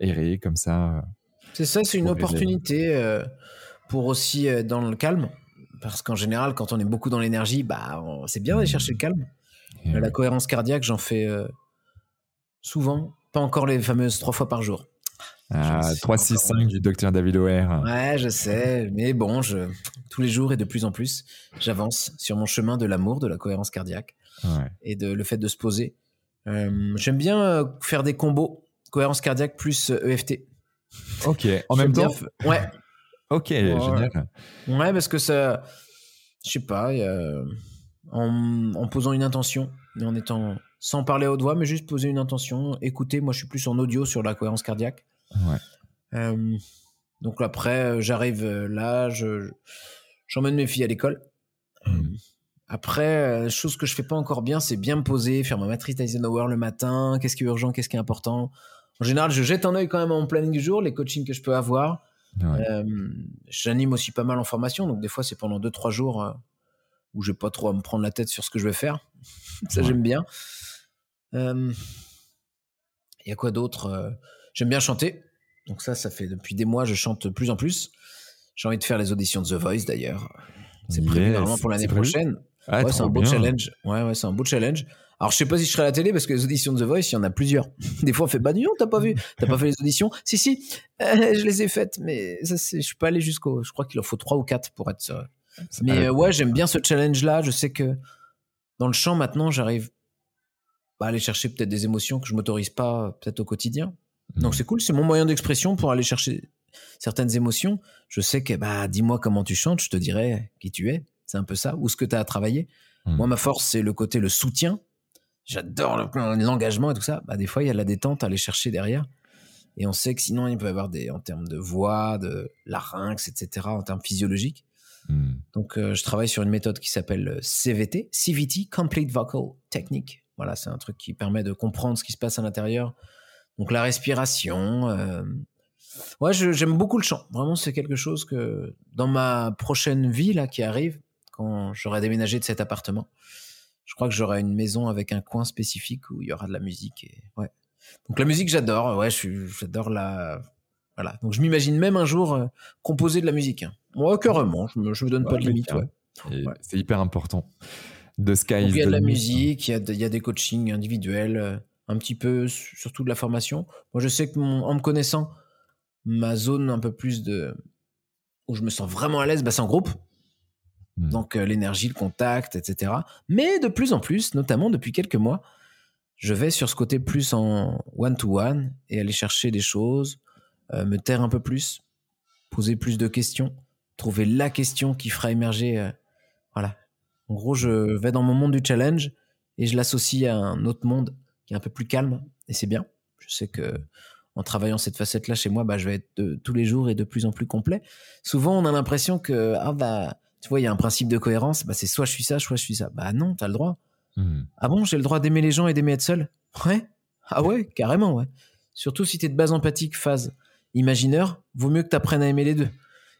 errer comme ça. C'est ça, c'est une opportunité pour aussi être dans le calme. Parce qu'en général, quand on est beaucoup dans l'énergie, bah, c'est bien d'aller chercher le calme. la cohérence cardiaque, j'en fais souvent. Pas encore les fameuses trois fois par jour. 365 ah, du docteur David O'Hare. Ouais, je sais, mais bon, je, tous les jours et de plus en plus, j'avance sur mon chemin de l'amour, de la cohérence cardiaque et de le fait de se poser. Euh, j'aime bien euh, faire des combos cohérence cardiaque plus EFT. Euh, e ok, en même temps. Ouais. [laughs] ok, génial. Ouais, parce que ça, je sais pas, en, en, posant une intention et en étant sans parler à haute voix, mais juste poser une intention, écouter. Moi, je suis plus en audio sur la cohérence cardiaque. Euh, donc après, euh, j'arrive euh, là, je, j'emmène mes filles à l'école. Hmm. Après, chose que je fais pas encore bien, c'est bien me poser, faire ma matrice Eisenhower le matin. Qu'est-ce qui est urgent, qu'est-ce qui est important? En général, je jette un œil quand même à mon planning du jour, les coachings que je peux avoir. j'anime aussi pas mal en formation, donc des fois c'est pendant 2-3 jours où j'ai pas trop à me prendre la tête sur ce que je vais faire. Ça j'aime bien. Il y a quoi d'autre J'aime bien chanter. Donc ça, ça fait depuis des mois, je chante de plus en plus. J'ai envie de faire les auditions de The Voice d'ailleurs. C'est prévu normalement pour l'année prochaine. Ah, ouais, c'est un beau challenge. Ouais, ouais, c'est un beau challenge. Alors, je sais pas si je serai à la télé parce que les auditions de The Voice, il y en a plusieurs. [laughs] Des fois, on fait bah non, t'as pas vu, t'as pas fait les auditions. [laughs] Si, si, euh, je les ai faites, mais ça, je suis pas allé jusqu'au. Je crois qu'il en faut trois ou quatre pour être. Euh, mais euh, ouais, j'aime bien ce challenge-là. Je sais que dans le chant maintenant, j'arrive à aller chercher peut-être des émotions que je m'autorise pas peut-être au quotidien. Donc mm. c'est cool, c'est mon moyen d'expression pour aller chercher certaines émotions. Je sais que bah dis-moi comment tu chantes, je te dirai qui tu es. C'est un peu ça, ou ce que tu as à travailler. Mm. Moi ma force c'est le côté le soutien. J'adore l'engagement et tout ça. Bah des fois il y a la détente à aller chercher derrière. Et on sait que sinon il peut y avoir des en termes de voix, de larynx, etc. en termes physiologiques. Mm. Donc euh, je travaille sur une méthode qui s'appelle euh, CVT, CVT, Complete Vocal Technique. Voilà, c'est un truc qui permet de comprendre ce qui se passe à l'intérieur, donc la respiration. Euh... Ouais, j'aime beaucoup le chant. Vraiment, c'est quelque chose que dans ma prochaine vie là qui arrive, quand j'aurai déménagé de cet appartement, je crois que j'aurai une maison avec un coin spécifique où il y aura de la musique. Et ouais. Donc la musique, j'adore. Ouais, j'adore la. Voilà. Donc je m'imagine même un jour euh, composer de la musique. Moi, carrément. Je me, je me donne pas de limite. Ouais. C'est hyper important. De Sky. il y a de la musique, il y a, il y a des coachings individuels. Euh, un petit peu, surtout de la formation. Moi, je sais que en me connaissant, ma zone un peu plus de où je me sens vraiment à l'aise, bah, c'est en groupe. Hmm. Donc euh, l'énergie, le contact, etc. Mais de plus en plus, notamment depuis quelques mois, je vais sur ce côté plus en one-to-one et aller chercher des choses, euh, me taire un peu plus, poser plus de questions, trouver la question qui fera émerger. Euh, voilà. En gros, je vais dans mon monde du challenge et je l'associe à un autre monde qui est un peu plus calme et c'est bien. Je sais que en travaillant cette facette-là chez moi, bah, je vais être de, tous les jours et de plus en plus complet. Souvent, on a l'impression que ah bah tu vois, il y a un principe de cohérence. Bah c'est soit je suis ça, soit je suis ça. Bah non, t'as le droit. Hmm. Ah bon, j'ai le droit d'aimer les gens et d'aimer être seul? Ouais. Ah ouais, carrément ouais. Surtout si t'es de base empathique, phase imagineur, vaut mieux que t'apprennes à aimer les deux.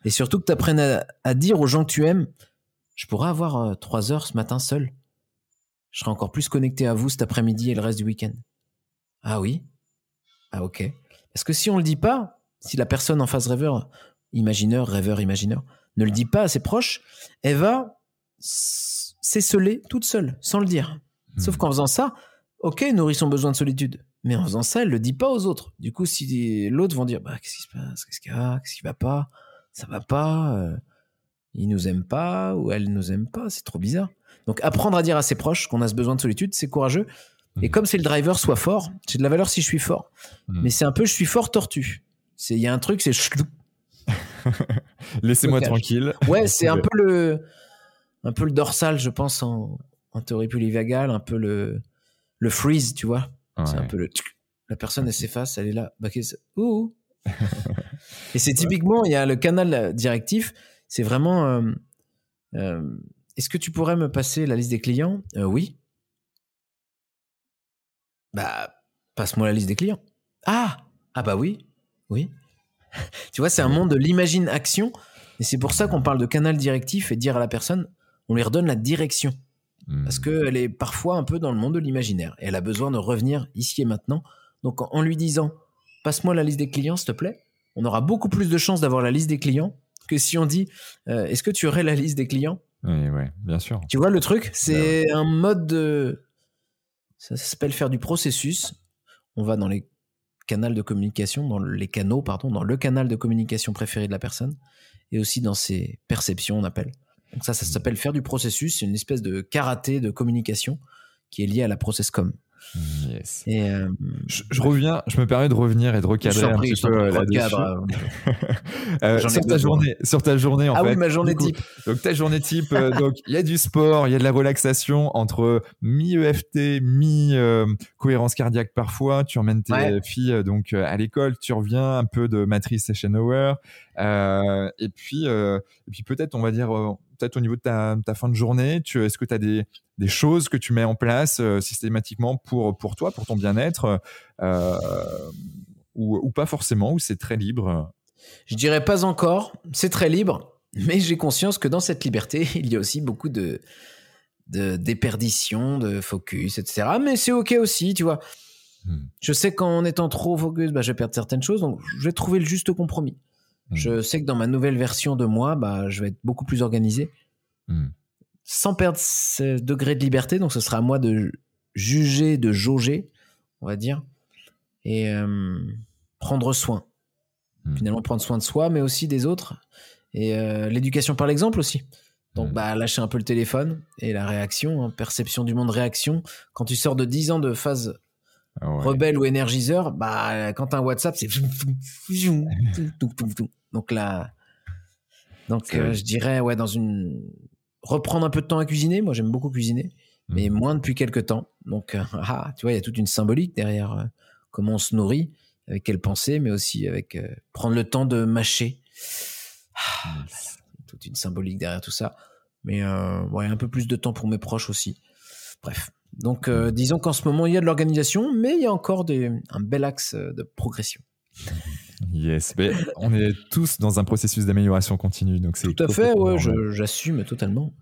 Et surtout que t'apprennes à, à dire aux gens que tu aimes, je pourrais avoir euh, trois heures ce matin seul je serai encore plus connecté à vous cet après-midi et le reste du week-end. Ah oui? Ah ok. Parce que si on le dit pas, si la personne en face rêveur, imagineur, rêveur, imagineur, ne le dit pas à ses proches, elle va s'esseler toute seule, sans le dire. Sauf hmm. qu'en faisant ça, ok, nourrit son besoin de solitude. Mais en faisant ça, elle le dit pas aux autres. Du coup, si l'autre vont dire, bah, qu'est-ce qui se passe? Qu'est-ce qu'il y a? Qu'est-ce qui va pas? Ça va pas? Il nous aime pas ou elle nous aime pas, c'est trop bizarre. Donc apprendre à dire à ses proches qu'on a ce besoin de solitude, c'est courageux. Et Mhm. comme c'est le driver, soit fort. J'ai de la valeur si je suis fort. Mhm. Mais c'est un peu je suis fort tortue. C'est il y a un truc, c'est. [laughs] Laissez-moi tranquille. Ouais, c'est un [laughs] peu le un peu le dorsal, je pense en, en théorie polyvagale, un peu le le freeze, tu vois. C'est un peu le la personne elle s'efface, elle est là. Bah, ouh. [laughs] Et c'est typiquement, il y a le canal directif, c'est vraiment euh, euh, est-ce que tu pourrais me passer la liste des clients? Euh, Oui. Bah, passe-moi la liste des clients. Ah Ah bah oui. Oui. [laughs] tu vois, c'est un monde de l'imagine-action. Et c'est pour ça qu'on parle de canal directif et dire à la personne, on lui redonne la direction. Hmm. Parce qu'elle est parfois un peu dans le monde de l'imaginaire. Et elle a besoin de revenir ici et maintenant. Donc en- en lui disant, passe-moi la liste des clients, s'il te plaît, on aura beaucoup plus de chances d'avoir la liste des clients que si on dit, euh, est-ce que tu aurais la liste des clients? Oui, ouais, bien sûr. tu vois le truc C'est un mode de. Ça, s'appelle faire du processus. On va dans les canaux de communication, dans les canaux, pardon, dans le canal de communication préféré de la personne et aussi dans ses perceptions, on appelle. Donc ça, ça s'appelle faire du processus. C'est une espèce de karaté de communication qui est lié à la processcom. Hmm, Yes. Et euh, Je, je reviens, je me permets de revenir et de recadrer un petit peu euh, là-dessus. [laughs] Euh, sur ta journée, sur ta journée en Ah fait. oui, ma journée type. Donc ta journée type, euh, [laughs] donc il y a du sport, il y a de la relaxation entre mi EFT, mi euh, cohérence cardiaque parfois. Tu emmènes tes Ouais. filles donc à l'école, tu reviens un peu de matrice session hour, euh, et puis euh, et puis peut-être on va dire euh, peut-être au niveau de ta, ta fin de journée, tu est-ce que tu as des des choses que tu mets en place euh, systématiquement pour pour toi, pour ton bien-être, euh, ou, ou pas forcément, ou c'est très libre? Je dirais pas encore, c'est très libre, mais j'ai conscience que dans cette liberté, [laughs] il y a aussi beaucoup de, de déperdition, de focus, etc. Mais c'est ok aussi, tu vois. Hmm. Je sais qu'en étant trop focus, bah, je vais perdre certaines choses, donc je vais trouver le juste compromis. Hmm. Je sais que dans ma nouvelle version de moi, bah, je vais être beaucoup plus organisé, Hmm. sans perdre ce degré de liberté. Donc ce sera à moi de juger, de jauger, on va dire, et euh, prendre soin Hmm. finalement prendre soin de soi, mais aussi des autres. Et euh, l'éducation par l'exemple aussi. Donc, bah, lâcher un peu le téléphone et la réaction, hein, perception du monde, réaction. Quand tu sors de 10 ans de phase Ah ouais. rebelle ou énergiseur, bah, quand t'as un WhatsApp, c'est. [laughs] Donc là. Donc, euh, je dirais, ouais, dans une. Reprendre un peu de temps à cuisiner. Moi, j'aime beaucoup cuisiner, mais Hmm. moins depuis quelques temps. Donc, euh, [laughs] ah, tu vois, il y a toute une symbolique derrière euh, comment on se nourrit, avec quelle pensée, mais aussi avec euh, prendre le temps de mâcher. Ah, toute une symbolique derrière tout ça. Mais ouais, un peu plus de temps pour mes proches aussi. Bref. Donc, euh, disons qu'en ce moment, il y a de l'organisation, mais il y a encore des, un bel axe euh, de progression. Yes, mais on est tous dans un processus d'amélioration continue, donc Tout à fait, ouais, j'assume totalement.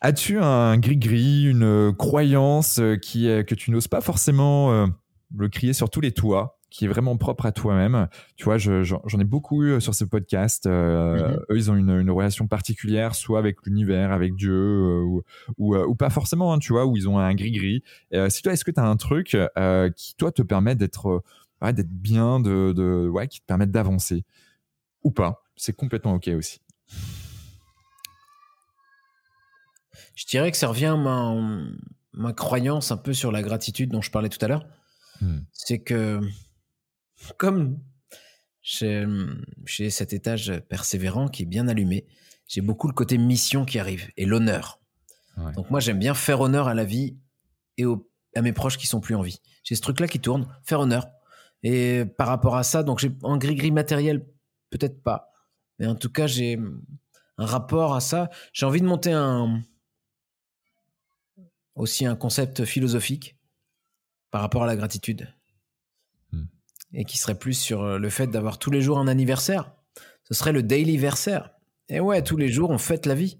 As-tu un gris-gris, une euh, croyance qui que tu n'oses pas forcément le crier sur tous les toits, qui est vraiment propre à toi-même Tu vois, je- j'en ai beaucoup eu sur ce podcast. euh, Mhm. Eux, ils ont une, une relation particulière, soit avec l'univers, avec Dieu, euh, ou, ou, euh, ou pas forcément, hein, tu vois, où ils ont un gris-gris. Euh, si toi, est-ce que tu as un truc euh, qui, toi, te permet d'être euh, ouais, d'être bien, de, de, ouais, qui te permet d'avancer Ou pas C'est complètement OK aussi. Je dirais que ça revient à ma, ma croyance un peu sur la gratitude dont je parlais tout à l'heure. Hmm. C'est que, comme j'ai cet étage persévérant qui est bien allumé, j'ai beaucoup le côté mission qui arrive et l'honneur. Ouais. Donc moi, j'aime bien faire honneur à la vie et au- à mes proches qui sont plus en vie. J'ai ce truc-là qui tourne, faire honneur. Et par rapport à ça, donc j'ai en gris-gris matériel, peut-être pas. Mais en tout cas, j'ai un rapport à ça. J'ai envie de monter un aussi un concept philosophique par rapport à la gratitude. Et qui serait plus sur euh, le fait d'avoir tous les jours un anniversaire. Ce serait le daily versaire. Et ouais, tous les jours, on fête la vie.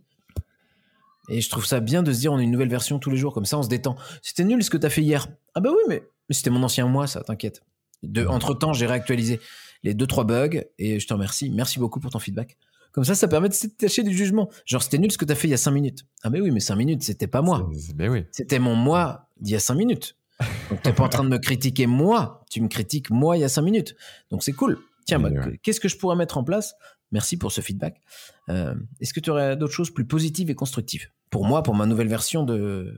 Et je trouve ça bien de se dire on a une nouvelle version tous les jours, comme ça on se détend. C'était nul ce que t'as fait hier. Ah bah oui, mais, mais c'était mon ancien moi, ça, t'inquiète. De, entre temps, j'ai réactualisé les deux trois bugs et je te remercie. Merci beaucoup pour ton feedback. Comme ça, ça permet de se détacher du jugement. Genre, c'était nul ce que t'as fait il y a cinq minutes. Ah mais oui, mais cinq minutes, c'était pas moi. Ben oui. C'était mon moi d'il y a cinq minutes. Donc t'es pas en train de me critiquer moi, tu me critiques moi il y a cinq minutes. Donc c'est cool. Tiens, bah, ouais. qu'est-ce que je pourrais mettre en place? Merci pour ce feedback. Euh, Est-ce que tu aurais d'autres choses plus positives et constructives? Pour moi, pour ma nouvelle version de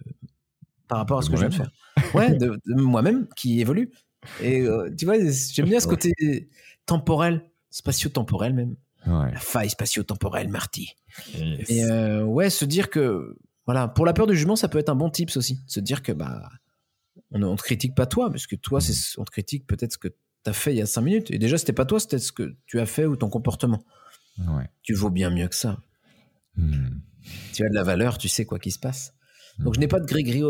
par rapport à ce que je viens de faire. Ouais, de, moi-même qui évolue. Et euh, tu vois, j'aime bien ce côté temporel, spatio-temporel même. La faille spatio-temporelle, Marty. Et euh, ouais, se dire que, voilà, pour la peur du jugement, ça peut être un bon tips aussi. Se dire que, bah, on ne te critique pas toi, parce que toi, c'est, mm. on te critique peut-être ce que tu as fait il y a cinq minutes. Et déjà, c'était pas toi, c'était ce que tu as fait ou ton comportement. Tu vaux bien mieux que ça. Mm. Tu as de la valeur, tu sais quoi qui se passe. Donc, je n'ai pas de gris-gris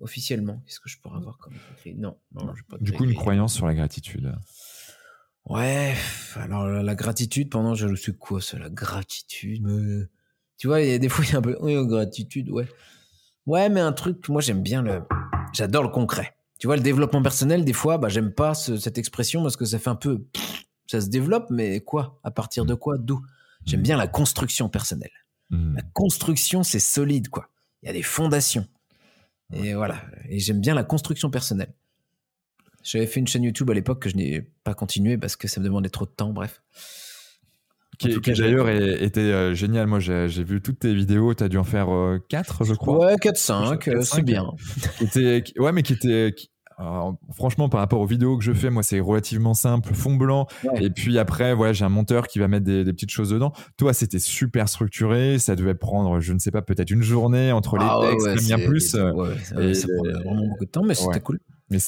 officiellement. Qu'est-ce que je pourrais avoir comme gris Non, non, pas Du coup, une croyance sur la gratitude. Ouais, alors la gratitude, pendant je suis quoi ça, la gratitude Tu vois, il y a des fois, il y a un peu, oui, gratitude, ouais. Ouais, mais un truc, moi j'aime bien le, j'adore le concret. Tu vois, le développement personnel, des fois, bah, j'aime pas cette expression parce que ça fait un peu, ça se développe, mais quoi? À partir de quoi? D'où? J'aime bien la construction personnelle. Hmm. La construction, c'est solide, quoi. Il y a des fondations. Et voilà. Et j'aime bien la construction personnelle. J'avais fait une chaîne YouTube à l'époque que je n'ai pas continué parce que ça me demandait trop de temps, bref. Qui, d'ailleurs était euh, génial. Moi, j'ai vu toutes tes vidéos. Tu as dû en faire 4, euh, je crois. Ouais, 4-5, euh, c'est bien. ouais, mais qui était. franchement, par rapport aux vidéos que je fais, moi, c'est relativement simple, fond blanc. Et puis après, voilà, j'ai un monteur qui va mettre des, petites choses dedans. Toi, c'était super structuré. Ça devait prendre, je ne sais pas, peut-être une journée entre les ah textes, bien plus. Ouais, ça, prenait vraiment beaucoup de temps, mais c'était cool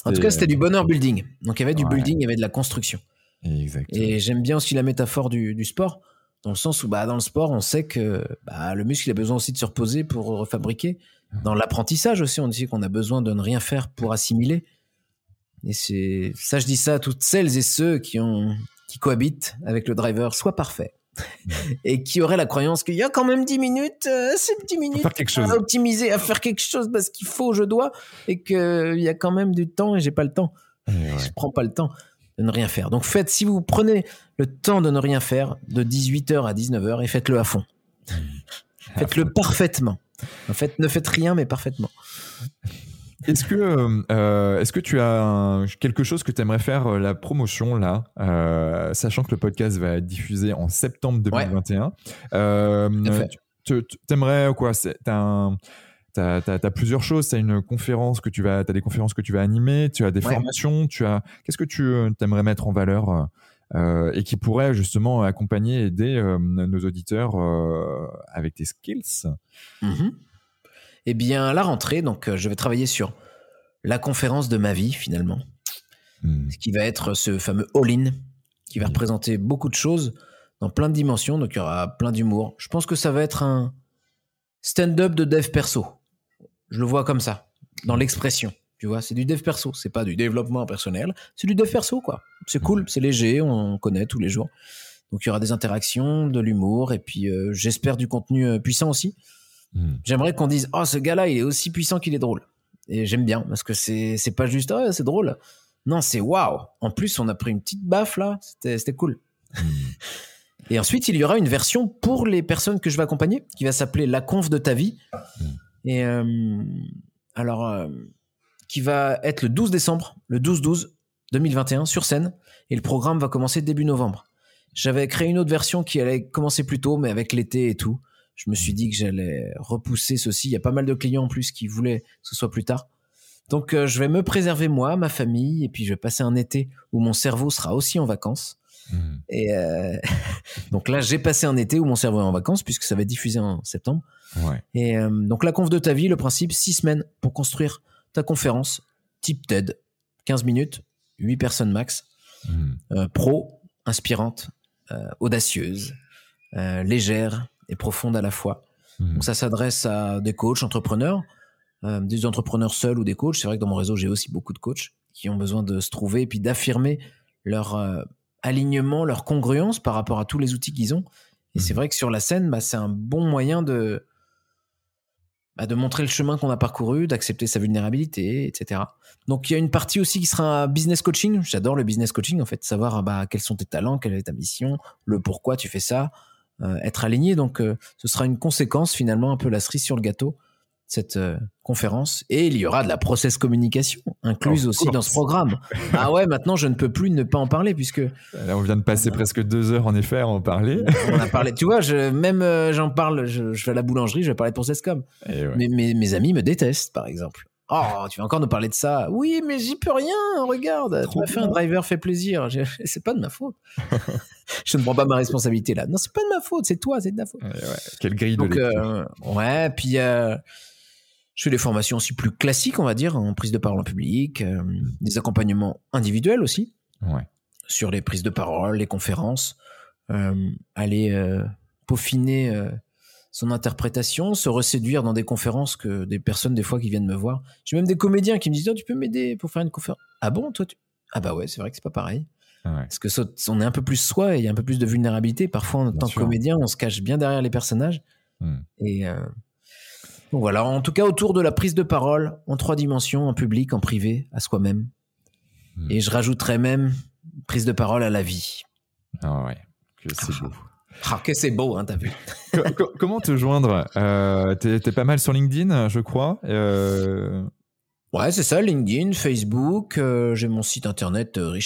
en tout cas, c'était du bonheur building. Donc, il y avait du building, il y avait de la construction. Exactement. Et j'aime bien aussi la métaphore du, sport, dans le sens où, bah, dans le sport, on sait que bah, le muscle a besoin aussi de se reposer pour refabriquer. Dans l'apprentissage aussi, on dit qu'on a besoin de ne rien faire pour assimiler. Et c'est ça, je dis ça à toutes celles et ceux qui ont qui cohabitent avec le driver, soit parfait. [laughs] et qui aurait la croyance qu'il y a quand même 10 minutes, euh, c'est 10 minutes à optimiser, à faire quelque chose parce qu'il faut, je dois, et qu'il y a quand même du temps et j'ai pas le temps. Je prends pas le temps de ne rien faire. Donc faites, si vous prenez le temps de ne rien faire, de 18h à 19h, et faites-le à fond. [laughs] Faites-le parfaitement. En fait, ne faites rien, mais parfaitement. Est-ce que, euh, est-ce que tu as quelque chose que tu aimerais faire euh, la promotion là, euh, sachant que le podcast va être diffusé en septembre 2021 Tu aimerais quoi Tu as, plusieurs choses. Tu as une conférence que tu vas, as des conférences que tu vas animer, tu as des formations, tu as. Qu'est-ce que tu aimerais mettre en valeur et qui pourrait justement accompagner, aider nos auditeurs avec tes skills? Mm-hmm. Eh bien, à la rentrée, donc, euh, je vais travailler sur la conférence de ma vie, finalement. Ce qui va être ce fameux all-in, qui va représenter beaucoup de choses dans plein de dimensions. Donc, il y aura plein d'humour. Je pense que ça va être un stand-up de dev perso. Je le vois comme ça, dans l'expression. Tu vois, c'est du dev perso. C'est pas du développement personnel. C'est du dev perso, quoi. C'est cool, c'est léger, on connaît tous les jours. Donc, il y aura des interactions, de l'humour, et puis euh, j'espère du contenu euh, puissant aussi. Hmm. J'aimerais qu'on dise oh ce gars-là il est aussi puissant qu'il est drôle. Et j'aime bien parce que c'est c'est pas juste oh, c'est drôle. Non c'est waouh. En plus on a pris une petite baffe là. C'était c'était cool. Hmm. Et ensuite il y aura une version pour les personnes que je vais accompagner qui va s'appeler la conf de ta vie. Et euh, alors euh, qui va être le 12 décembre, le 12-12 2021 sur scène et le programme va commencer début novembre. J'avais créé une autre version qui allait commencer plus tôt mais avec l'été et tout je me suis dit que j'allais repousser ceci. Il y a pas mal de clients en plus qui voulaient que ce soit plus tard. Donc euh, je vais me préserver moi, ma famille, et puis je vais passer un été où mon cerveau sera aussi en vacances. Hmm. Et euh, [laughs] donc là, j'ai passé un été où mon cerveau est en vacances puisque ça va être diffusé en septembre. Et euh, donc la conf de ta vie, le principe, six semaines pour construire ta conférence type TED, 15 minutes, 8 personnes max, hmm. pro, inspirante, audacieuse, légère, et profonde à la fois. Mhm. Donc ça s'adresse à des coachs, entrepreneurs, euh, des entrepreneurs seuls ou des coachs. C'est vrai que dans mon réseau, j'ai aussi beaucoup de coachs qui ont besoin de se trouver et puis d'affirmer leur euh, alignement, leur congruence par rapport à tous les outils qu'ils ont. Et c'est mhm. vrai que sur la scène, bah, c'est un bon moyen de, bah, de montrer le chemin qu'on a parcouru, d'accepter sa vulnérabilité, etc. Donc il y a une partie aussi qui sera business coaching. J'adore le business coaching, en fait, savoir bah, quels sont tes talents, quelle est ta mission, le pourquoi tu fais ça, euh, être aligné. Donc, euh, ce sera une conséquence finalement, un peu la cerise sur le gâteau cette euh, conférence et il y aura de la process communication incluse aussi dans ce programme. [laughs] Ah ouais, maintenant je ne peux plus ne pas en parler puisque Là, on vient de passer presque deux heures en effet à en parler. on a parlé. Tu vois, je, même euh, j'en parle. Je, je vais à la boulangerie, je vais parler de process com. Ouais. Mais mes, mes amis me détestent, par exemple. Oh, tu vas encore nous parler de ça Oui, mais j'y peux rien. Regarde, tu m'as fait un driver fait plaisir. [laughs] C'est pas de ma faute. [laughs] je ne prends pas ma responsabilité là. Non, c'est pas de ma faute. C'est toi, c'est de ta faute. Et ouais. Quelle grille de Donc, lecture. euh, ouais, puis je fais des formations aussi plus classiques, on va dire, en prise de parole en public, euh, des accompagnements individuels aussi, Ouais. sur les prises de parole, les conférences, euh, aller euh, peaufiner son interprétation, se reséduire dans des conférences que des personnes, des fois, qui viennent me voir. J'ai même des comédiens qui me disent, oh, tu peux m'aider pour faire une conférence? Ah bon, toi, tu... Ah bah ouais, c'est vrai que c'est pas pareil. Ouais. Parce que ça- on est un peu plus soi et il y a un peu plus de vulnérabilité. Parfois, en Bien tant que comédien, on se cache bien derrière les personnages. Hmm. Et donc voilà, en tout cas, autour de la prise de parole en trois dimensions, en public, en privé, à soi-même. Hmm. Et je rajouterais même prise de parole à la vie. Ah ouais. Que c'est beau. Ah, que c'est beau, hein, t'as vu. Co- co- comment te joindre? Euh, T'es t'es pas mal sur LinkedIn, je crois. Euh, Ouais, c'est ça, LinkedIn, Facebook, euh, j'ai mon site internet euh,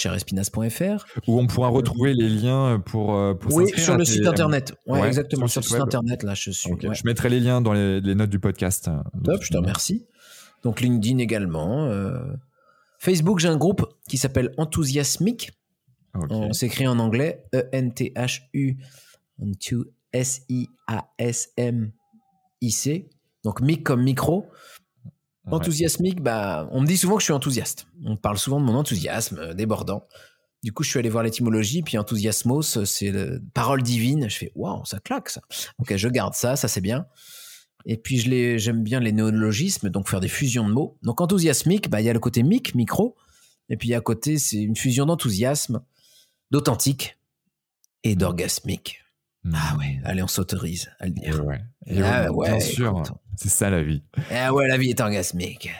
où on pourra retrouver les liens pour, euh, pour Oui, s'inscrire sur le tes- site internet. Ouais, Ouais, exactement, sur sur le site internet, là, je suis. Ok, ouais. Je mettrai les liens dans les, les notes du podcast. Top, je te remercie. Donc LinkedIn également. euh, Facebook, j'ai un groupe qui s'appelle Enthusiasmic. Ok. On s'écrit en anglais E E-N-T-H-U S-I-A-S-M-I-C. Donc mic comme micro. Enthousiasmique, bah, on me dit souvent que je suis enthousiaste. On parle souvent de mon enthousiasme euh, débordant. Du coup, je suis allé voir l'étymologie, puis enthousiasmos, euh, c'est le- parole divine. Je fais, waouh, ça claque ça. Ok, je garde ça, ça c'est bien. Et puis, j'aime bien les néologismes, donc faire des fusions de mots. Donc, enthousiasmique, bah, il y a le côté mic, micro. Et puis, à côté, c'est une fusion d'enthousiasme, d'authentique et d'orgasmique. Hmm. Ah ouais, allez, on s'autorise à le dire. ouais. Et Ah ouais, bien ouais, sûr. C'est ça la vie. Ah ouais, la vie est orgasmique.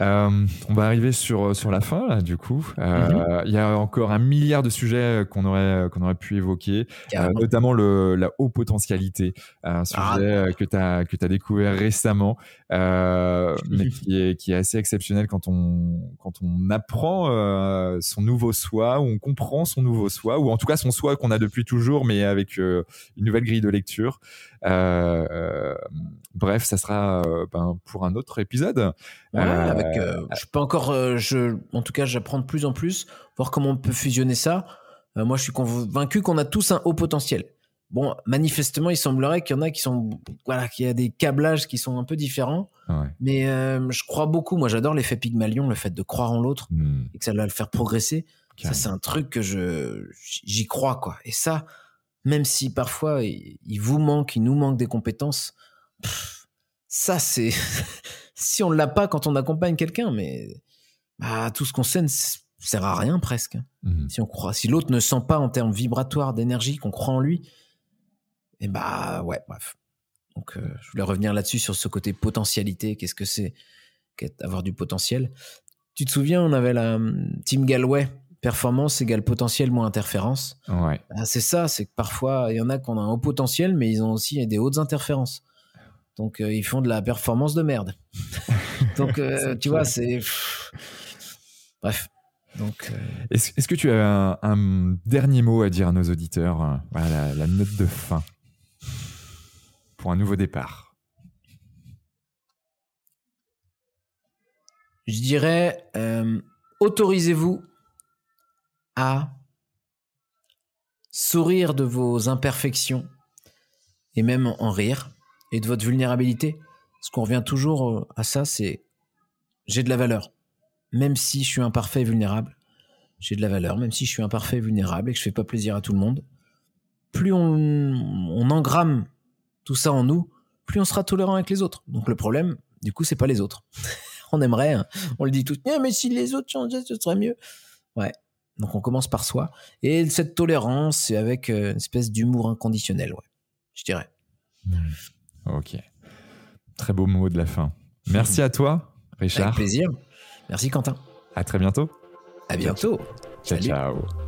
Euh, on va arriver sur, sur la fin, là, du coup. Euh, Il y a encore un milliard de sujets qu'on aurait, qu'on aurait pu évoquer, euh, notamment le, la haute potentialité, un sujet Ah. euh, que tu as, que as découvert récemment, euh, [laughs] mais qui est, qui est assez exceptionnel quand on, quand on apprend euh, son nouveau soi, ou on comprend son nouveau soi, ou en tout cas son soi qu'on a depuis toujours, mais avec euh, une nouvelle grille de lecture. Euh, euh, bref, ça sera euh, ben, pour un autre épisode. Ouais, Euh, avec, euh, je peux encore, euh, je, en tout cas, j'apprends de plus en plus, voir comment on peut fusionner ça. Euh, moi, je suis convaincu qu'on a tous un haut potentiel. Bon, manifestement, il semblerait qu'il y en a qui sont, voilà, qu'il y a des câblages qui sont un peu différents, Ouais. mais euh, je crois beaucoup. Moi, j'adore l'effet Pygmalion, le fait de croire en l'autre Hmm, et que ça va le faire progresser. Ça, c'est un truc que je, j'y crois, quoi. Et ça, même si parfois il, il vous manque, il nous manque des compétences, pff, ça, c'est, [laughs] si on l'a pas quand on accompagne quelqu'un, mais, bah, tout ce qu'on sait ne s- sert à rien presque. Mhm. Si on croit, si l'autre ne sent pas en termes vibratoires d'énergie qu'on croit en lui, et bah, ouais, bref. Donc, euh, je voulais revenir là-dessus sur ce côté potentialité. Qu'est-ce que c'est qu'être- avoir du potentiel? Tu te souviens, on avait la hum, Team Galway, performance égale potentiel moins interférence. Ouais. Ah, c'est ça, c'est que parfois, il y en a qui ont un haut potentiel, mais ils ont aussi des hautes interférences. Donc, euh, ils font de la performance de merde. [laughs] Donc, euh, tu vois, c'est. Bref. Donc, euh, Est-ce que tu as un, un dernier mot à dire à nos auditeurs Voilà, la, la note de fin pour un nouveau départ? je dirais, autorisez-vous à sourire de vos imperfections et même en rire et de votre vulnérabilité. Ce qu'on revient toujours euh, à ça, c'est j'ai de la valeur. Même si je suis imparfait et vulnérable, j'ai de la valeur. Même si je suis imparfait et vulnérable et que je fais pas plaisir à tout le monde, plus on, on engramme tout ça en nous, plus on sera tolérant avec les autres. Donc le problème, du coup, c'est pas les autres. [laughs] on aimerait, hein, on le dit tout, Eh, mais si les autres changeaient, ce serait mieux. Ouais. Donc on commence par soi. Et cette tolérance, c'est avec euh, une espèce d'humour inconditionnel, ouais. Je dirais. Ok. Très beau mot de la fin. Merci à toi, Avec Richard. plaisir. Merci Quentin. À très bientôt. À bientôt. Ciao, Salut. ciao.